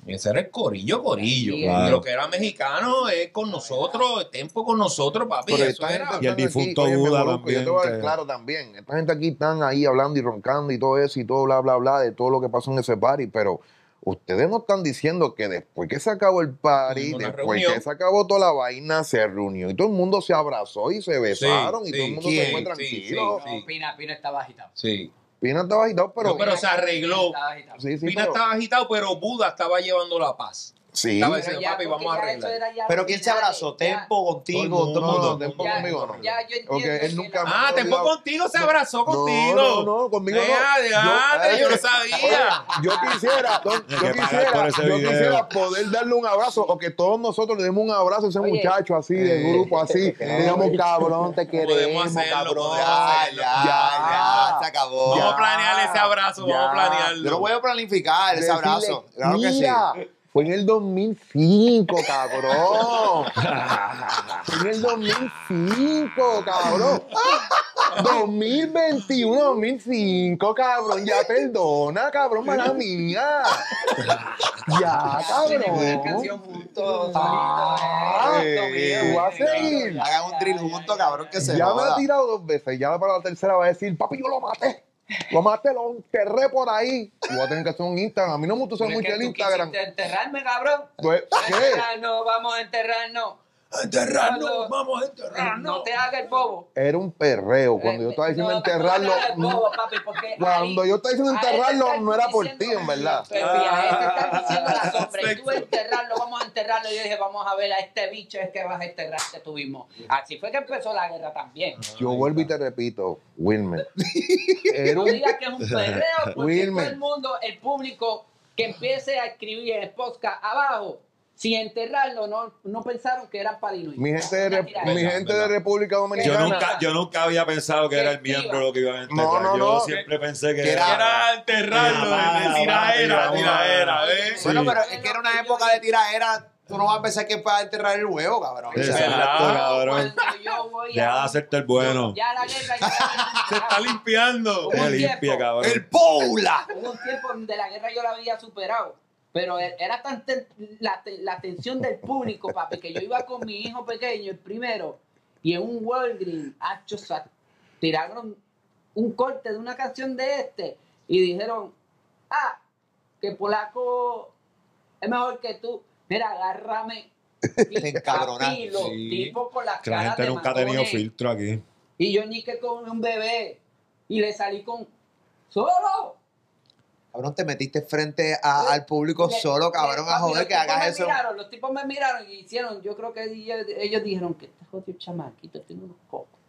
Ese era el corillo, corillo. Sí, claro. Lo que era mexicano es con nosotros, Tempo con nosotros, papi. Pero Eso era. Y el difunto Buda también, Yo te voy a dar claro también. Esta gente aquí están ahí hablando y roncando y todo eso y todo bla, bla, bla de todo lo que pasó en ese party, pero ustedes no están diciendo que después que se acabó el party, después reunión. que se acabó toda la vaina, se reunió y todo el mundo se abrazó y se besaron y sí, todo el mundo sí, se fue tranquilo. sí. No, Pina, Pina estaba agitado. Sí. Pina estaba agitado, pero... No, pero se arregló. Estaba agitado. sí, sí, Pina pero- estaba agitado, pero Buda estaba llevando la paz. Sí. Estaba Pero diciendo, ya, papi, vamos a arreglar. Pero ¿quién se abrazó? ya- ¿Tempo contigo? Todo el ¿Todo el No, mundo? no, Tempo Ya, conmigo no. ya yo entiendo él nunca Ah, Tempo olvidado. contigo se abrazó contigo. No, no, no, conmigo no. Vea, diantre, yo no eh, sabía. Yo quisiera, don- yo quisiera, yo quisiera poder darle un abrazo o que todos nosotros le demos un abrazo a ese Oye. muchacho así, de Eh. grupo así. Digamos, cabrón, te Podemos queremos, hacerlo, cabrón. podemos Ya, ya, Ya. ya, se acabó. Vamos a planear ese abrazo, vamos a planearlo. Yo lo voy a planificar, ese abrazo. Claro que sí. Fue en el 2005, cabrón. Fue en el 2005, cabrón. 2021, 2005, cabrón. Ya perdona, cabrón, mala mía. Ya, cabrón. juntos, Ah, eh, mío. tú vas a seguir. Hagan un drill juntos, cabrón, que se Ya me ha tirado dos veces. Ya para la tercera va a decir, papi, yo lo maté. Lo maté, lo enterré por ahí. Voy a tener que hacer un Instagram. A mí no me gusta usar mucho el Instagram. enterrarme, cabrón. Pues, ¿Qué? Enterrarnos, vamos a enterrarnos. Enterrarnos, Cuando- vamos a enterrarnos. No te hagas el bobo. Era un perreo. Cuando yo estaba diciendo No, enterrarlo. no te bobo, papi, Cuando ahí- yo estaba diciendo este enterrarlo, no era por ti, en verdad. Pero mira, a este están diciendo la sombra. Y tú enterrarlo, vamos a enterrarlo. Y yo dije, vamos a ver a este bicho es que vas a enterrar que tuvimos. Así fue que empezó la guerra también. Yo vuelvo y te repito, Wilmer. Era No digas que es un perreo, porque Wilmer. todo el mundo, el público que empiece a escribir en el podcast abajo, sin enterrarlo, no, no pensaron que eran palinos. mi gente de, Rep- mi gente de República Yo Dominicana. nunca, yo nunca había pensado que era el miembro lo que iban a enterrar. No, no, yo no. siempre pensé que, Que era. Era enterrarlo, Ah, de tiraera. Sí. Bueno, pero es que era una época de tiraera. Tú no vas a pensar que es para enterrar el huevo, cabrón. Exacto, cabrón. Yo Deja de a- hacerte el bueno. Ya la guerra ya Se está limpiando. Un limpia, cabrón. ¡El Poula! Hubo un tiempo donde la guerra yo la había superado. Pero e- era tan ten- la, la atención del público, papi, que yo iba con mi hijo pequeño, el primero, y en un Walgreens, hacho, tiraron un corte de una canción de este y dijeron, ah, que Polaco es mejor que tú. Mira, agárrame. Papi, los Sí. tipos con las Que la gente de nunca ha tenido filtro aquí. Y yo ni que con un bebé. Y le salí con. ¡Solo! Cabrón, te metiste frente a- al público Le- solo, cabrón, le- a joder los que hagas eso. Miraron, los tipos me miraron y hicieron, yo creo que ellos, ellos dijeron que este jodido chamaquito tiene unos cocos.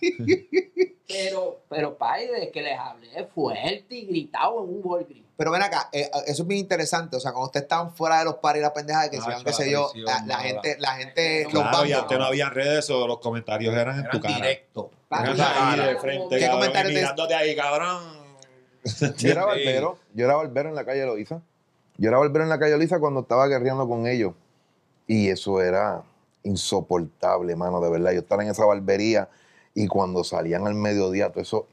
pero, pero, pai, de que les hablé fuerte y gritado en un Walgreens. Pero ven acá, eh, eso es bien interesante. O sea, cuando ustedes estaban fuera de los paris y las pendejas que Ah, se la qué sé yo, presión, la, la gente, la gente, los Claro, y bandos. antes no había redes o los comentarios eran en tu Eran cara. directo. Eran ahí de frente, ¿Qué cabrón, comentarios te- mirándote ahí, cabrón. Yo era barbero, yo era barbero en la calle Loiza. Yo era barbero en la calle Loiza cuando estaba guerreando con ellos. Y eso era insoportable, mano, de verdad. Yo estaba en esa barbería y cuando salían al mediodía, todo eso,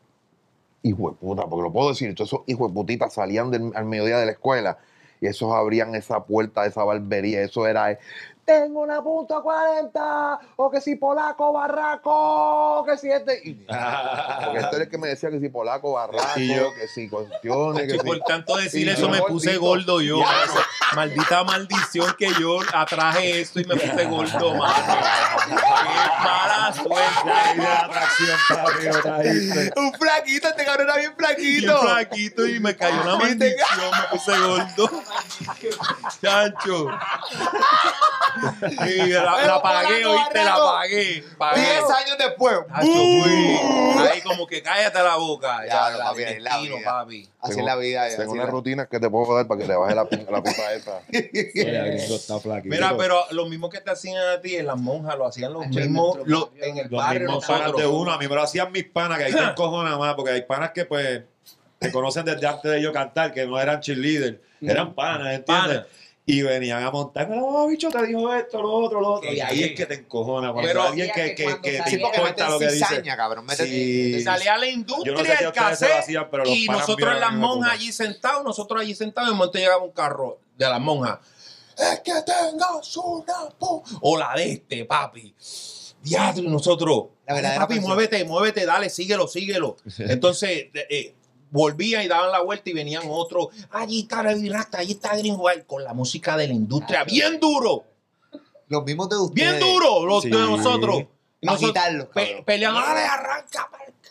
hijo de puta, porque lo puedo decir, todos esos hijos de putitas salían del- al mediodía de la escuela y esos abrían esa puerta de esa barbería. Eso era, tengo una punto 40, o que si polaco, barraco, que si este. Y- porque este era el que me decía que si polaco, barraco, Y yo- que si cuestiones, que si. por tanto decir eso me puse gordo yo. Maldita maldición que yo atraje esto y me puse gordo, mano. Qué mala suerte. Un flaquito, este cabrón era bien Bien flaquito. flaquito y me cayó una maldición, me puse gordo. Chancho. Y la, la pagué, oíste, la pagué. pagué. Diez años después. Fui. Ahí como que cállate la boca. Ya, papi, es la vida. papi. Así es la vida. Tengo unas rutinas que te puedo dar para que le baje la, la pipa flaquito. Mira, pero lo mismo que te hacían a ti en las monjas, lo hacían los mismos en el Los barrio mismos panas de uno, a mí me lo hacían mis panas, que ahí te encojonan más, porque hay panas que pues te conocen desde antes de yo cantar, que no eran cheerleaders, eran panas, ¿entiendes? Panas. Y venían a montarme, no, bicho, te dijo esto, lo otro, lo otro. Sí. Y ahí es que te encojona. Cuando Pero- alguien que, que que, que te importa lo que dice. cizaña, cabrón. meten- Sí. meten- Salía la industria, no sé si el cassette, pero y nosotros en las monjas allí sentados, nosotros allí sentados, y un momento llegaba un carro de las monjas. Es que tengas una po-". O la de este, papi. Diablo, nosotros. La verdadera papi, canción. muévete, muévete, dale, síguelo, síguelo. Entonces, eh, volvía y daban la vuelta y venían otros. Allí está la virata, allí está Gringo Wild", con la música de la industria. Bien duro, Los mismos de ustedes. bien duro, los Sí. de nosotros. Nosotros quitarlos, pe- dale, arranca, arranca.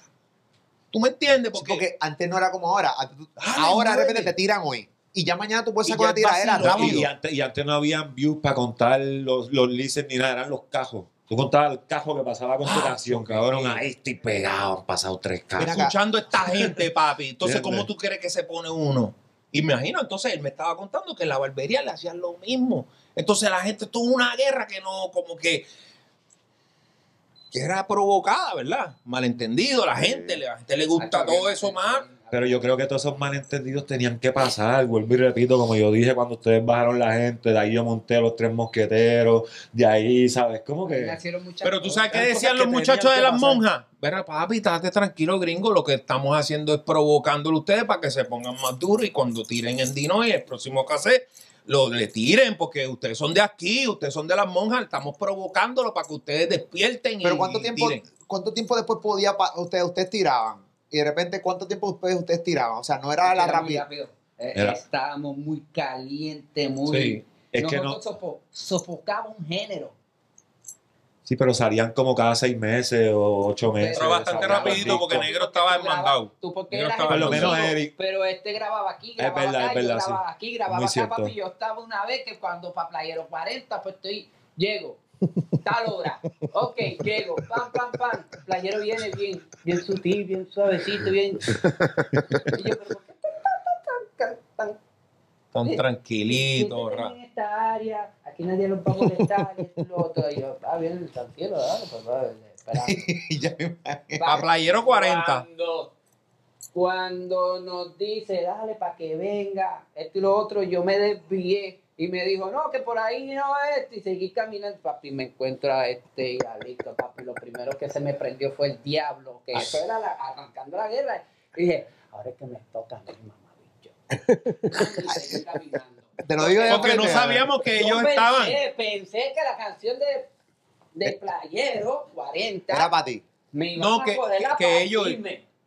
¿Tú me entiendes? Sí, Porque, antes no era como ahora. Dale, Ahora de repente te tiran hoy. Y ya mañana tú puedes sacar una tiradera rápido. Y antes, y antes no habían views para contar los, los listens ni nada, eran los cajos. Tú contabas el cajo que pasaba con tu Ah, canción, cabrón. Ahí estoy pegado, han pasado tres cajos. Escuchando a esta gente, papi. Entonces. ¿cómo tú crees que se pone uno? Imagino, entonces él me estaba contando que en la barbería le hacían lo mismo. Entonces la gente tuvo una guerra que no, como que, que era provocada, ¿verdad? Malentendido, la gente, la gente le gusta todo eso más. Pero yo creo que todos esos malentendidos tenían que pasar. Vuelvo y repito, como yo dije cuando ustedes bajaron la gente, de ahí yo monté a los tres mosqueteros, de ahí, ¿sabes? ¿Cómo que? Pero tú sabes qué decían los muchachos de las monjas. Verá, papi, estate tranquilo, gringo. Lo que estamos haciendo es provocándolo ustedes para que se pongan más duros y cuando tiren en Dino y el próximo cassette, lo le tiren, porque ustedes son de aquí, ustedes son de las monjas, estamos provocándolo para que ustedes despierten Pero y ¿cuánto tiempo, tiren. ¿cuánto tiempo después podía pa- ustedes, ustedes tiraban? Y de repente, ¿cuánto tiempo después ustedes tiraban? O sea, no era la Era muy rapidez. Eh, Era- Estábamos muy calientes, muy. Sí. Es que no. Nosotros sofo- sofocamos un género. Sí, pero salían como cada seis meses o ocho meses. Pero bastante rapidito porque negro estaba demandado. Tú porque Negro eras estaba Por lo menos Eric. Pero este grababa aquí, grababa verdad, acá, es yo verdad, sí. grababa aquí, grababa Muy acá, cierto. papi. Yo estaba una vez que cuando para Playero 40, pues estoy, llego, tal hora, ok, llego, pam, pam, pam. Playero viene bien, bien sutil, bien suavecito, bien. Y yo, pero ¿por qué tan, tan, tan, tan, Tan Sí. tranquilito, Siéntete ra- en esta área, aquí nadie los va a molestar, y lo otro. Y yo, ah, bien, tranquilo, dale, pues, dale, espera. Y ya me imagino. Pa' Playero 40. Cuando, cuando nos dice, dale para que venga, esto y lo otro, yo me desvié y me dijo, no, que por ahí no es, y seguí caminando, papi, me encuentro a este y a papi, lo primero que se me prendió fue el diablo, que eso era la- arrancando la guerra, y dije, ahora es que me toca a mí, mamá, bicho. Y seguí caminando. Te lo digo de Porque no sabíamos que ellos pensé, estaban. Pensé que la canción de, de Playero 40 Era para ti. me iban No, a que- que ellos-.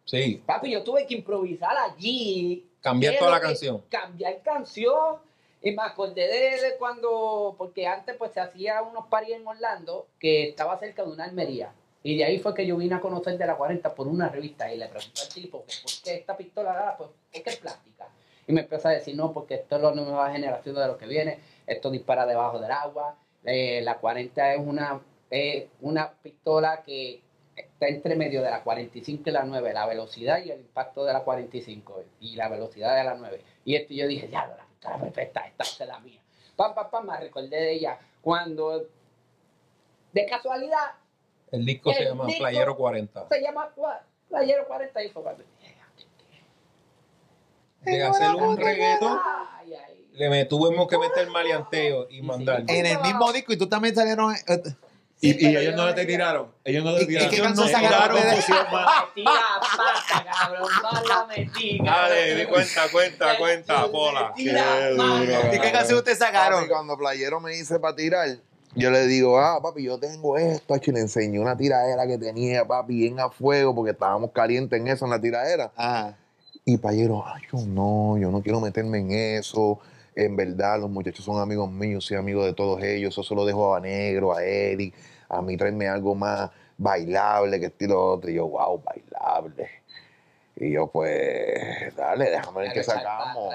Sí, Papi, yo tuve que improvisar allí. cambiar ¿Qué toda la canción. Cambiar canción. Y me acordé de, cuando, porque antes pues se hacía unos paris en Orlando que estaba cerca de una almería. Y de ahí fue que yo vine a conocer de la 40 por una revista y le pregunté al tipo, que ¿por qué esta pistola? Pues, ¿por qué es plástica? Y me empezó a decir, no, porque esto es la nueva generación de lo que viene, esto dispara debajo del agua, eh, la 40 es una, es una pistola que está entre medio de la 45 y la 9, la velocidad y el impacto de la 45 y la velocidad de la 9. Y esto yo dije, ya, perfecta, esta es la mía. Pam, pam, pam, me recordé de ella. Cuando, de casualidad, El disco se llama disco- Playero 40. se llama Playero 40 y fue cuando De hacer un reggaetón, le me- tuvimos que meter maleanteo y mandar. En el mismo disco y tú también salieron. Y, Sí, y pero ellos no no le te tiraron. Ellos no ¿Y te qué tiraron. canción Ellos sacaron tiraron fusión más. La pata, cabrón, más la metí. Dale, di cuenta, cuenta, cuenta, Metí Pola. la Qué mano. duro. ¿Y qué canción ustedes sacaron? cuando Playero me dice para tirar, yo le digo, ah, papi, yo tengo esto, y le enseñé una tiradera que tenía, papi, bien a fuego, porque estábamos calientes en eso, en la tiradera. Ah, Y Playero, ay, yo no, yo no quiero meterme en eso. En verdad, los muchachos son amigos míos, soy amigo de todos ellos. Eso se lo dejo a Negro, a Eric. A mí tráeme algo más bailable que estilo otro. Y yo, wow, bailable. Y yo, pues, dale, déjame ver qué sacamos.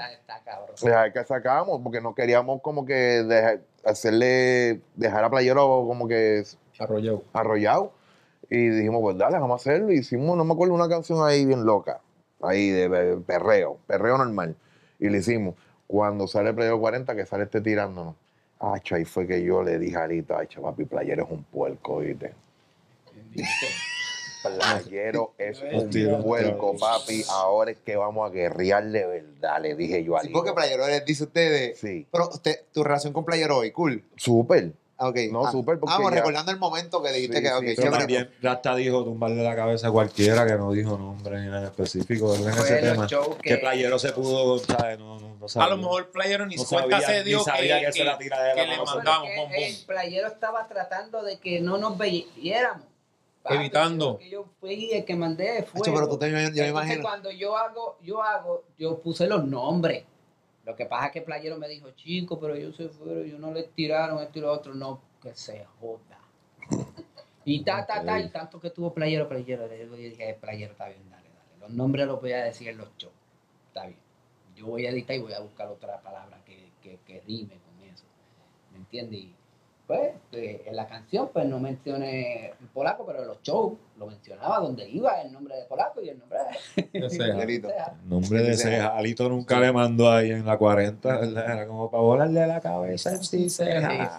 Dejar que sacamos, porque no queríamos como que dejar- hacerle, dejar a Playero como que Arrollado. arrollado. Y dijimos, pues dale, vamos a hacerlo. Hicimos, no me acuerdo, una canción ahí bien loca. Ahí de, de perreo, perreo normal. Y le hicimos. Cuando sale el Playero 40, que sale este tirándonos. Acho, ahí fue que yo le dije a Alito, ay, papi, Playero es un puerco, ¿viste? Playero es un puerco, papi. Ahora es que vamos a guerrear de verdad, le dije yo a Sí, Alito. porque Playero les dice a ustedes. Sí, Pero usted, tu relación con Playero hoy, cool. súper. Ah, ok. No, Ah, súper, porque Ah, bueno, ya- recordando el momento que dijiste Sí, que, sí, ok, pero también Rasta dijo tumbarle la cabeza a cualquiera que no dijo nombre ni nada en específico en ese tema. Que que- Playero se pudo, ¿sabes? No, no, no A sabía. lo mejor Playero ni No cuenta sabía- se dio ni sabía que, que se la tira de la que le mandamos que bom, bom. El playero estaba tratando de que no nos viéramos. Evitando. Que yo fui el que mandé fue. Pero tú te, yo me Entonces, imagino. cuando yo hago, yo hago, yo puse los nombres. Lo que pasa es que Playero me dijo, chico, pero ellos se fueron, yo no les tiraron esto y lo otro, no, que se joda. Y ta, ta, ta, y tanto que tuvo Playero, Playero, yo dije, Playero, está bien, dale, dale. Los nombres los voy a decir en los shows, está bien. Yo voy a editar y voy a buscar otra palabra que, que, que rime con eso. ¿Me entiendes? Y pues, eh, en la canción, pues no mencioné el polaco, pero en los shows lo mencionaba donde iba el nombre de polaco y el nombre de De Ceja. Delito. Nombre de ceja. Alito nunca le mandó ahí en la 40, ¿verdad? Era como para volarle la cabeza en sí ceja.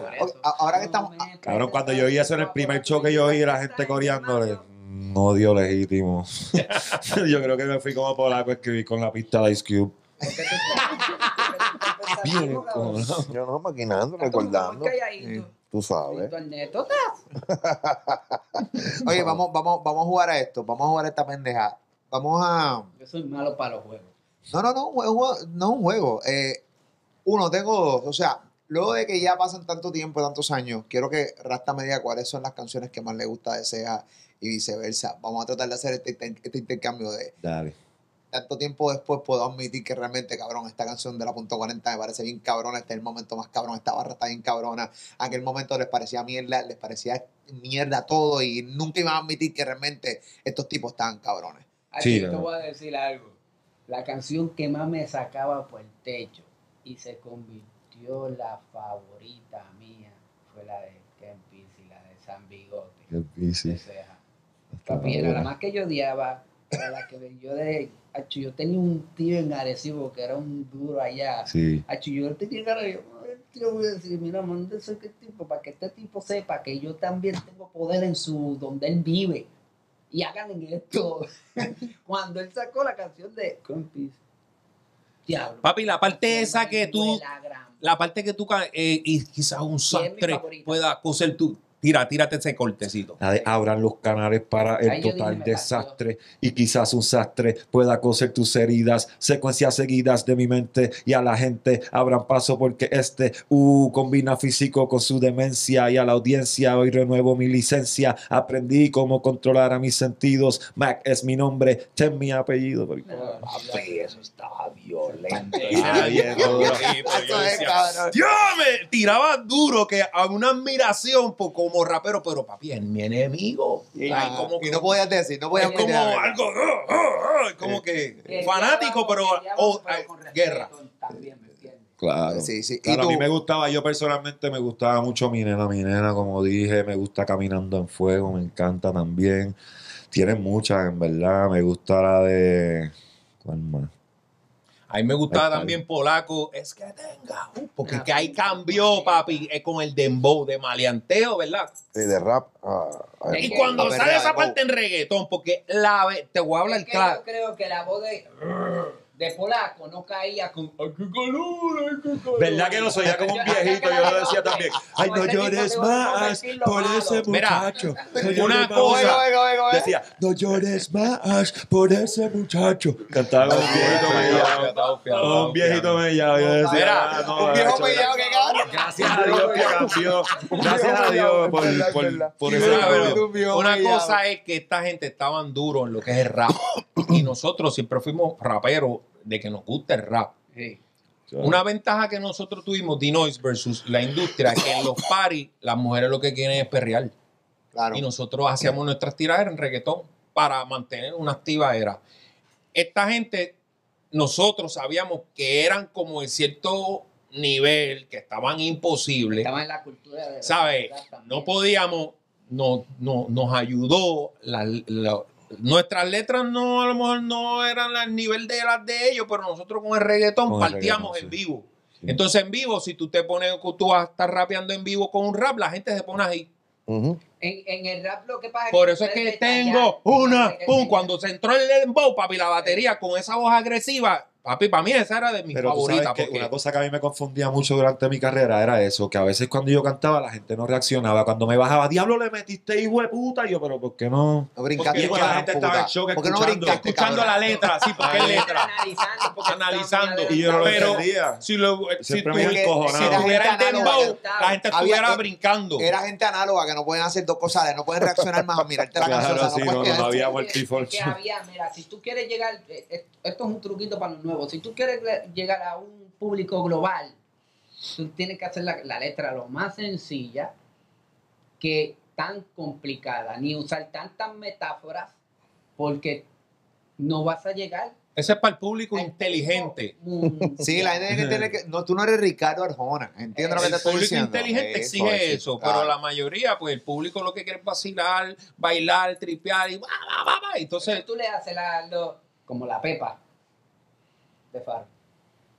Ahora que estamos- Cabrón, cuando yo oí eso en el primer show que yo oí, la gente coreándole. mm, Odio legítimo. yo creo que me fui como polaco a escribir con la pista de Ice Cube. Bien, ¿no? Yo no maquinando, recordando. Tú sabes. Oye, vamos, vamos, vamos a jugar a esto. Vamos a jugar a esta pendeja. Vamos a. Yo soy malo para los juegos. No, no, no, un juego, no es un juego. Eh, uno, tengo dos. O sea, luego de que ya pasan tanto tiempo, tantos años, quiero que Rasta me diga cuáles son las canciones que más le gusta de Ceja y viceversa. Vamos a tratar de hacer este, inter- este intercambio de Dale. Tanto tiempo después puedo admitir que realmente, cabrón, esta canción de la punto 40 me parece bien cabrona, este es el momento más cabrón, esta barra está bien cabrona, aquel momento les parecía mierda, les parecía mierda todo y nunca iban a admitir que realmente estos tipos estaban cabrones. Aquí Sí, te voy a decir algo. La canción que más me sacaba por el techo y se convirtió en la favorita mía fue la de Ken y la de San Bigote. De Ceja. Papi, era la más que yo odiaba, era la que yo de... Acho, yo tenía un tío en Arecibo que era un duro allá. Sí. Acho, yo tenía ganas de yo voy a decir, mira, mándese este tipo para que este tipo sepa que yo también tengo poder en su donde él vive. Y hagan en esto. Cuando él sacó la canción de. Diablo. Papi, la parte esa que tú, la parte que tú, eh, y quizás un sastre pueda coser tu, tira, tírate ese cortecito. Abran los canales para el dije, total desastre y quizás un sastre pueda coser tus heridas, secuencias seguidas de mi mente y a la gente abran paso porque este uh, combina físico con su demencia y a la audiencia hoy renuevo mi licencia, aprendí cómo controlar a mis sentidos, Mac es mi nombre, ten mi apellido. Papi, eso estaba violento. Ah, bien, duro. Yo Eso es, decía, cabrón. Dios, me tiraba duro, que a una admiración por, como rapero, pero papi, es mi enemigo. Ay, Ah, como y que- no podías decir, no podías es como algo, como que fanático, pero, oh, pero con guerra. También, ¿me entiendes? Claro. Sí, sí. Y Claro, a mí me gustaba, yo personalmente me gustaba mucho mi nena, mi nena, como dije, me gusta Caminando en Fuego, me encanta también. Tiene muchas, en verdad, me gusta la de... ¿Cuál más? A mí me gustaba también polaco. Es que tenga. uh, Porque es que ahí cambió, papi, eh, con el dembow de maleanteo, ¿verdad? Sí, de rap. ah, Es Y cuando sale esa parte en reggaetón, porque la te voy a hablar Es que claro. Yo creo que la voz de, de polaco no caía con. ¡Ay, qué calor! ¡Ay, qué calor! ¿Verdad que no soy ya como un viejito? Yo lo decía también. Ay, no llores más por ese muchacho. Una cosa-. Decía, no llores más por ese muchacho. Cantaba con un viejito mellado. Un viejito mellado. Yo decía, Mira, ah, no, un viejo macho, pillado que cabrón. Gracias a Dios que cambió. Gracias a Dios por, por, ese Una mellado. cosa es que esta gente estaban duros en lo que es el rap. y nosotros siempre fuimos raperos de que nos gusta el rap. Sí. Una ventaja que nosotros tuvimos, Dinois versus la industria, es que en los paris las mujeres lo que quieren es perrear. Claro. Y nosotros hacíamos nuestras tiraderas en reggaetón para mantener una activa era. Esta gente, nosotros sabíamos que eran como de cierto nivel, que estaban imposibles. Estaba en la cultura de la ¿Sabes? No podíamos, no, no, nos ayudó. la- la- nuestras letras no, a lo mejor no eran al nivel de las de ellos, pero nosotros con el reggaetón Con el partíamos reggaetón, en vivo. Sí. Entonces en vivo, si tú te pones, tú vas a estar rapeando en vivo con un rap, la gente se pone ahí. Ujú. En, en el rap lo que pasa Por que eso es que tengo una, pum, cuando se entró el dembow, papi, la batería con esa voz agresiva, papi, para mí esa era de mis Pero tú favoritas. sabes que porque- una cosa que a mí me confundía mucho durante mi carrera era eso, que a veces cuando yo cantaba la gente no reaccionaba. Cuando me bajaba, diablo, le metiste hijo de puta. Y yo, pero ¿por qué no? No brincaste Y es con que la gente estaba en shock ¿Por qué no escuchando, escuchando la letra, sí, porque es letra. Analizando, porque Y yo no lo Pero- entendía. Si, lo, si Siempre me tuvi- encojonaba. si Era tuviera el dembow, la gente estuviera eh, brincando. Era gente análoga que no pueden hacer dos cosas, no pueden reaccionar más a mirarte la canción. no, no, había Es multiforce. que había, mira, si tú quieres llegar, eh, eh, esto es un truquito para los nuevos, si tú quieres le- llegar a un público global, tú tienes que hacer la, la letra lo más sencilla que tan complicada, ni usar tantas metáforas, porque no vas a llegar Ese es para el público al inteligente. público. Sí, la gente tiene que entender que no, tú no eres Ricardo Arjona. Entiendo lo que te El estoy público diciendo. inteligente Eso, exige eso, eso, claro. pero la mayoría, pues el público lo que quiere es vacilar, bailar, tripear y va, va, va. Entonces, Entonces tú le haces la, lo- como la pepa de Faro.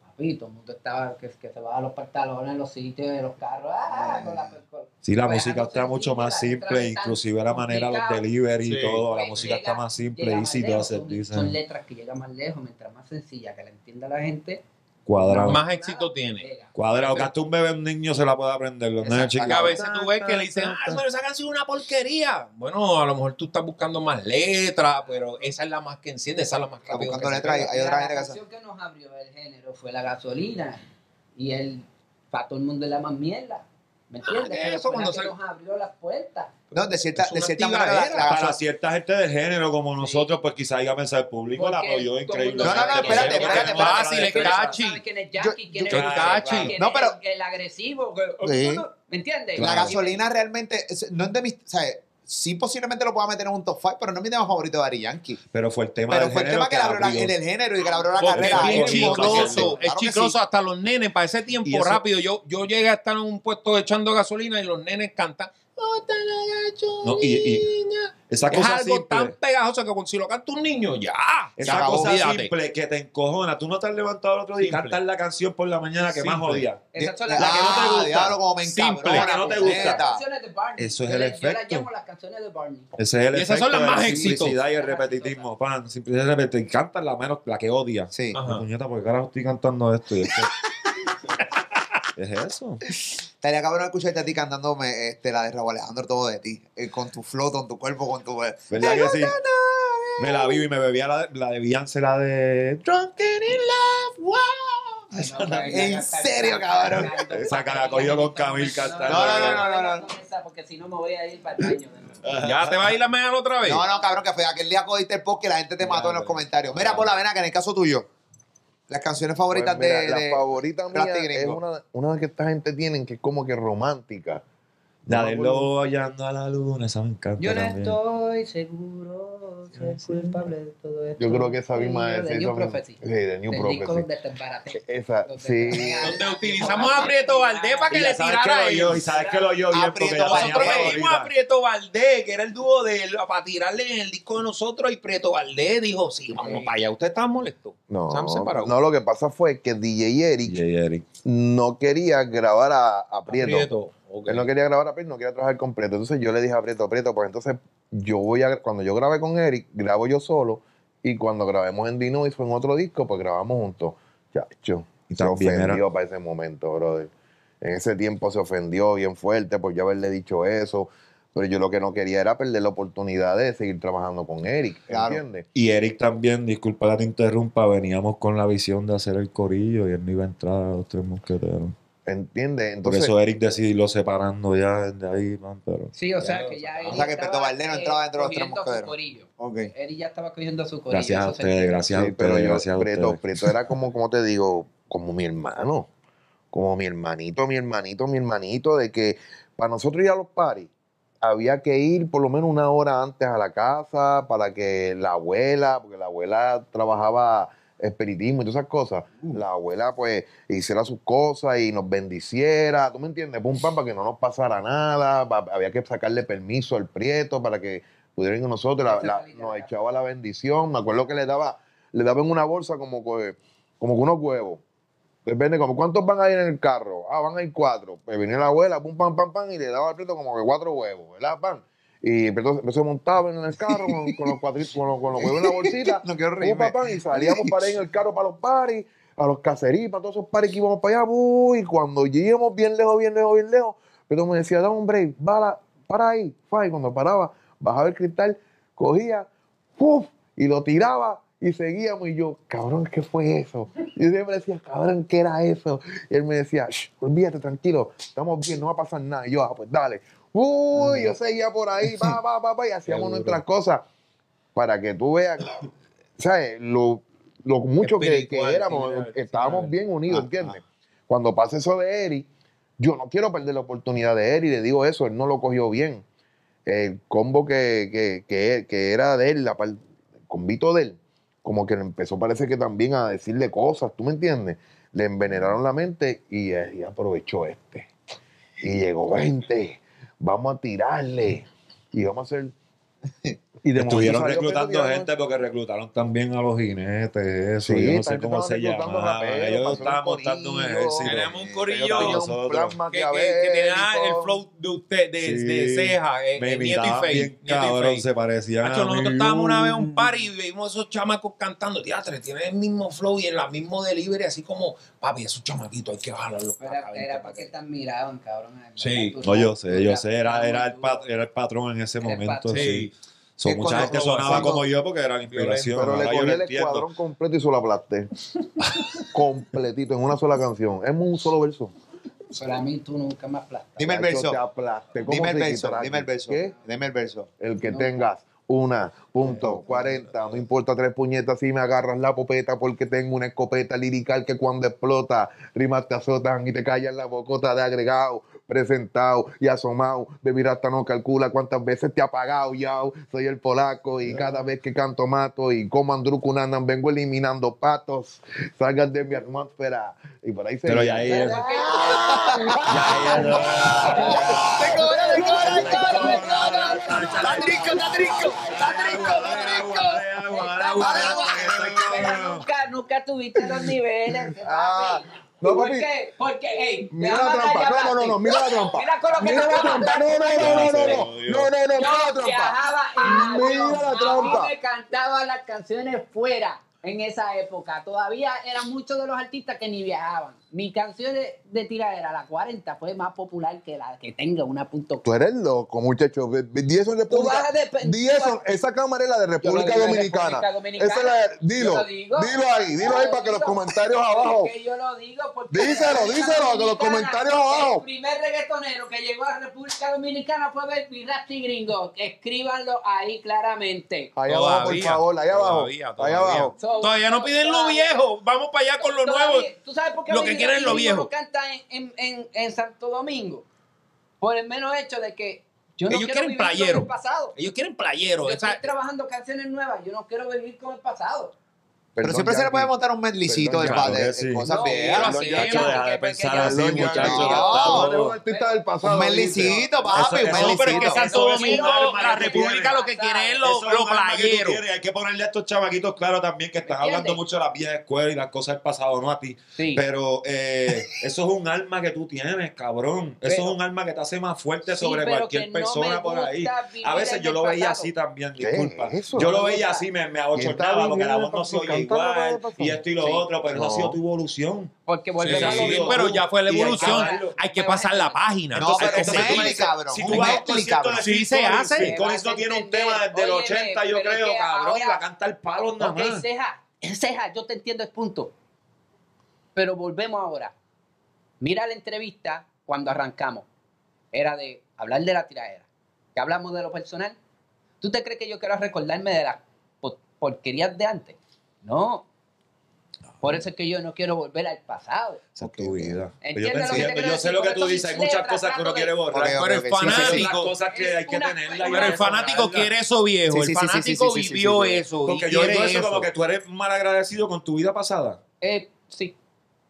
Papi, todo el mundo estaba que, que se baja los pantalones en los sitios de los carros. Ah, con la, con- Sí, la Pues, música está mucho más simple, inclusive la manera, los delivery y Sí. todo. La Pues, música llega- está más simple, llega más easy to lejos, hacer, son letras que llegan más lejos, mientras más sencilla que la entienda la gente. Cuadrado. más éxito tiene. Cuadrado, que hasta un bebé, un niño se la puede aprender. Los nenes Que a veces tú ves que le dicen, ah, pero esa canción es una porquería. Bueno, a lo mejor tú estás buscando más letras, pero esa es la más que enciende, esa es la más buscando que se letras. Hay otra la gente que canción que nos abrió el género fue la gasolina. Y él, para todo el mundo es la más mierda. ¿Me entiendes? Ah, eso cuando se- nos abrió las puertas. No, de cierta, de cierta manera. la- activadera. la Para cierta gente del género como nosotros, pues quizá iba a pensar el público, la apoyó increíble. No, no, no, espérate, espérate. Fácil, es sabe quién es Jackie, quién No, pero- el agresivo. ¿Me entiendes? La gasolina realmente no es de mis. O sea, sí posiblemente lo pueda meter en un top 5, pero no es mi tema favorito de Ari Yankee. Pero fue el tema Pero del fue el tema que le abrió la- en el género y que le abrió la carrera. es bien él, chicloso, claro es que sí. hasta los nenes, para ese tiempo rápido. Yo, yo llegué a estar en un puesto echando gasolina y los nenes cantan. "Bota la gasolina". No, y- y- Esa es cosa algo tan simple. pegajoso que si lo canta un niño, ya. Esa ya, cosa olvídate. simple que te encojona. Tú no te has levantado el otro día y cantas la canción por la mañana que más Simple. odia. Esas son La las que no te gusta. diablo, como me Simple, encabrona, que no te gusta. Las canciones de Barney. Eso es Yo el le- Yo efecto. las llamo las canciones de Barney. Ese es el Y esas efecto son las de la más simplicidad exitosas. y el repetitismo, pan. Simplicidad y repetitismo. Y cantas la menos, la que odia. Sí. Ajá. Puñeta, porque carajo estoy cantando esto y esto. es eso. Estaría cabrón escucharte a ti cantándome este, la de Raúl Alejandro, todo de ti. eh, con tu flow, con tu cuerpo, con tu. ¿Verdad que sí? Me la vi y me bebía la, de- la de Beyoncé, la de Drunken in Love. Wow. ¿En serio, cabrón? Esa que la cogió con Camil cantando. No, no, no, no, no, no. Porque si no me voy a ir para el baño. Ya te va a ir la media otra vez. No, no, cabrón, que fue aquel día cogiste el post que la gente te mató en los comentarios. Mira, por la vena, que en el caso tuyo, las canciones favoritas Pues mira, de, La de- favorita mía Plastic es una, una que esta gente tiene que es como que romántica. La acuerdo. lobo hallando a la luna, esa me encanta Yo no también. estoy seguro, soy culpable de todo esto. Yo creo que esa misma de es New esa misma- Prophecy. Sí, de New Prophecy. de Tembarate. Esa, Los sí. de- Donde utilizamos a Prieto Valdés para que le tirara a él. y sabes que lo oyó bien porque Nosotros metimos a. Prieto Valdés, que era el dúo de él, para tirarle en el disco de nosotros, y Prieto Valdés dijo, sí, vamos para allá. ¿Usted estaba molesto? No, no, lo que pasa fue que DJ Eric Y Eric. no quería grabar a, a Prieto. Prieto. Él no quería grabar a Prieto, no quería trabajar con Prieto. Entonces yo le dije a Prieto, Prieto, pues entonces yo voy a, cuando yo grabé con Eric, grabo yo solo. Y cuando grabemos en Dinois fue en otro disco, pues grabamos juntos. Chacho. Y se era- ofendió para ese momento, brother. En ese tiempo se ofendió bien fuerte por yo haberle dicho eso. Pero yo lo que no quería era perder la oportunidad de seguir trabajando con Eric, Claro. ¿entiendes? Y Eric también, disculpa que te interrumpa, veníamos con la visión de hacer el corillo y él no iba a entrar a los tres mosqueteros. ¿Entiendes? Por Entonces, eso Eric decidió separando ya desde ahí, man, pero... Sí, o sea que ya o Eri sea que estaba, Prieto Valdés no entraba dentro de los tres cogiendo su mosqueteros. corillo. Ok. Eri ya estaba cogiendo su corillo. Gracias a ustedes, gracias sí, a pero ustedes, yo, gracias a ustedes. Prieto era como, como te digo, como mi hermano, como mi hermanito, mi hermanito, mi hermanito, de que para nosotros ir a los paris había que ir por lo menos una hora antes a la casa para que la abuela, porque la abuela trabajaba espiritismo y todas esas cosas, la abuela pues hiciera sus cosas y nos bendiciera, ¿tú me entiendes? Pum, pam, para que no nos pasara nada, pa- había que sacarle permiso al prieto para que pudiera ir con nosotros, la- la- nos echaba la bendición, me acuerdo que le daba, le daba en una bolsa como, que- como que unos huevos. Depende, como cuántos van a ir en el carro. Ah, van a ir cuatro. Pues venía la abuela, pum, pam, pam, pam, y le daba al prieto como que cuatro huevos, ¿verdad? Pam. Y entonces se montaba en el carro con, con los cuadritos, con los, con los huevos en la bolsita. No quiero reírme. y salíamos para ir en el carro para los paris, a los cacerías, para todos esos paris que íbamos para allá. uy, y cuando lleguemos bien lejos, bien lejos, bien lejos, pero me decía, dame un break, para, para ahí. Y cuando paraba, bajaba el cristal, cogía, ¡puf! y lo tiraba y seguíamos. Y yo, cabrón, ¿qué fue eso? Y yo siempre decía, cabrón, ¿qué era eso? Y él me decía, Shh, olvídate, tranquilo, estamos bien, no va a pasar nada. Y yo, ah, pues dale. Uy, yo seguía por ahí, va, va, va, va, y hacíamos nuestras cosas para que tú veas, ¿sabes? Lo, lo mucho que, que éramos, sí, sí, estábamos sí. bien unidos, Ah, ¿entiendes? Cuando pasa eso de Eri, yo no quiero perder la oportunidad de Eri, le digo eso, él no lo cogió bien. El combo que, que, que, que era de él, la par- el convito de él, como que empezó parece que también a decirle cosas, ¿tú me entiendes? Le envenenaron la mente y, eh, y aprovechó este. Y llegó 20, vamos a tirarle y vamos a hacer... Y de Estuvieron reclutando gente porque reclutaron también a los jinetes, eso. Sí, yo no sé cómo se raperos, Ellos estaban montando un ejército. Tenemos un corillo nosotros. Que, que, que tenía el flow de usted, de, Sí. de ceja, eh, Me eh, Nieto y imitaban Faye. bien Nieto cabrón, se parecían Macho, a nosotros mí. estábamos una vez en un party y vimos esos chamacos cantando. Diatre, tienen el mismo flow y el mismo delivery, así como, papi, esos chamaquitos hay que bajarlos Era, era para que te admiraban, cabrón. Sí. No, yo sé, yo sé, era, muy era, el, duro. pat- era el patrón en ese momento, sí. Que mucha cuando- gente sonaba cuando- como yo porque era la inspiración. Pero le cogí el entiendo. escuadrón completo y se lo aplasté. Completito, en una sola canción. Es un solo verso. Pero a mí tú nunca me aplastas. Dime el verso. te aplasté. ¿Cómo Dime el verso, dime el verso. ¿Qué? Dime el verso. El que No. tengas una, punto, 40, no importa tres puñetas si me agarras la popeta porque tengo una escopeta lirical que cuando explota, rimas te azotan y te callan la bocota de agregado, presentado y asomado, de hasta no calcula cuántas veces te ha pagado, yo soy el polaco y cada vez que canto mato y como Andrukunanan vengo eliminando patos, salgan de mi atmósfera y por ahí se Pero ya ahí es- ¡Te cobra, te cobra, te cobra, te cobra! ¡Está trinco, está trinco! ¡Está trinco, está trinco! Nunca, nunca tuviste los niveles. Ah. No, ¿Por papi. qué? Porque, hey, Mira la trampa, no, no, no, no, mira la trampa. Mira con lo que Mira la trampa, no, no, no, no, no, no, no, no, no, mira la trampa. Mira la trampa. me cantaban las canciones fuera en esa época. Todavía eran muchos de los artistas que ni viajaban. Mi canción de, de tiradera, la 40, fue más popular que la que tenga una punto. Tú eres loco, muchacho. Ve- ve- Di eso en Tú República. vas a dep- Di eso, esa cámara es la de República Dominicana. República Dominicana. Esa es la de- dilo, digo. dilo ahí, dilo ahí para que lo los comentarios abajo. Es que yo lo digo porque Díselo, díselo, que los comentarios abajo. El primer reggaetonero que llegó a República Dominicana fue Baby Rasty Gringo. Escríbanlo ahí claramente. Ahí abajo, por Todavía, favor, ahí abajo. todavía, Ahí todavía. abajo. So- Todavía no piden lo todavía- viejo. Vamos para allá con lo Todavía- nuevo. ¿Tú sabes por qué Lo Baby que quieren lo viejo. no canta en, en, en, en Santo Domingo? Por el menos hecho de que yo no Ellos quiero quieren vivir con playero. el pasado. Ellos quieren playero. Yo estoy trabajando canciones nuevas. Yo no quiero vivir con el pasado. Pero siempre se le puede montar un medlicito de padre, cosas viejas. de pensar así, muchachos. No, un artista del. Un medlicito, papi, un pero es que Santo Domingo, la República lo que quiere es lo playero. Hay que ponerle a estos chavaquitos claro también que están hablando mucho de las viejas escuelas y las cosas del pasado, no a ti. Pero eh, eso es un alma que tú tienes, cabrón. Eso es un alma que te hace más fuerte sobre cualquier persona por ahí. A veces yo lo veía así también, disculpa. Yo lo veía así, me abochornaba porque la voz no soy igual y esto y lo Sí. otro, pero eso ha No. sido tu evolución. Porque Sí, volvemos a lo mismo. pero ya fue la evolución. Hay que pasar la página. No, Entonces, pero medley, cabrón. Si tú vas a concierto de Sí se hace. Collins no tiene un tema desde el Óyeme, 80, yo creo, cabrón, la canta el palo nada Ok, más. ceja, ceja, yo te entiendo el punto. Pero volvemos ahora. Mira la entrevista cuando arrancamos. Era de hablar de la tiradera. Que hablamos de lo personal. ¿Tú te crees que yo quiero recordarme de las po- porquerías de antes? No. Por eso es que yo no quiero volver al pasado. Esa es tu vida. ¿Entiendes Yo, quiero yo sé lo que tú dices. Hay muchas cosas que uno quiere borrar. Pero el fanático, cosas que hay que pero el fanático quiere eso viejo. Sí, el sí, sí, sí, fanático sí, sí, sí, vivió eso. y Porque yo digo eso eso. como que tú eres mal agradecido con tu vida pasada. Eh, sí.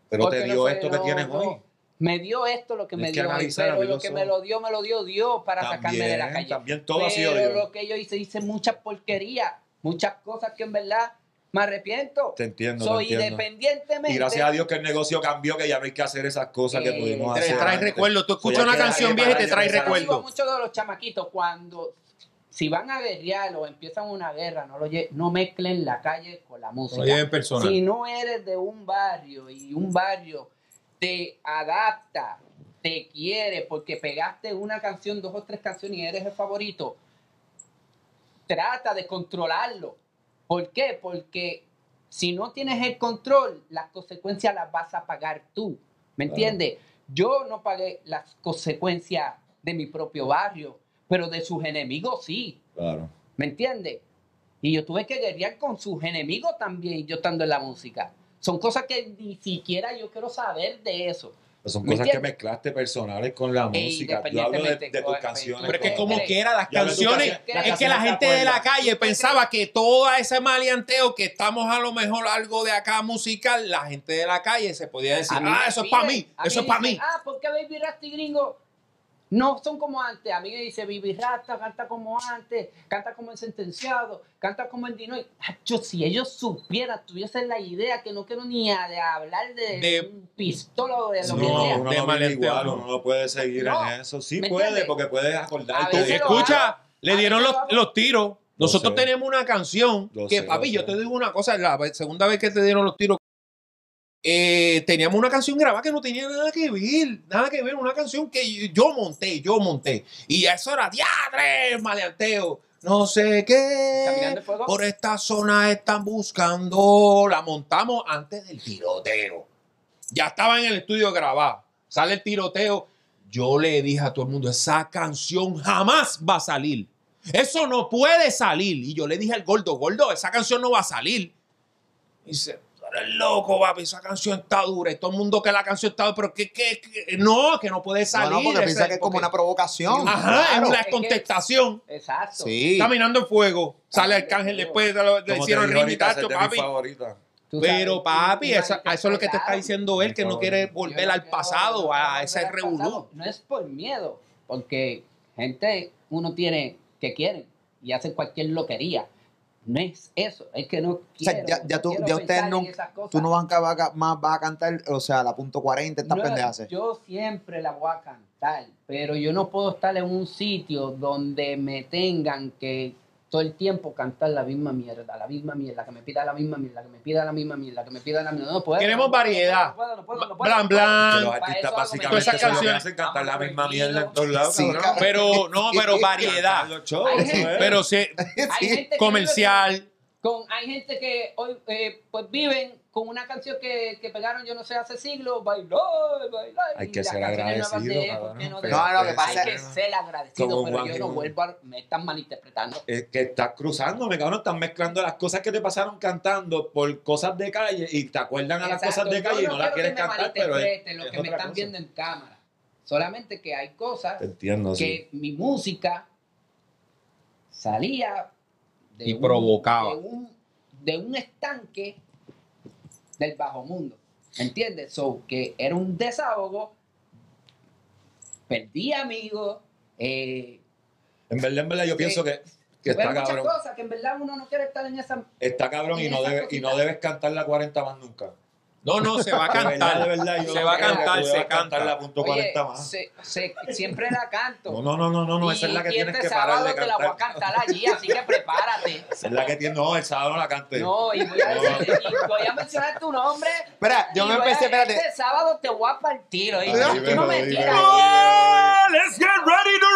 Pero Porque te dio esto que tienes no. hoy. Me dio esto lo que me Tienes dio analizar, pero lo que me lo dio, me lo dio Dios para sacarme de la calle. también todo ha sido Pero Dios. lo que yo hice, hice muchas porquerías, muchas cosas que en verdad me arrepiento. Te entiendo, Soy te entiendo. independientemente. Y gracias a Dios que el negocio cambió, que ya no hay que hacer esas cosas que Eh, pudimos Te hacer. trae antes. recuerdos. Tú escuchas una canción vieja y te trae recuerdos. muchos de los chamaquitos cuando si van a guerrear o empiezan una guerra, no, lo lle- no mezclen la calle con la música. Personal. Si no eres de un barrio y un barrio te adapta, te quiere porque pegaste una canción, dos o tres canciones y eres el favorito, trata de controlarlo. ¿Por qué? Porque si no tienes el control, las consecuencias las vas a pagar tú. ¿Me Claro. entiendes? Yo no pagué las consecuencias de mi propio barrio, pero de sus enemigos sí. Claro. ¿Me entiendes? Y yo tuve que guerrear con sus enemigos también, yo estando en la música. Son cosas que ni siquiera yo quiero saber de eso. Pues son ¿Me cosas que mezclaste personales con la E música. Yo hablo de, tus canciones. Pero es que ¿Qué como quiera, las canciones, es que la gente te de la calle pensaba que todo ese maleanteo que estamos a lo mejor algo de acá musical, la gente de la calle se podía decir, ah, eso es para mí, eso es para mí. Ah, ¿por qué Baby Rasta y Gringo no son como antes? A mí me dice Baby Rasta, canta como antes, canta como el sentenciado, canta como el Dinoy. Yo, si ellos supieran, tuviesen la idea que no quiero ni a- de hablar de, De- un pistola o de lo No, que sea. de uno no maleanteo, igual, no. uno no puede seguir No. en eso. Sí ¿Me puede, entiendes? porque puedes A acordarte. Escucha, hago. le dieron los, lo los tiros. Nosotros sé. tenemos una canción Lo que, sé, papi, yo sé. te digo una cosa, la segunda vez que te dieron los tiros, eh, teníamos una canción grabada que no tenía nada que ver, nada que ver, una canción que yo monté, yo monté. Y eso era diadre, maleanteo, no sé qué. Por esta zona están buscando, la montamos antes del tiroteo. Ya estaba en el estudio grabada. Sale el tiroteo. Yo le dije a todo el mundo, esa canción jamás va a salir. Eso no puede salir. Y yo le dije al gordo, gordo, esa canción no va a salir. Y dice, "Tú eres loco, papi, esa canción está dura. Y todo el mundo que la canción está dura, pero que, que, que- no, que no puede No, salir. no, porque Ese- piensa que es como porque- una provocación. Ajá, Claro. es una Es que- contestación. Exacto. Sí. Caminando en fuego. Sale Arcángel después, de lo- le hicieron de papi. Pero papi, eso, es lo que te está diciendo él, que no quiere volver Yo no al quiero- pasado, no a ese volver al revolú. pasado. No es por miedo, porque gente uno tiene que quieren y hacen cualquier loquería. No es eso, es que no O sea, quiero. ya, ya tú, quiero ya pensar no, tú no vas a, vas a- más vas a cantar, o sea, la punto 40, estas No, pendejas. Yo siempre la voy a cantar, pero yo no puedo estar en un sitio donde me tengan que todo el tiempo cantar la misma mierda, la misma mierda, que me pida la misma mierda, que me pida la misma mierda, que me pida la misma. No puedo. Queremos no variedad. No puedo, no puedo, no puedo, Blan, blan. Los artistas básicamente esas canciones- hacen cantar la misma mierda en todos lados. Pero, no, pero variedad. Pero sí, comercial. Con, hay gente que hoy eh, pues viven con una canción que, que pegaron, yo no sé, hace siglos, bailar, bailar. Hay que ser agradecido, de, cabrón, ¿por qué no? No, es que pasa- Hay que ser agradecido, pero yo no vuelvo a... Me están malinterpretando. Es que estás cruzándome, cabrón. Estás mezclando las cosas que te pasaron cantando por cosas de calle y te acuerdan a las cosas de yo calle y no las quieres que cantar, pero es, lo es que me están cosa. viendo en cámara. Solamente que hay cosas sí. que mi música salía de Y provocaba. de un, de un estanque del bajo mundo. ¿Entiendes? So, que era un desahogo, perdí amigos, eh, En verdad, en verdad, yo Sí. pienso que, que está muchas cabrón. cosas que en verdad uno no quiere estar en esa... Está cabrón y no, debe, y no debes cantar la 40 más nunca. No, no, se va a De verdad, de cantar. verdad, yo Se no va a cantar, se cantar canta. la punto Oye, 40 más. se- se- siempre la canto. No, no, no, no, no, no, esa es la que Y tienes este que parar sábado de te la voy a cantar. cantar allí, así que prepárate. Esa es la que tienes. No, el sábado no la cantes. No, y voy a, decir- y voy a mencionar tu nombre. Espera, yo me empecé, espérate. Este sábado te voy a partir. Ay, Tú no me tiras. ¡Oh, ¡Let's get ready to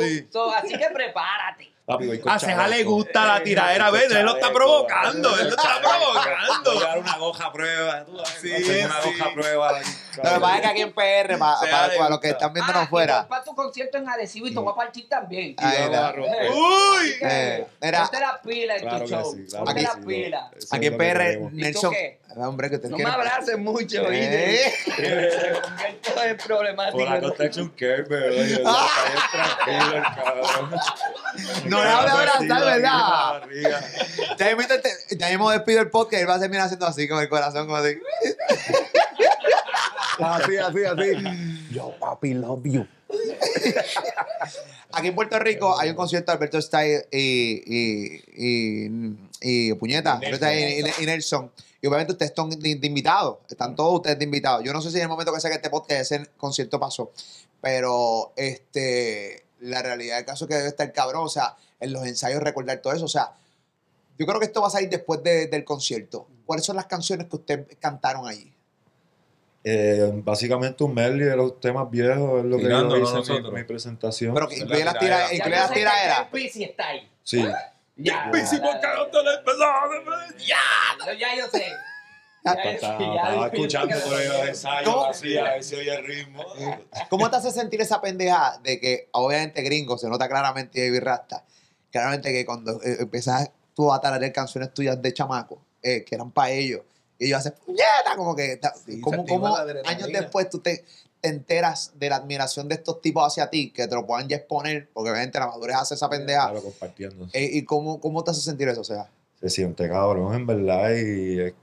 rumble! So, así que prepárate. Papi, voy con A Ceja le gusta la tiradera, Voy ¿ves? Él lo está provocando, él lo está Voy a provocando. dar una goja a prueba. Tú, Sí, sí, una sí. goja a prueba. Lo que pasa es que aquí en PR, para, para los que están viéndonos Ah, fuera. Para tu concierto en Arecibo y te voy a partir también. Ahí está. Eh, ¡Uy! Eh, Ponte las pilas en Claro tu show. sí, claro Ponte pilas. Eso aquí en PR. Nelson. Qué? Hombre, que te No me abraces mucho, Eh. ¿oíste? Me convierto en problemático. Por la costa hecho un Kerber, oye, está bien tranquilo el cabrón. No le hable abrazar, ¿verdad? Ya mismo, te- ya mismo despido el podcast y él va a terminar haciendo así con el corazón, como así. Así, así, así. Yo, papi, love you. Aquí en Puerto Rico hay un concierto de Alberto Style y, y, y, y Puñeta, Y Alberto Style y, y Nelson. Y obviamente ustedes están de, de invitados, están todos ustedes de invitados. Yo no sé si en el momento que saque este podcast ese concierto pasó, pero este la realidad del caso es que debe estar cabrón, o sea, en los ensayos recordar todo eso, o sea, yo creo que esto va a salir después de- del concierto. ¿Cuáles son las canciones que ustedes cantaron allí? Eh, básicamente un medley de los temas viejos es lo que yo hice en mi, mi presentación. Pero que Esa es incluye la las tira, tiraderas. el Pisi está ahí. Sí. Ya. Pisi, ¿por qué no te lo empezó? ¡Ya! Ya yo sé. Ya yo sé, Estaba, escuchando por ahí los así, a ver si oye el ritmo. ¿Cómo te hace sentir esa pendeja de que, obviamente, gringo, se nota claramente Baby Rasta, claramente que cuando eh, empiezas tú a tararear canciones tuyas de chamaco, eh, que eran para ellos, y ellos hacen puñeta, como que, Sí, ¿cómo, se activa cómo la adrenalina. años después tú te, te enteras de la admiración de estos tipos hacia ti, que te lo puedan ya exponer, porque obviamente la madurez hace esa pendeja, Claro, compartiendo. eh, y cómo, cómo te hace sentir eso, o sea, Se siente cabrón, en verdad, y es,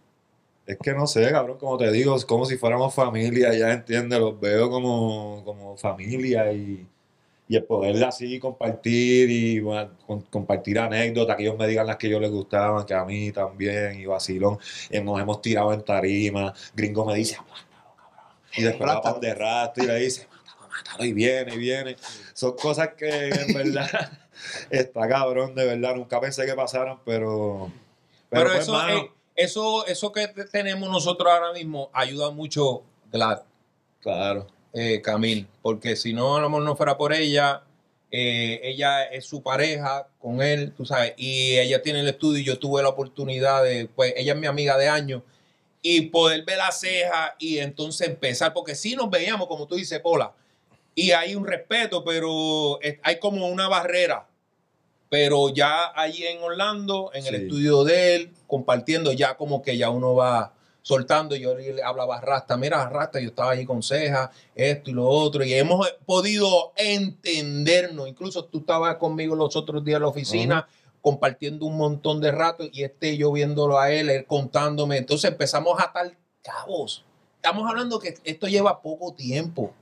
es que no sé, cabrón, como te digo, es como si fuéramos familia, ya entiendes, los veo como, como familia y, y el poder así compartir y bueno, con- compartir anécdotas, que ellos me digan las que ellos les gustaban, que a mí también, y vacilón, y nos hemos tirado en tarima, gringo me dice, y después va Aplástalo. para de rato y le dice, mátalo, mátalo, y viene, y viene, son cosas que en verdad está cabrón, de verdad, nunca pensé que pasaran, pero... Pero, pues, eso, mano, eh, eso, eso que te- tenemos nosotros ahora mismo ayuda mucho, Glad, Claro. eh, Camil, porque si no, a lo mejor no fuera por ella, eh, ella es su pareja con él, tú sabes, y ella tiene el estudio y yo tuve la oportunidad de, pues ella es mi amiga de años, y poder ver la ceja y entonces empezar, porque sí nos veíamos, como tú dices, Pola, y hay un respeto, pero hay como una barrera. Pero ya allí en Orlando, en el estudio de él, compartiendo, ya como que ya uno va soltando. Yo le hablaba a Rasta, mira, Rasta, yo estaba allí con ceja, esto y lo otro, y hemos podido entendernos. Incluso tú estabas conmigo los otros días en la oficina, compartiendo un montón de rato, y este yo viéndolo a él, él contándome. Entonces empezamos a atar cabos. Estamos hablando que esto lleva poco tiempo.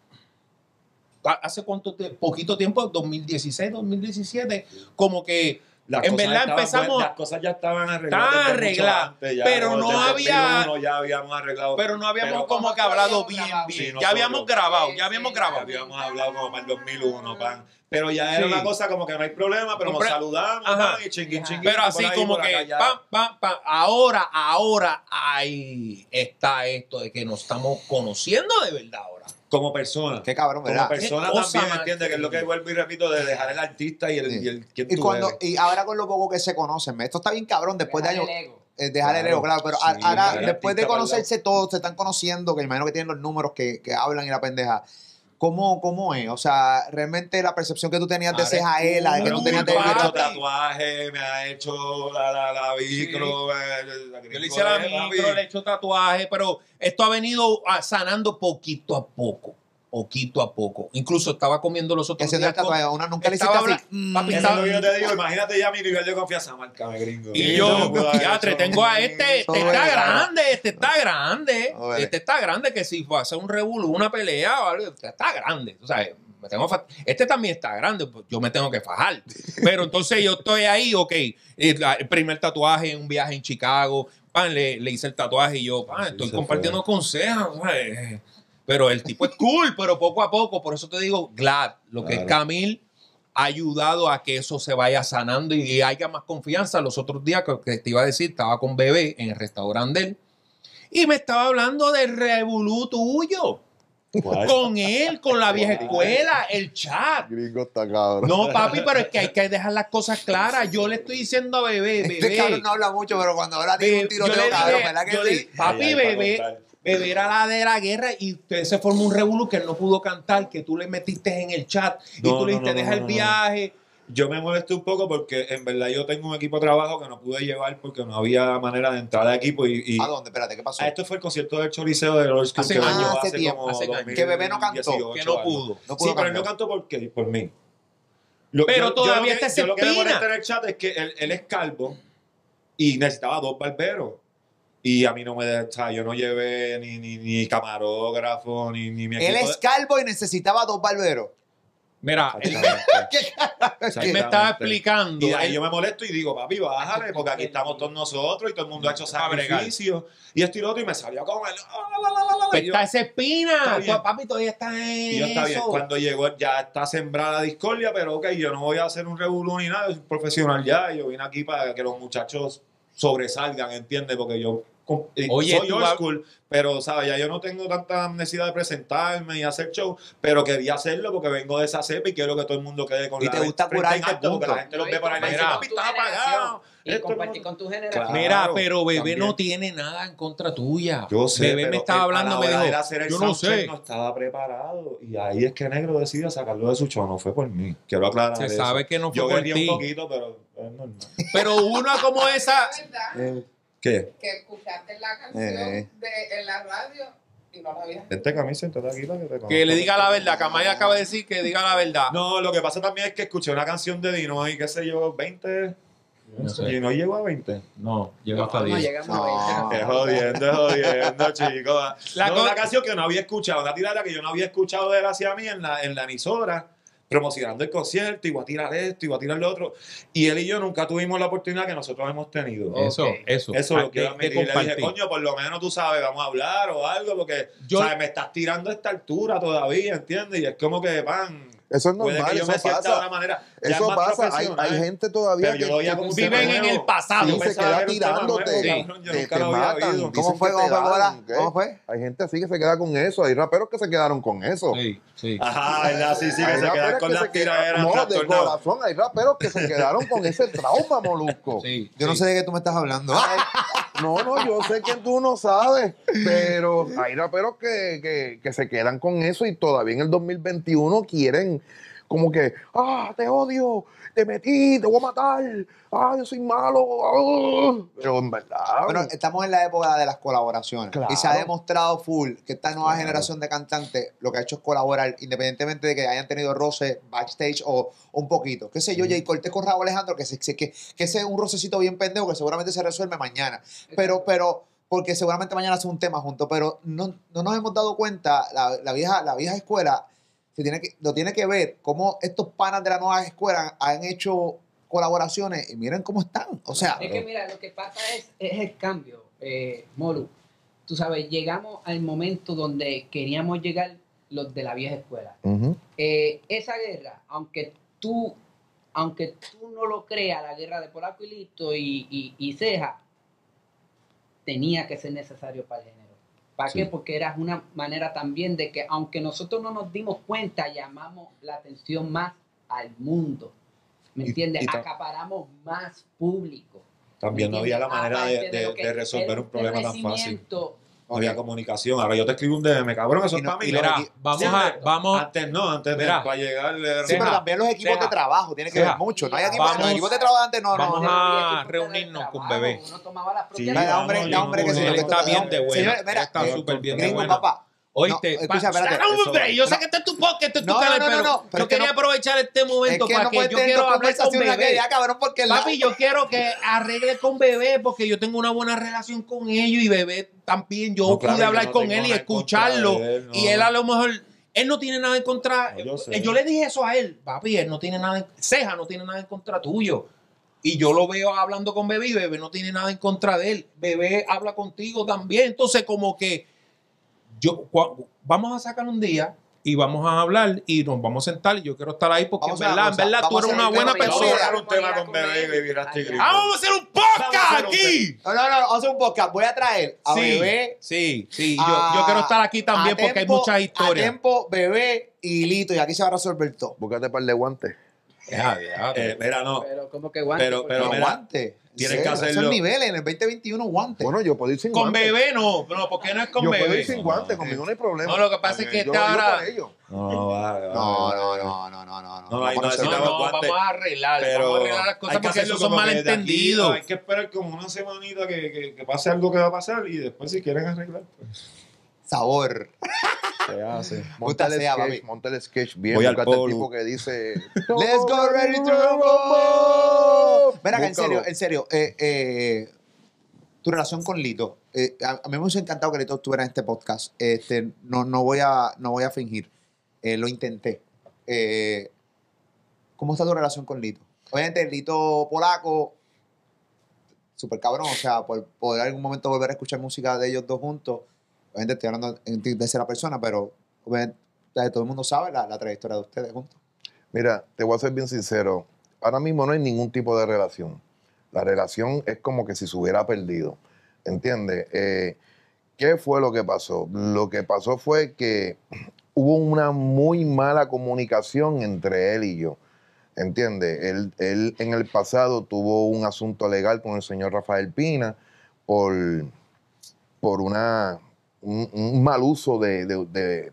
¿Ha- ¿Hace cuánto tiempo? Poquito tiempo, 2016, 2017, como que Las En cosas verdad empezamos- buenas, Las cosas ya estaban arregladas. Estaban arregladas, antes, ya pero no había- 2001 ya habíamos arreglado. pero no habíamos Pero como ¿cómo que hablado bien, grabado? bien. Sí, ya nosotros. habíamos grabado, Sí, ya habíamos sí, Ya grabado. habíamos hablado como para el 2001, pan. Pero ya era Sí. una cosa como que no hay problema, pero nos Compre- saludamos, Ajá. pan, y chinguín, chinguín, Pero así ahí, como acá, que, pam, pam, pam, ahora, ahora, ahí está esto de que nos estamos conociendo de verdad ahora. Como persona. qué cabrón, Como ¿verdad? persona Qué cosa también, más entiende que es lo que vuelvo y repito, de dejar el artista y el, Sí. y el Y, tú cuando, eres. y ahora con lo poco que se conocen, esto está bien cabrón después de Dejar años. el ego. eh, dejar el Claro, ego, claro, pero sí, ahora, después de conocerse todos, se están conociendo, que imagino que tienen los números que, que hablan y la pendeja. ¿Cómo, ¿Cómo es? O sea, realmente la percepción que tú tenías de Ahora ceja tú, él, la de que tú tenías de me ha hecho tatuaje, me ha hecho la, la, la micro. eh, la Yo le hice la micro, le he hecho tatuaje, pero esto ha venido ah, sanando poquito a poco. Poquito a poco. Incluso estaba comiendo los Que otros el días con- tatuaje, una nunca le hiciste Estaba así. mm, papi, Eso es estaba- lo que yo te digo, imagínate ya mi nivel de confianza, márcame gringo. Y Eso yo, hecho. tengo a este, este está grande, este está grande, este está grande, que si fue a hacer un revuelo, una pelea o algo, este está grande, o sea, me tengo este también está grande, pues yo me tengo que fajar. Pero entonces yo estoy ahí, ok, y el primer tatuaje en un viaje en Chicago, pan, le, le hice el tatuaje y yo, pan, estoy compartiendo consejos, ¿sabes? Pero el tipo es cool, pero poco a poco, por eso te digo, glad, lo que es. Camil ha ayudado a que eso se vaya sanando y haya más confianza. Los otros días que, que te iba a decir, estaba con bebé en el restaurante de él y me estaba hablando del revolú tuyo. ¿Cuál? Con él, con la vieja escuela, el chat. Gringo está cabrón. No, papi, pero es que hay que dejar las cosas claras. Yo le estoy diciendo a bebé, Este bebé. cabrón no habla mucho, pero cuando habla tiene un tiroteo, cabrón, ¿verdad que yo le- sí? papi, bebé, Bebé era la de la guerra y usted se formó un revolú que él no pudo cantar, que tú le metiste en el chat y No, tú le dijiste, no, deja no, el viaje. Yo me molesté un poco porque en verdad yo tengo un equipo de trabajo que no pude llevar porque no había manera de entrar al equipo y, y- ¿A dónde? Espérate, ¿qué pasó? Ah, esto fue el concierto del Choriceo de Lord School Hace que hace hace, tiempo, como hace años. 2018 Que Bebé no cantó, que no pudo. No pudo sí, pero él no cantó por, qué? por mí. Lo- Pero yo- todavía está Yo lo que me molesta en el chat es que él, él es calvo y necesitaba dos barberos. Y a mí no me deja, o sea, yo no llevé ni, ni, ni camarógrafo, ni, ni mi Él es calvo y necesitaba dos barberos. Mira, él, de- él me estaba explicando. Y de ahí él- yo me molesto y digo, papi, bájale, porque aquí estamos todos nosotros y todo el mundo ha hecho sacrificios. Y esto y lo otro, y me salió como el. pues y yo- está esa espina. Está. Tú, papi, todavía está en y yo está bien, cuando llegó ya está sembrada la discordia, pero ok, yo no voy a hacer un revolú ni nada, yo soy profesional ya, yo vine aquí para que los muchachos sobresalgan, ¿entiendes? Porque yo Oye, soy old school, pero ¿sabes? ya yo no tengo tanta necesidad de presentarme y hacer show, pero quería hacerlo porque vengo de esa cepa y quiero que todo el mundo quede con Y la te gusta en curarte, alto, porque punto. la gente los No, ve y por ahí y compartir con estás tu apagado. generación. Y Esto compartir no- con tu generación. Mira, pero bebé también. no tiene nada en contra tuya. Yo sé, Bebé me estaba hablando, me dijo, hacer el yo no sé. no estaba preparado. Y ahí es que Negro decide sacarlo de su show, no fue por mí. Quiero aclarar Se eso. sabe que no fue Yo por ti. un poquito, pero es normal. Pero una como esa, Es verdad ¿Qué? que escuchaste la canción Eh. de, en la radio y no la habías Vente camisa, entonces aquí para que te que le diga la verdad, que Amaya acaba de decir que diga la verdad. No, lo que pasa también es que escuché una canción de Dino y qué sé yo, 20. No sé. Y no llegó a 20. No, llegó hasta No 10. llegamos No. a 20. Es jodiendo, es jodiendo, chicos. La no, una canción que no había escuchado, una tirada que yo no había escuchado de él hacia mí en la, en la emisora, promocionando el concierto, y voy a tirar esto, y voy a tirar lo otro. Y él y yo nunca tuvimos la oportunidad que nosotros hemos tenido. Eso, Ok. eso. Eso lo quiero que- admitir. que Y le dije, coño, por lo menos tú sabes, vamos a hablar o algo, porque Yo- ¿sabes? me estás tirando a esta altura todavía, ¿entiendes? Y es como que, pan, Eso es puede normal, que yo eso me sienta de una pasa. manera. Eso pasa. Hay, gente todavía Pero que, Viven en el pasado. Sí, se queda tirándote, Sí. te, matan. ¿Cómo fue? ¿Cómo fue? ¿Cómo dan, era? ¿qué? ¿Cómo fue? Hay gente así que se queda con eso. Hay raperos que se quedaron con eso. Sí, sí. Ajá, ¿verdad? Sí, sí, que Hay se quedan con las tiraderas No, de corazón. Hay raperos que se quedaron con ese trauma, molusco. sí, Yo no sé de qué tú me estás hablando. No, no, yo sé que tú no sabes, pero hay raperos que, que, que se quedan con eso y todavía en el 2021 quieren como que, ah, te odio, te metí, te voy a matar, ah, yo soy malo, ah". pero en verdad, Bueno, estamos en la época de las colaboraciones. Claro. Y se ha demostrado full que esta nueva Claro. generación de cantantes lo que ha hecho es colaborar, independientemente de que hayan tenido roce backstage o, o un poquito. ¿Qué sé yo? Jay Cortés con Raúl Alejandro, que, se, se- que, que ese es un rocecito bien pendejo que seguramente se resuelve mañana. Pero, pero, porque seguramente mañana hace un tema junto, pero no, no nos hemos dado cuenta, la, la vieja, la vieja escuela se tiene que, lo tiene que ver cómo estos panas de la nueva escuela han hecho colaboraciones y miren cómo están. O sea, Es que mira, lo que pasa es, es el cambio, eh, Moru. Tú sabes, llegamos al momento donde queríamos llegar los de la vieja escuela. Eh, esa guerra, aunque tú, aunque tú no lo creas, la guerra de Polaco y Listo y, y, y Ceja, tenía que ser necesario para el ¿Para Sí. qué? Porque era una manera también de que, aunque nosotros no nos dimos cuenta, llamamos la atención más al mundo. ¿Me entiendes? Acaparamos más público. También no había la manera de, resolver un problema tan fácil. No había comunicación. Ahora yo te escribo un DM, cabrón, eso es para mí. vamos Sí, a, vamos, Antes no, antes de para llegar. era- Sí, pero también los equipos de trabajo tienen que ver mucho. No hay equipos, Vamos- los equipos de trabajo antes no, no. vamos no. a no, reunirnos con bebé. Uno tomaba las Sí, propias hombre, hombre que que está bien de Él está eh, súper bien de buena. papá. Oíste, No, escucha, espérate, ¡Dame, eso hombre! yo sé que este es tu podcast, este es tu No, no, canal, no, no, pero no, pero yo es que quería no- aprovechar este Es momento que para no que yo quiero hablar con bebé. aquella, cabrón, porque la... Papi, yo quiero que arregle con bebé porque yo tengo una buena relación con ellos y bebé también. Yo No, claro, pude yo hablar no con él y escucharlo. de él, no. Y él a lo mejor, él no tiene nada en contra. Yo yo le dije eso a él, papi, él no tiene nada en, Ceja no tiene nada en contra tuyo. Y yo lo veo hablando con bebé y bebé no tiene nada en contra de él. Bebé habla contigo también. Entonces, como que yo vamos a sacar un día y vamos a hablar y nos vamos a sentar y yo quiero estar ahí porque Vamos en a verdad, en verdad, tú eres a una buena un Vamos a persona. sacar un tema con bebé y viraste gringo. Vamos a hacer un a podcast hacer un aquí. No, no, no, vamos a hacer un podcast. Voy a traer a Sí, Bebé. sí, sí. Yo, a- yo quiero estar aquí también a porque hay muchas A historias. Tempo, Bebé y Lito. Y aquí se va a resolver todo. Búscate par de guantes. Ya, ya, Eh, mira, no. pero como que guante. Pero- pero mira, aguante. Tienes ¿En que hacerlo. Esos niveles en el 2021 guantes. Bueno, yo puedo ir sin Con guantes. bebé no, no, porque no es con Yo puedo bebé. ir sin guantes, conmigo no hay problema. No, lo que pasa es que yo, yo ahora. No, no, vale, vale, no, no, no, no, no, no. No, no No, no, guantes, vamos a arreglar, Pero vamos a arreglar las cosas hay que porque esos son malentendidos. Hay que esperar como una semanita que, que, que pase algo que va a pasar y después si quieren arreglar, pues Sabor. Se hace. Monta el sea, sketch, monta el sketch bien. Voy al el polo. tipo que dice... Let's go ready to rumble. Mira, en serio, en serio. eh, eh, tu relación con Lito. eh, a, a mí me hubiese encantado que Lito estuviera en este podcast. Este, no, no, voy a, no voy a fingir. Eh, lo intenté. Eh, ¿Cómo está tu relación con Lito? Obviamente, Lito polaco, súper cabrón. O sea, por poder en algún momento volver a escuchar música de ellos dos juntos. Obviamente, estoy hablando en tercera persona, pero todo el mundo sabe la, la trayectoria de ustedes juntos. Mira, te voy a ser bien sincero. Ahora mismo no hay ningún tipo de relación. La relación es como que si se hubiera perdido. ¿Entiendes? Eh, ¿Qué fue lo que pasó? Lo que pasó fue que hubo una muy mala comunicación entre él y yo. ¿Entiendes? Él, él en el pasado tuvo un asunto legal con el señor Rafael Pina por, por una, un, mal uso de, de-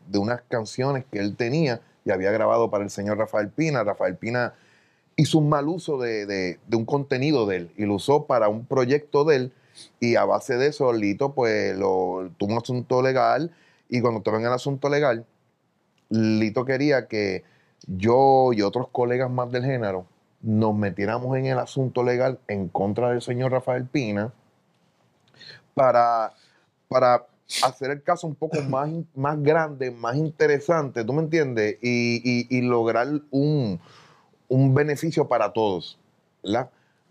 de- unas canciones que él tenía y había grabado para el señor Rafael Pina. Rafael Pina hizo un mal uso de, un contenido de él y lo usó para un proyecto de él y a base de eso Lito pues lo, tuvo un asunto legal y cuando en el asunto legal Lito quería que yo y otros colegas más del género nos metiéramos en el asunto legal en contra del señor Rafael Pina para, para hacer el caso un poco más, más grande, más interesante, ¿tú me entiendes? Y, y- lograr un, un beneficio para todos, ¿verdad?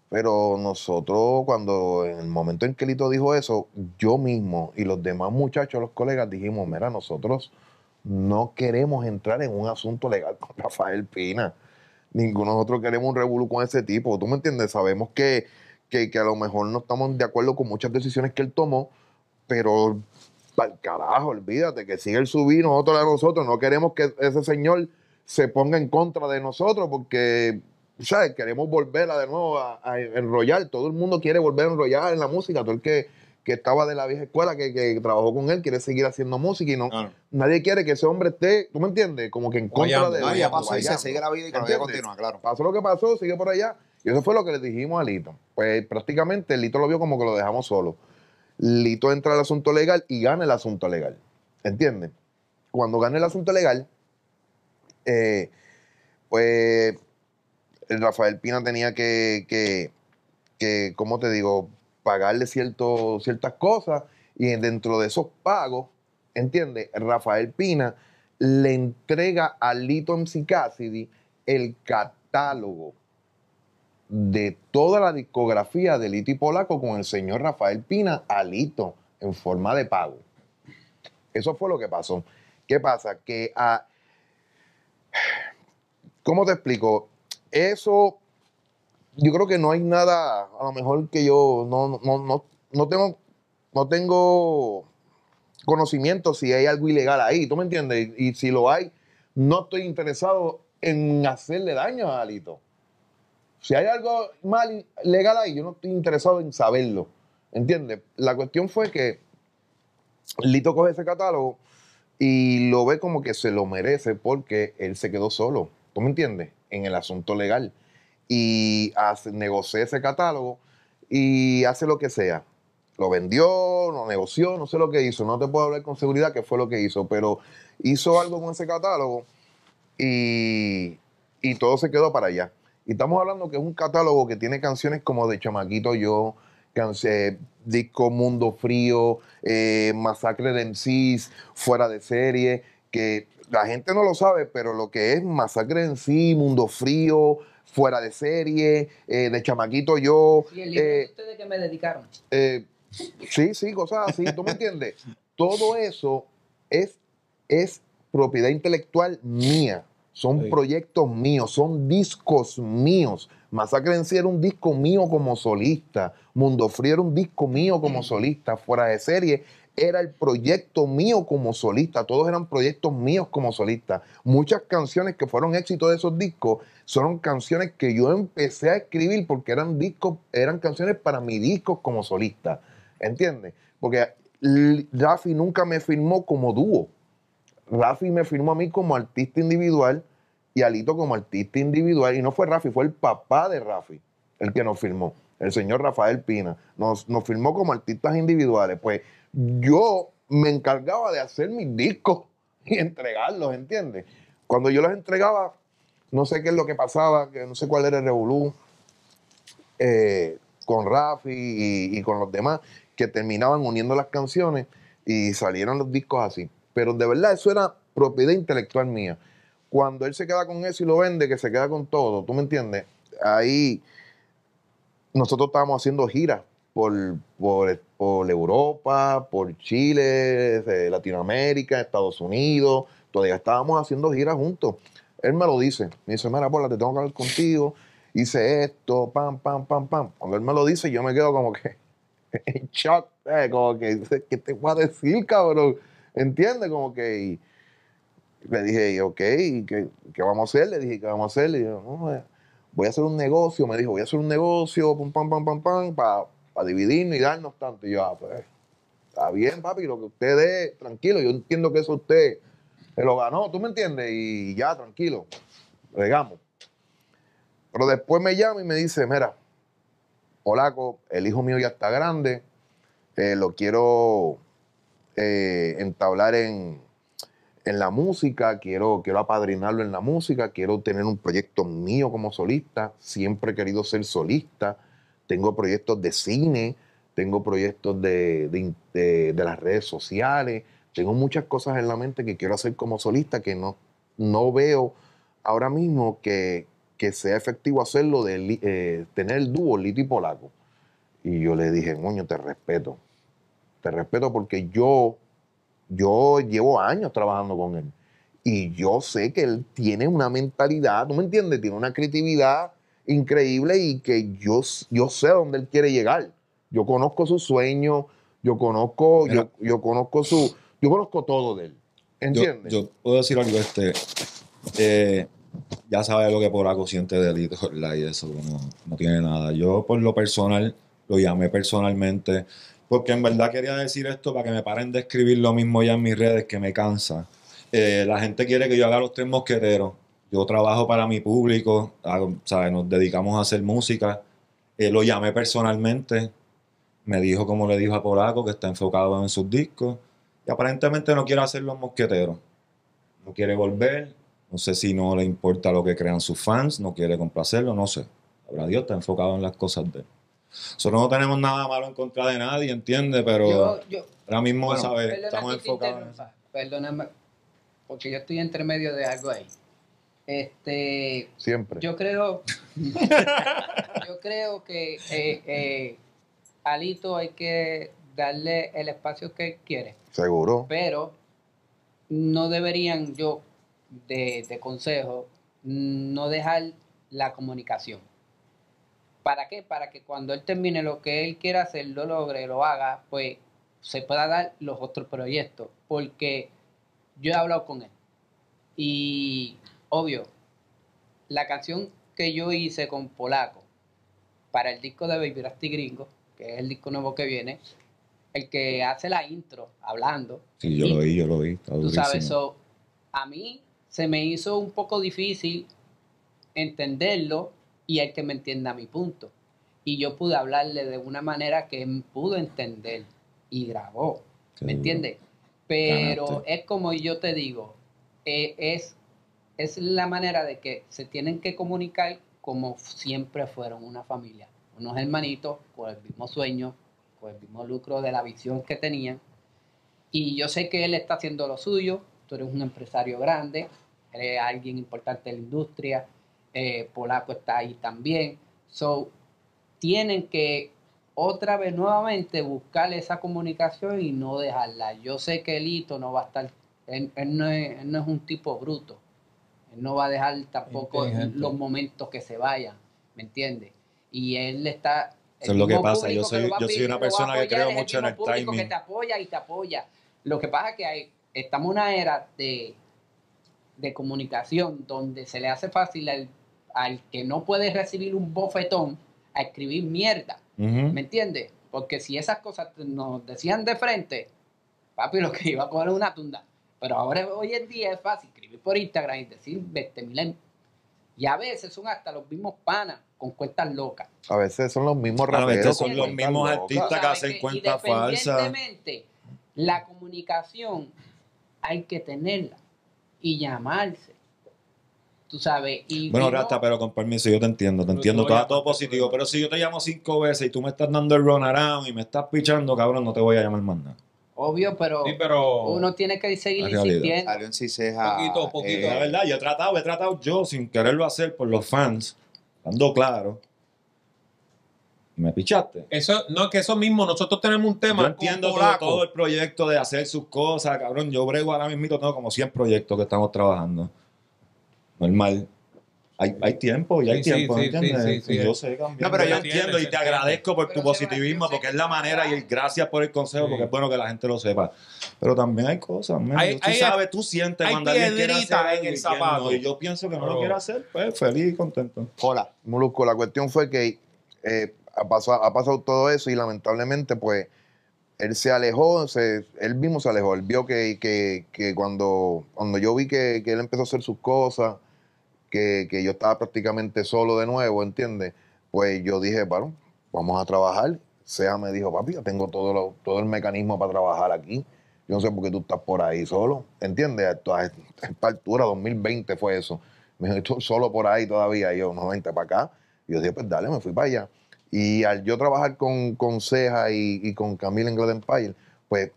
Pero nosotros, cuando en el momento en que Lito dijo eso, yo mismo y los demás muchachos, los colegas, dijimos, mira, nosotros no queremos entrar en un asunto legal con Rafael Pina. Ninguno de nosotros queremos un revolú con ese tipo. ¿Tú me entiendes? Sabemos que, que, que a lo mejor no estamos de acuerdo con muchas decisiones que él tomó, pero al carajo, olvídate, que sigue el subir nosotros a nosotros. No queremos que ese señor se ponga en contra de nosotros porque, ¿sabes? Queremos volver a de nuevo a, a enrollar. Todo el mundo quiere volver a enrollar en la música. Todo el que, que estaba de la vieja escuela, que, que trabajó con él, quiere seguir haciendo música y no. Claro. Nadie quiere que ese hombre esté, ¿tú me entiendes? Como que en contra de No, de- ya pasó y se sigue la vida y que la continúa, claro. Pasó lo que pasó, sigue por allá. Y eso fue lo que le dijimos a Lito. Pues prácticamente Lito lo vio como que lo dejamos solo. Lito entra al asunto legal y gana el asunto legal. ¿Entiendes? Cuando gana el asunto legal, eh, pues el Rafael Pina tenía que, que, que, ¿cómo te digo? Pagarle cierto, ciertas cosas y dentro de esos pagos, ¿entiendes? Rafael Pina le entrega a Lito MC Cassidy el catálogo de toda la discografía de Lito y Polaco con el señor Rafael Pina a Lito en forma de pago. Eso fue lo que pasó. ¿Qué pasa? Que a... ¿Cómo te explico? Eso, yo creo que no hay nada, a lo mejor que yo no, no, no, no tengo, no tengo conocimiento si hay algo ilegal ahí, ¿tú me entiendes? Y, si lo hay, no estoy interesado en hacerle daño a Lito. Si hay algo mal legal ahí, yo no estoy interesado en saberlo. ¿Entiendes? La cuestión fue que Lito coge ese catálogo y lo ve como que se lo merece porque él se quedó solo. ¿Tú me entiendes? En el asunto legal. Y hace, negocia ese catálogo y hace lo que sea. Lo vendió, lo negoció, no sé lo que hizo. No te puedo hablar con seguridad qué fue lo que hizo, pero hizo algo con ese catálogo y, y todo se quedó para allá. Y estamos hablando que es un catálogo que tiene canciones como de Chamaquito Yo, canse- disco Mundo Frío, eh, Masacre de MCs, Fuera de Serie, que la gente no lo sabe, pero lo que es Masacre en sí, Mundo Frío, Fuera de Serie, eh, de Chamaquito Yo, Sí, el libro de eh, ustedes que me dedicaron. eh, sí, sí, cosas así, ¿tú me entiendes? Todo eso es, es propiedad intelectual mía. Son Sí. proyectos míos, son discos míos. Masacre en sí era un disco mío como solista. Mundo Frío era un disco mío como solista. Fuera de serie era el proyecto mío como solista, todos eran proyectos míos como solista. Muchas canciones que fueron éxitos de esos discos son canciones que yo empecé a escribir porque eran discos, eran canciones para mi disco como solista. ¿Entiendes? Porque Rafi nunca me firmó como dúo. Rafi me firmó a mí como artista individual y Alito como artista individual. Y no fue Rafi, fue el papá de Rafi el que nos firmó, el señor Rafael Pina. Nos, nos firmó como artistas individuales. Pues yo me encargaba de hacer mis discos y entregarlos, ¿entiendes? Cuando yo los entregaba, no sé qué es lo que pasaba, que no sé cuál era el revolú eh, con Rafi y, y con los demás, que terminaban uniendo las canciones y salieron los discos así. Pero de verdad eso era propiedad intelectual mía. Cuando él se queda con eso y lo vende, que se queda con todo, ¿tú me entiendes? Ahí nosotros estábamos haciendo giras por, por, por Europa, por Chile, eh, Latinoamérica, Estados Unidos. Todavía estábamos haciendo giras juntos. Él me lo dice. Me dice, mira, Paula, te tengo que hablar contigo. Hice esto, pam, pam, pam, pam. Cuando él me lo dice, yo me quedo como que en shock. eh, como que, ¿qué te voy a decir, cabrón? ¿Entiendes? Como que... le dije, ok, ¿y qué, qué vamos a hacer? Le dije, ¿qué vamos a hacer? Le dije, no, eh, voy a hacer un negocio. Me dijo, voy a hacer un negocio, pum, pam, pam, pam, pam, para dividirnos y darnos tanto. Y yo, ah, pues, está bien, papi, lo que usted dé, tranquilo. Yo entiendo que eso usted se lo ganó, ¿tú me entiendes? Y ya, tranquilo, regamos. Pero después me llama y me dice, mira, Polaco, el hijo mío ya está grande, eh, lo quiero eh, entablar en, en la música, quiero, quiero apadrinarlo en la música, quiero tener un proyecto mío como solista, siempre he querido ser solista, tengo proyectos de cine, tengo proyectos de, de de- las redes sociales, tengo muchas cosas en la mente que quiero hacer como solista que no, no veo ahora mismo que, que sea efectivo hacerlo de eh, tener el dúo Lito y Polaco. Y yo le dije, coño, te respeto, te respeto porque yo yo llevo años trabajando con él. Y yo sé que él tiene una mentalidad, ¿tú me entiendes? Tiene una creatividad increíble y que yo, yo sé dónde él quiere llegar. Yo conozco sus sueños, yo conozco, yo, yo conozco su, yo conozco todo de él. Yo, ¿Entiendes? yo puedo decir algo, este, eh, ya sabes lo que Polaco siente delito, ¿verdad? Y eso no, no tiene nada. Yo, por lo personal, lo llamé personalmente, porque en verdad quería decir esto para que me paren de escribir lo mismo ya en mis redes, que me cansa. Eh, la gente quiere que yo haga los tres mosqueteros. Yo trabajo para mi público, hago- ¿sabes? Nos dedicamos a hacer música. Eh, lo llamé personalmente, me dijo como le dijo a Polaco, que está enfocado en sus discos. Y aparentemente no quiere hacer los mosqueteros. No quiere volver. No sé si no le importa lo que crean sus fans. No quiere complacerlo. No sé. Habrá Dios está enfocado en las cosas de él. Nosotros no tenemos nada malo en contra de nadie, ¿entiendes? Pero Yo, yo, ahora mismo, Bueno, ¿sabes? Estamos enfocados Perdóname, porque yo estoy entre medio de algo ahí. Este, Siempre. yo creo, yo creo que eh, eh, Alito hay que darle el espacio que él quiere, Seguro. pero no deberían yo, de, de consejo, no dejar la comunicación. ¿Para qué? Para que cuando él termine lo que él quiera hacer, lo logre, lo haga, pues se pueda dar los otros proyectos. Porque yo he hablado con él. Y obvio, la canción que yo hice con Polaco para el disco de Baby Rasty Gringo, que es el disco nuevo que viene, el que hace la intro hablando, Sí, yo lo vi, yo lo vi. Está Tú sabes, so, a mí se me hizo un poco difícil entenderlo y el que me entienda mi punto. Y yo pude hablarle de una manera que él pudo entender y grabó, Qué ¿me entiendes? Pero Ganaste. es como yo te digo, eh, es, es la manera de que se tienen que comunicar como siempre fueron una familia, unos hermanitos con el mismo sueño, con el mismo lucro de la visión que tenían. Y yo sé que él está haciendo lo suyo, tú eres un empresario grande, eres alguien importante en la industria, eh, Polaco está ahí también. So, tienen que otra vez nuevamente buscar esa comunicación y no dejarla. Yo sé que el hito no va a estar, él, él no, es, él no es un tipo bruto, él no va a dejar tampoco los momentos que se vayan, ¿me entiendes? Y él está Eso es lo que pasa, yo soy- yo soy una persona que creo mucho en el timing. que te apoya y te apoya. Lo que pasa es que hay, estamos en una era de, de comunicación donde se le hace fácil al, al que no puede recibir un bofetón a escribir mierda. ¿Me entiendes? Porque si esas cosas nos decían de frente, papi, lo que iba a coger es una tunda. Pero ahora, hoy en día, es fácil escribir por Instagram y decir 20 mil. Y a veces son hasta los mismos panas con cuentas locas. A veces son los mismos A veces son los mismos locas. artistas. Que hacen cuentas falsas. Independientemente, la comunicación hay que tenerla y llamarse. Tú sabes. Y, Bueno, y no- Rasta, pero con permiso, yo te entiendo, te entiendo, todo, todo pero- positivo. Pero si yo te llamo cinco veces y tú me estás dando el run around y me estás pichando, cabrón, no te voy a llamar más nada. Obvio, pero, Sí, pero. uno tiene que seguir insistiendo. Salió en Ciseja. Poquito, poquito. eh, La verdad, yo he tratado, he tratado yo sin quererlo hacer por los fans, dando claro. Y me pichaste. Eso, no, que eso mismo, nosotros tenemos un tema. Yo entiendo todo, todo el proyecto de hacer sus cosas, cabrón. Yo brego ahora mismo, tengo como 100 proyectos que estamos trabajando. Normal. Hay, hay tiempo y hay Sí, tiempo, sí, ¿entiendes? sí, sí, Y yo sé también. No, pero yo entiendo y te agradezco por tu positivismo, porque que es la manera y trabajas. gracias por el consejo, Sí. porque es bueno que la gente lo sepa. Pero también hay cosas, man. Hay- tú hay- sabes, tú sientes cuando alguien quiere hacer en el zapato. no. Y yo pienso que no Pero- lo quiere hacer, pues feliz y contento. Hola. Molusco, la cuestión fue que eh, ha, pasado, ha pasado todo eso y lamentablemente, pues, él se alejó, se- él mismo se alejó. Él vio que, que- que cuando, cuando yo vi que, que él empezó a hacer sus cosas, que, yo estaba prácticamente solo de nuevo, ¿entiendes? Pues yo dije, bueno, vamos a trabajar. Sea me dijo, papi, tengo todo, lo- todo el mecanismo para trabajar aquí. Yo no sé por qué tú estás por ahí solo, ¿entiendes? A esta altura, 2020 fue eso. Me dijo, solo por ahí todavía. Y yo, no, vente para acá. Y yo dije, pues dale, me fui para allá. Y al yo trabajar con, con Ceja y, con Camila en Glad Empire, pues,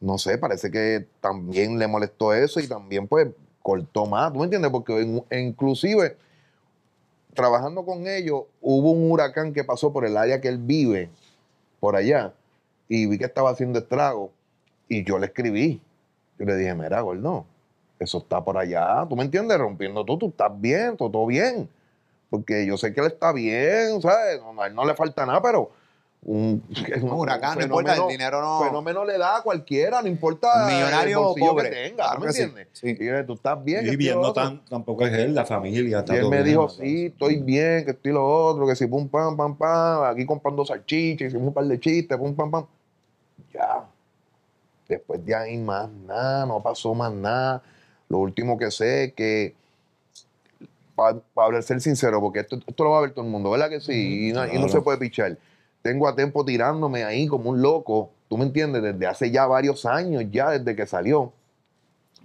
no sé, parece que también le molestó eso y también, pues, cortó más. ¿Tú me entiendes? Porque in- inclusive, trabajando con ellos, hubo un huracán que pasó por el área que él vive, por allá, y vi que estaba haciendo estrago, y yo le escribí. Yo le dije, mira, gordo, eso está por allá, ¿tú me entiendes? Rompiendo tú, tú estás bien, todo, todo bien. Porque yo sé que él está bien, ¿sabes? No, a él no le falta nada, pero un, Un huracán, no importa, el dinero no. fenómeno le da a cualquiera, no importa Millonario el o pobre. que tenga, Claro ¿tú me que entiendes? sí. Y yo dije, tú estás bien. Y viendo otro. tan, tampoco es él, la familia. Está Y él todo me bien, dijo, sí, estoy bien, que estoy lo otro, que si pum, pam, pam, pam, aquí comprando salchichas, hicimos un par de chistes, pum, pam, pam. Ya. Después de ahí más nada, no pasó más nada. Lo último que sé es que, para ser sincero, porque esto, esto lo va a ver todo el mundo, ¿verdad que sí? Y no, y no Claro. se puede pichar. Tengo a tiempo tirándome ahí como un loco, tú me entiendes, desde hace ya varios años, ya desde que salió.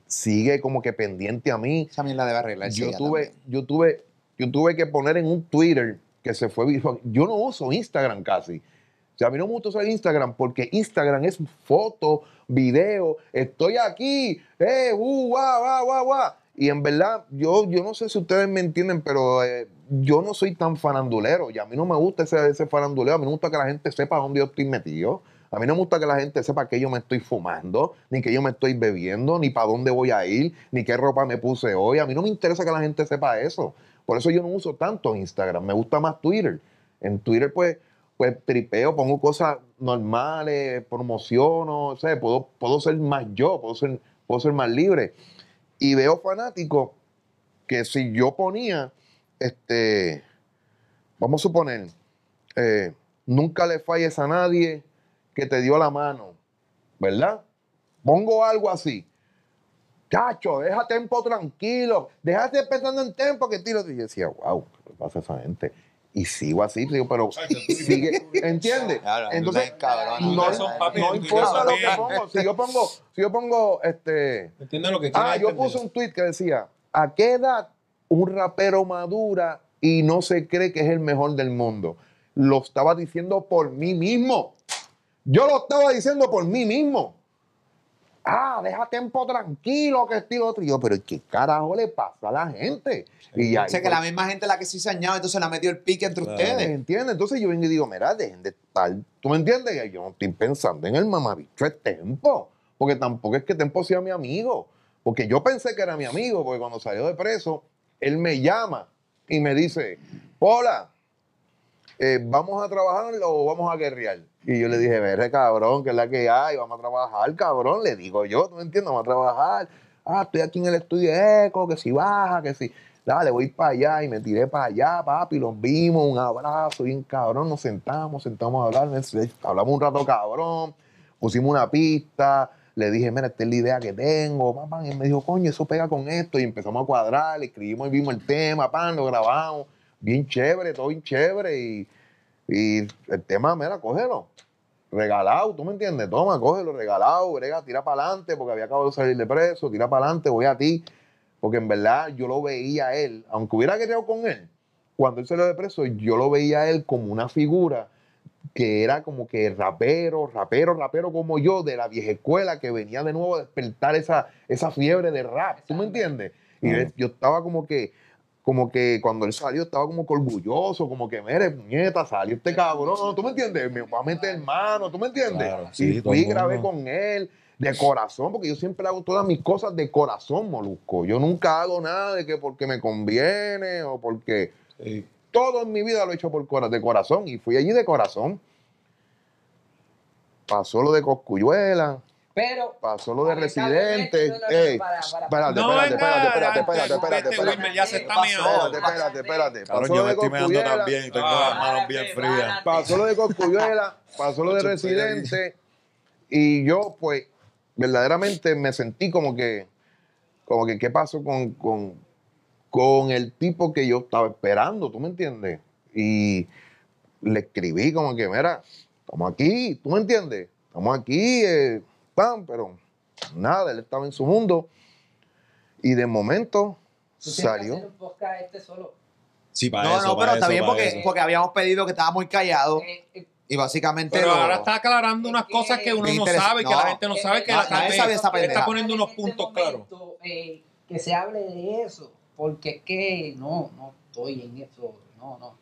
Sigue como que pendiente a mí Esa mierda debe arreglarse. yo tuve, también. yo tuve, yo tuve que poner en un Twitter que se fue viral. Yo no uso Instagram casi. O sea, a mí no me gusta usar Instagram porque Instagram es foto, video, estoy aquí, eh, uh, guau, guau, guau, guau. Y en verdad, yo, yo no sé si ustedes me entienden, pero eh, yo no soy tan farandulero. Y a mí no me gusta ese, ese faranduleo. A mí no me gusta que la gente sepa dónde yo estoy metido. A mí no me gusta que la gente sepa que yo me estoy fumando, ni que yo me estoy bebiendo, ni para dónde voy a ir, ni qué ropa me puse hoy. A mí no me interesa que la gente sepa eso. Por eso yo no uso tanto Instagram. Me gusta más Twitter. En Twitter, pues, pues tripeo, pongo cosas normales, promociono, o puedo, puedo ser más yo, puedo ser, puedo ser más libre. Y veo fanáticos que si yo ponía, este, vamos a suponer, eh, nunca le falles a nadie que te dio la mano, ¿verdad? Pongo algo así. Chacho, deja tempo tranquilo, déjate pensando en tempo que tiro. Y yo decía, wow, ¿qué pasa a esa gente? Y sigo así, digo, pero sigue, ¿entiendes? Claro, Entonces, cabrón, no, papi, importa lo que pongo. Si yo pongo, si yo pongo, este, ¿Entiendes lo que Ah, yo entender? puse un tweet que decía, ¿a qué edad un rapero madura y no se cree que es el mejor del mundo? Lo estaba diciendo por mí mismo. Yo lo estaba diciendo por mí mismo. Ah, deja tiempo tranquilo que estoy otro. Y yo, pero ¿qué carajo le pasa a la gente? Y O sea, que la misma gente la que sí se añaba, entonces la metió el pique entre Claro. ustedes. ¿Entiendes? Entonces yo vengo y digo, mira, dejen de estar. ¿Tú me entiendes? Que Yo no estoy pensando en el mamabicho de Tempo. Porque tampoco es que Tempo sea mi amigo. Porque yo pensé que era mi amigo, porque cuando salió de preso, él me llama y me dice, hola, eh, ¿vamos a trabajar o vamos a guerrear? Y yo le dije, veré, cabrón, que es la que hay, vamos a trabajar, cabrón, le digo yo, no entiendo, vamos a trabajar. Ah, estoy aquí en el estudio eco, que si baja, que si, dale, voy para allá, y me tiré para allá, papi, los vimos, un abrazo, bien cabrón, nos sentamos, sentamos a hablar, hablamos un rato cabrón, pusimos una pista, le dije, mira, esta es la idea que tengo, papá, y él me dijo, coño, eso pega con esto, y empezamos a cuadrar, escribimos y vimos el tema, pan, lo grabamos, bien chévere, todo bien chévere, y, y el tema, mira, cógelo, regalado, ¿tú me entiendes? Toma, cógelo, regalado, brega, tira para adelante, porque había acabado de salir de preso, tira para adelante, voy a ti, porque en verdad yo lo veía a él, aunque hubiera guerreado con él, cuando él salió de preso, yo lo veía a él como una figura que era como que rapero, rapero, rapero como yo, de la vieja escuela, que venía de nuevo a despertar esa, esa fiebre de rap, ¿tú me entiendes? Y yo estaba como que, como que cuando él salió estaba como que orgulloso, como que, mire, puñeta, salió este cabrón, ¿tú me entiendes? Me va a meter mano, ¿tú me entiendes? Claro, sí, y fui y grabé con él de corazón, porque yo siempre hago todas mis cosas de corazón, Molusco. Yo nunca hago nada de que porque me conviene o porque Sí. todo en mi vida lo he hecho por cora- de corazón y fui allí de corazón. Pasó lo de Coscuyuela, Pero. pasó lo de Residente. espérate, espérate, venga, espérate, espérate, espérate, espérate. Wilmer, ya se está. Espérate, espérate, espérate. Pasó yo lo me de estoy meando Coscuyuela, también y tengo Ah. las manos bien frías. pasó lo de Coscuyuela, pasó lo de. Residente y yo pues verdaderamente me sentí como que, como que, ¿qué pasó con, con, con el tipo que yo estaba esperando? ¿Tú me entiendes? Y le escribí como que, mira, estamos aquí, ¿tú me entiendes? Estamos aquí, eh, pam, pero nada, él estaba en su mundo y de momento Tú tienes que salió. hacer un este solo. Sí, para No, eso, no, pero está eso, bien porque, eso. porque habíamos pedido que estaba muy callado Eh, eh, y básicamente Pero lo- ahora está aclarando unas que- cosas que uno no sabe, que No. la gente no sabe, que eh, la nadie sabe gente esa pendeja. está poniendo unos este puntos claros. momento, eh, que se hable de eso, porque es que no, no estoy en eso, no, no.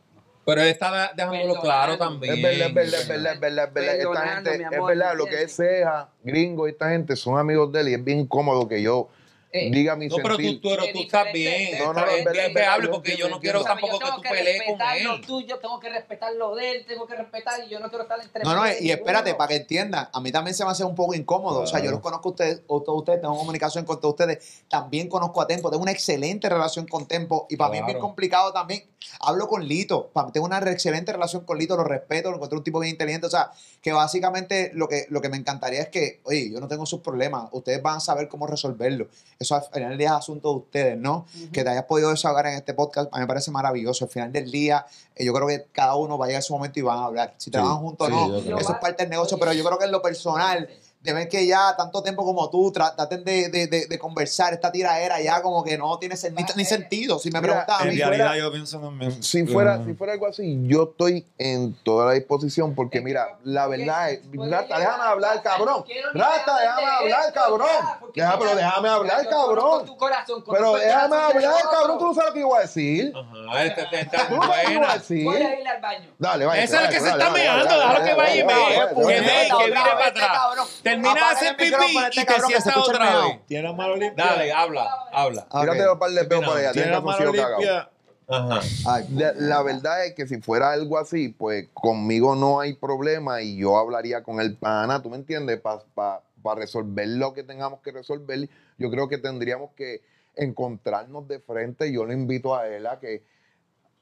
Pero él está dejándolo claro también. Es verdad, es verdad, es verdad, es verdad, es verdad. Esta gente, es verdad, lo que es Ceja, Gringo esta gente son amigos de él y es bien cómodo que yo Eh, diga mi No, pero tú, pero tú estás bien. No, no, está es verdad, es que hable porque yo no quiero tampoco que tú pelees con respetar lo él. tuyo, tengo que respetar lo de él, tengo que respetar y yo no quiero estar entre No, no, y espérate, para que entiendan, a mí también se me hace un poco incómodo. O sea, yo los conozco a ustedes, todos ustedes, tengo comunicación con todos ustedes. También conozco a Tempo, tengo una excelente relación con Tempo y para mí es bien complicado también. Hablo con Lito, para mí tengo una excelente relación con Lito, lo respeto, lo encuentro un tipo bien inteligente. O sea, que básicamente lo que, lo que me encantaría es que, oye, yo no tengo sus problemas, ustedes van a saber cómo resolverlo. Eso al final del día es asunto de ustedes, ¿no? Que te hayas podido desahogar en este podcast, a mí me parece maravilloso. Al final del día, eh, yo creo que cada uno va a llegar a su momento y van a hablar. Si trabajan juntos o sí, no, eso es parte del negocio, pero yo creo que en lo personal, de ver que ya tanto tiempo como tú tra- traten de, de, de, de conversar esta tiraera ya como que no tiene ni, ni sentido. Si me preguntas a En mí, fuera- realidad yo pienso también. Si fuera, eh, si fuera algo así, yo estoy en toda la disposición porque mira, la verdad es, Rata, déjame hablar, cabrón. Rata, déjame hablar, cabrón. Deja, pero déjame hablar, cabrón. Pero déjame hablar, cabrón. Tú no sabes lo que iba a decir. Ajá, este, está buena. Voy a ir al baño. Dale, vaya. Ese es el que se está meando, déjalo que vaya y vea. Que vire para atrás. Termina de hacer pipí y te sientas otra vez. Tiene las manos limpias. Dale, habla, habla. Tírate un par de peos por allá. Tiene calzoncillo cagado. limpias. Ajá. Ay, La, la verdad es que si fuera algo así, pues conmigo no hay problema y yo hablaría con el pana, ¿tú me entiendes? Para resolver lo que tengamos que resolver, yo creo que tendríamos que encontrarnos de frente. Yo le invito a él a que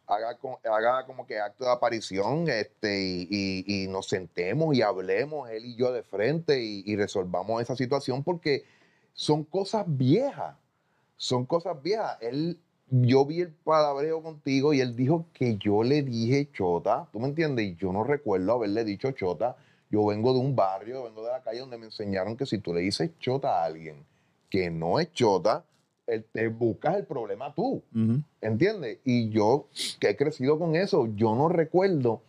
haga, haga como que acto de aparición este, y, y- y nos sentemos y hablemos él y yo de frente y, y resolvamos esa situación porque son cosas viejas. Son cosas viejas. Él, yo vi el palabreo contigo y él dijo que yo le dije chota. ¿Tú me entiendes? Y yo no recuerdo haberle dicho chota. Yo vengo de un barrio, vengo de la calle donde me enseñaron que si tú le dices chota a alguien que no es chota, él te buscas el problema tú. ujú. ¿Entiendes? Y yo, que he crecido con eso, yo no recuerdo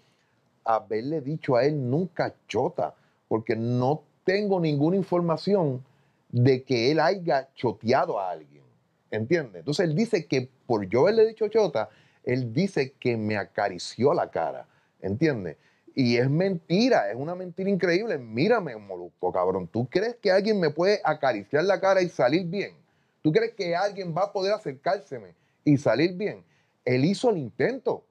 haberle dicho a él nunca chota, porque no tengo ninguna información de que él haya choteado a alguien. ¿Entiendes? Entonces él dice que por yo haberle dicho chota, él dice que me acarició la cara. ¿Entiendes? Y es mentira, es una mentira increíble. Mírame, Molusco, cabrón. ¿Tú crees que alguien me puede acariciar la cara y salir bien? ¿Tú crees que alguien va a poder acercárseme y salir bien? Él hizo el intento.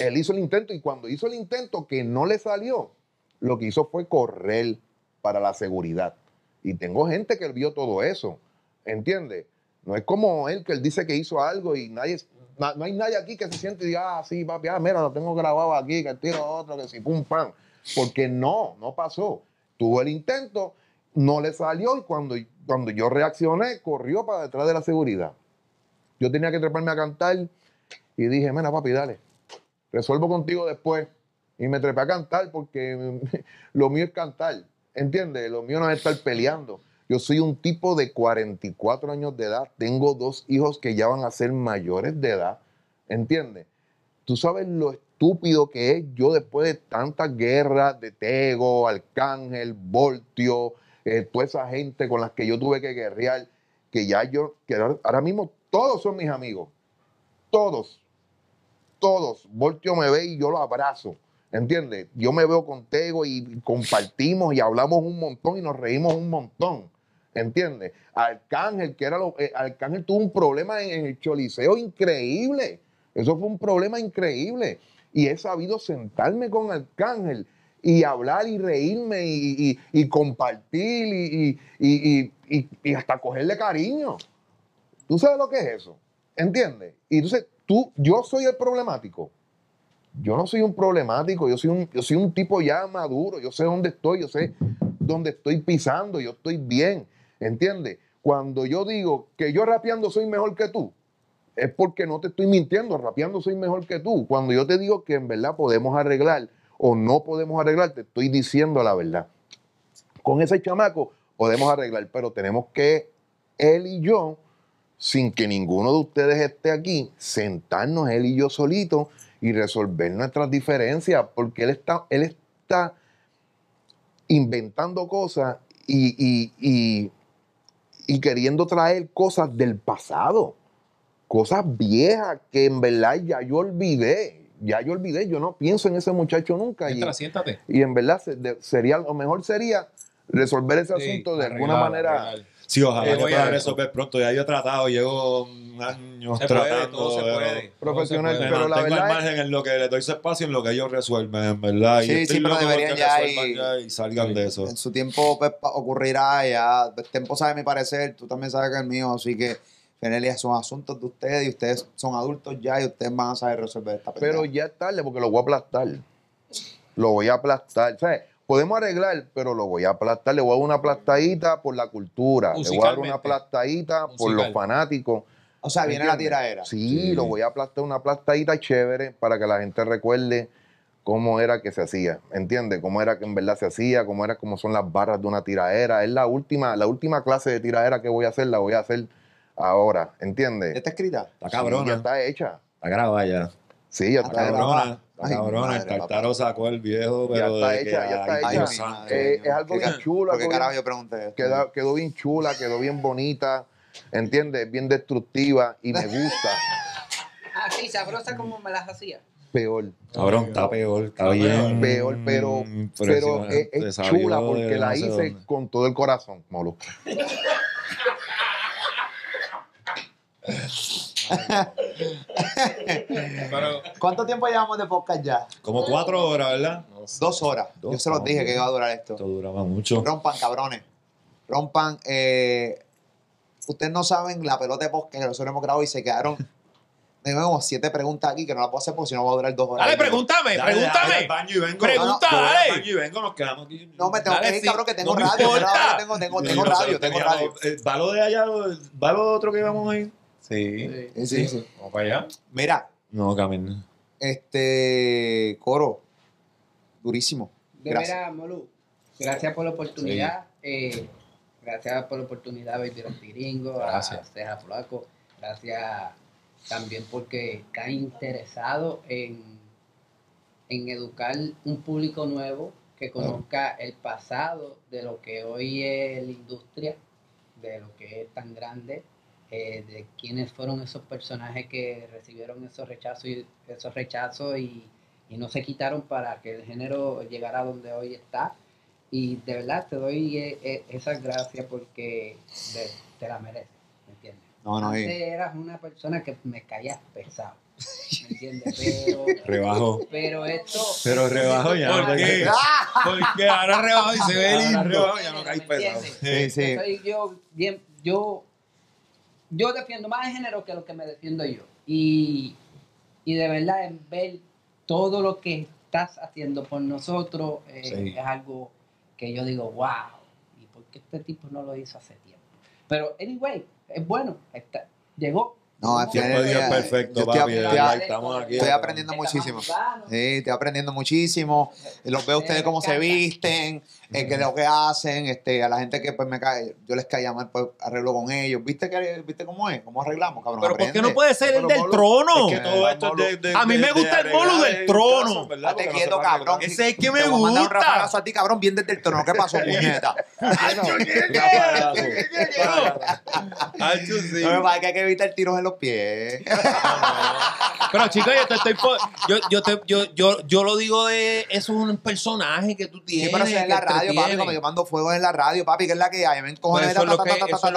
Él hizo el intento y cuando hizo el intento que no le salió, lo que hizo fue correr para la seguridad. Y tengo gente que vio todo eso, ¿entiendes? No es como él que él dice que hizo algo y nadie, na- no hay nadie aquí que se siente y diga, ah, sí, papi, ah, mira, lo tengo grabado aquí, que tiro otro, que si pum, pam. Porque no, no pasó. Tuvo el intento, no le salió y cuando, cuando yo reaccioné, corrió para detrás de la seguridad. Yo tenía que treparme a cantar y dije, mira, papi, dale, resuelvo contigo después. Y me trepé a cantar porque lo mío es cantar, ¿entiendes? Lo mío no es estar peleando. Yo soy un tipo de 44 años de edad, tengo dos hijos que ya van a ser mayores de edad, ¿entiendes? Tú sabes lo estúpido que es yo después de tantas guerras de Tego, Arcángel, Voltio, toda esa gente con las que yo tuve que guerrear, que ya yo, que ahora mismo todos son mis amigos, todos, todos. Voltio me ve y yo lo abrazo, ¿entiendes? Yo me veo con Tego y compartimos y hablamos un montón y nos reímos un montón, ¿entiendes? Arcángel, que era lo, eh, Arcángel tuvo un problema en, en el Choliseo increíble, eso fue un problema increíble y he sabido sentarme con Arcángel y hablar y reírme y, y- y compartir y, y- hasta cogerle cariño. ¿Tú sabes lo que es eso? ¿Entiendes? Y entonces, tú, yo soy el problemático. Yo no soy un problemático, yo soy un, yo soy un tipo ya maduro, yo sé dónde estoy, yo sé dónde estoy pisando, yo estoy bien, ¿entiendes? Cuando yo digo que yo rapeando soy mejor que tú, es porque no te estoy mintiendo, rapeando soy mejor que tú. Cuando yo te digo que en verdad podemos arreglar o no podemos arreglar, te estoy diciendo la verdad. Con ese chamaco podemos arreglar, pero tenemos que él y yo, sin que ninguno de ustedes esté aquí, sentarnos él y yo solitos y resolver nuestras diferencias, porque él está, él está inventando cosas y, y- y- y queriendo traer cosas del pasado, cosas viejas que en verdad ya yo olvidé, ya yo olvidé, yo no pienso en ese muchacho nunca. Y, Entra, siéntate. y en verdad se- de- sería, lo mejor sería resolver ese Sí, asunto de alguna manera. arreglar. Sí, ojalá Eh, a- pueda resolver pronto. Ya yo he tratado, llevo años Se puede, tratando. todo se puede. Profesional, se Me pero la verdad margen en lo que le doy su espacio en lo que ellos resuelven, en verdad. Sí, y sí, pero deberían ya y- ya y salgan de eso. En su tiempo pues, ocurrirá, ya el tiempo sabe mi parecer, tú también sabes que el mío, así que Fenelia son asuntos de ustedes y ustedes son adultos ya y ustedes van a saber resolver esta Pero pendeja. ya es tarde porque lo voy a aplastar. Lo voy a aplastar. O sea, podemos arreglar, pero lo voy a aplastar. Le voy a dar una aplastadita por la cultura. Le voy a dar una aplastadita por los fanáticos. o sea, viene la tiraera. Sí, Sí. lo voy a aplastar una aplastadita chévere para que la gente recuerde cómo era que se hacía, ¿entiendes? Cómo era que en verdad se hacía, cómo era cómo son las barras de una tiraera. Es la última, la última clase de tiraera que voy a hacer, la voy a hacer ahora, ¿entiendes? ¿Ya está escrita? Está Sí, ya cabrona. está hecha. Está grabada ya. Sí, ya está. está grabada. Cabrona. Está Ay, cabrona. madre, El Tartaro sacó el viejo, Ya está de hecha, que, ya está ay, hecha. Eh, es algo ¿Qué bien chulo, ¿Por qué carajo yo pregunté esto? Quedó, quedó bien chula, quedó bien bonita, ¿entiendes? Bien destructiva y me gusta. Así, sabrosa como me las hacía. Peor, Cabrón, está peor, está bien. peor, pero, pero es, chula porque la hice dónde. con todo el corazón, Molo. Pero, ¿Cuánto tiempo llevamos de podcast ya? Como cuatro horas, ¿verdad? Dos horas. Dos, yo se los dije que iba a durar esto. Esto duraba mucho. Rompan, cabrones. Rompan. Eh, ustedes no saben la pelota de podcast que nosotros hemos grabado y se quedaron. Tengo como siete preguntas aquí que no las puedo hacer porque si no va a durar dos horas. dale, pregúntame, Dale, pregúntame. al baño y vengo. Pregunta, Yo voy al dale. baño y vengo, nos quedamos aquí. No me tengo Dale, que ir, sí. cabrón, que tengo No radio. Tengo, tengo, tengo, tengo radio, tengo radio. ¿Va lo de allá? ¿Va lo otro que íbamos ahí? Sí. Sí, sí, sí. Vamos para allá. Mira, No, camino. este coro, durísimo. De Gracias. Molu, gracias por la oportunidad. eh, gracias por la oportunidad, Baby Gringo, a Gracias. Ceja Flaco. Gracias también porque está interesado en, en educar un público nuevo que conozca el pasado de lo que hoy es la industria, de lo que es tan grande, eh, de quiénes fueron esos personajes que recibieron esos rechazos y, esos rechazos y, y no se quitaron para que el género llegara a donde hoy está. Y de verdad te doy eh, eh, esas gracias porque de- te la mereces, ¿me entiendes? No, no, Antes y- eras una persona que me caías pesado. ¿Me entiendes? Pero, Rebajo. pero esto. Pero rebajo ya. ¿Por no qué? Porque ahora rebajo y se ve Ahora lindo. rebajo ya no caes ¿Me pesado. Sí, sí. Soy yo, bien, yo, yo defiendo más el género que lo que me defiendo yo. Y, y de verdad, en ver todo lo que estás haciendo por nosotros, eh, Sí. es algo que yo digo, wow. ¿Y por qué este tipo no lo hizo hace tiempo? Pero, anyway, es bueno. está- llegó. No, al Tiempo final día, perfecto, papi. estoy- Estamos aquí. estoy aprendiendo muchísimo. Sí, estoy aprendiendo muchísimo. Los veo ustedes cómo se visten, eh, qué es lo que hacen, este, a la gente que pues me cae, yo les caía mal, pues arreglo con ellos. ¿Viste que, viste cómo es? ¿Cómo arreglamos, cabrón? Pero ¿por qué no puede ser el Pero, del Molo, trono? Es que todo esto es de, de- A mí me gusta el bolo arreglar del trono. Date no quieto, cabrón. Ese es que me Te voy a mandar un gusta. rafagazo a ti, cabrón, bien desde el trono. ¿Qué pasó, puñeta? Sí. No me que hay que evitar tiros en los pies. Pero chicos, yo te estoy yo, yo, te- yo, yo, yo lo digo de eso es un personaje que tú Sí, tienes. pero si es que la radio, papi, cuando yo mando fuego en la radio, papi, que es la que hay. Me encojones Pues eso de es lo que-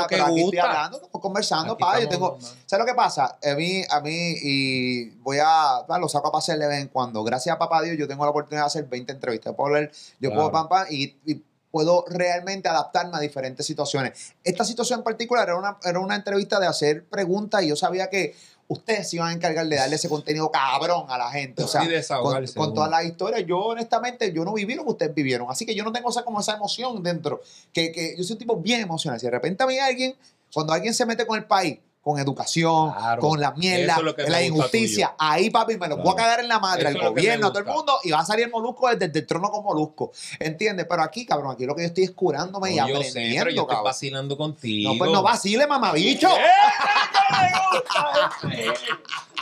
pero aquí estoy hablando, estamos conversando, papi. Yo tengo. ¿Sabes lo que pasa? A mí, a mí, y voy a, lo saco a pasear de vez en cuando. Gracias a papá Dios, yo tengo la oportunidad de hacer 20 entrevistas. Puedo leer, yo puedo pam, pam, y, y puedo realmente adaptarme a diferentes situaciones. Esta situación en particular era una, era una entrevista de hacer preguntas y yo sabía que ustedes se iban a encargar de darle ese contenido cabrón a la gente. O sea, con, con todas las historias, yo honestamente, yo no viví lo que ustedes vivieron. Así que yo no tengo esa, como esa emoción dentro. Que, que yo soy un tipo bien emocional. Si de repente a mí alguien, cuando alguien se mete con el país, con educación, Claro. con la mierda, es que la injusticia, tuyo. ahí papi me lo voy a Claro. cagar en la madre, me gobierno, a todo el mundo, y va a salir el molusco desde, el trono con molusco. ¿Entiendes? Pero aquí, cabrón, aquí lo que yo estoy es curándome y yo sé, aprendiendo, pero yo estoy cabrón. vacilando contigo. No, pues no vacile, mamabicho.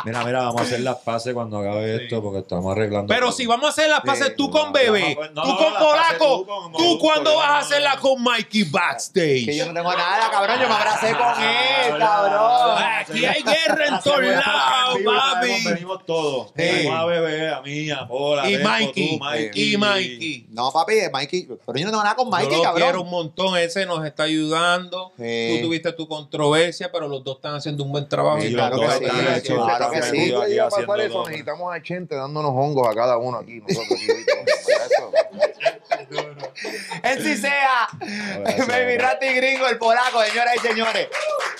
Mira, mira, vamos a hacer las pases cuando acabe esto porque estamos arreglando. Pero todo. si vamos a hacer las pases Sí, tú no, con bebé, no, tú con Polaco, tú con tú yo vas a no, hacerla no. con Mikey backstage. Que yo no tengo nada, cabrón, yo me abracé con él, cabrón. Aquí hay guerra en todos lados, papi. Venimos todos. Venimos a bebé, a mí, a Pola, Y Mikey, tú, Mikey. y Mikey. No, papi, Mikey, pero yo no tengo nada con Mikey, yo lo cabrón. quiero un montón, ese nos está ayudando. Sí. Tú tuviste tu controversia, pero los dos están haciendo un buen trabajo. Sí, Y claro que están sí, claro que sí. necesitamos a Chente dándonos hongos a cada uno aquí. Nosotros aquí, Él sí sea. Baby. Rati Gringo, el polaco, señoras y señores.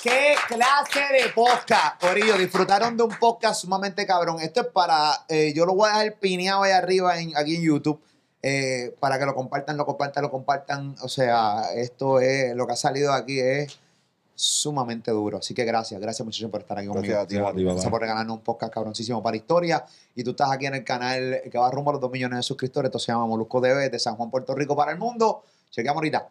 ¿Qué clase de podcast, Corillo? Disfrutaron de un podcast sumamente cabrón. Esto es para. eh, yo lo voy a dejar pineado ahí arriba en- aquí en YouTube. eh, para que lo compartan, lo compartan, lo compartan. O sea, esto es. Lo que ha salido aquí es sumamente duro. Así que gracias, gracias muchachos por estar aquí conmigo. Gracias a ti, Gracias ti, por regalarnos un podcast cabroncísimo para historia. Y tú estás aquí en el canal que va rumbo a los 2 millones de suscriptores. Esto se llama Molusco TV de San Juan, Puerto Rico para el mundo. Chequeamos ahorita.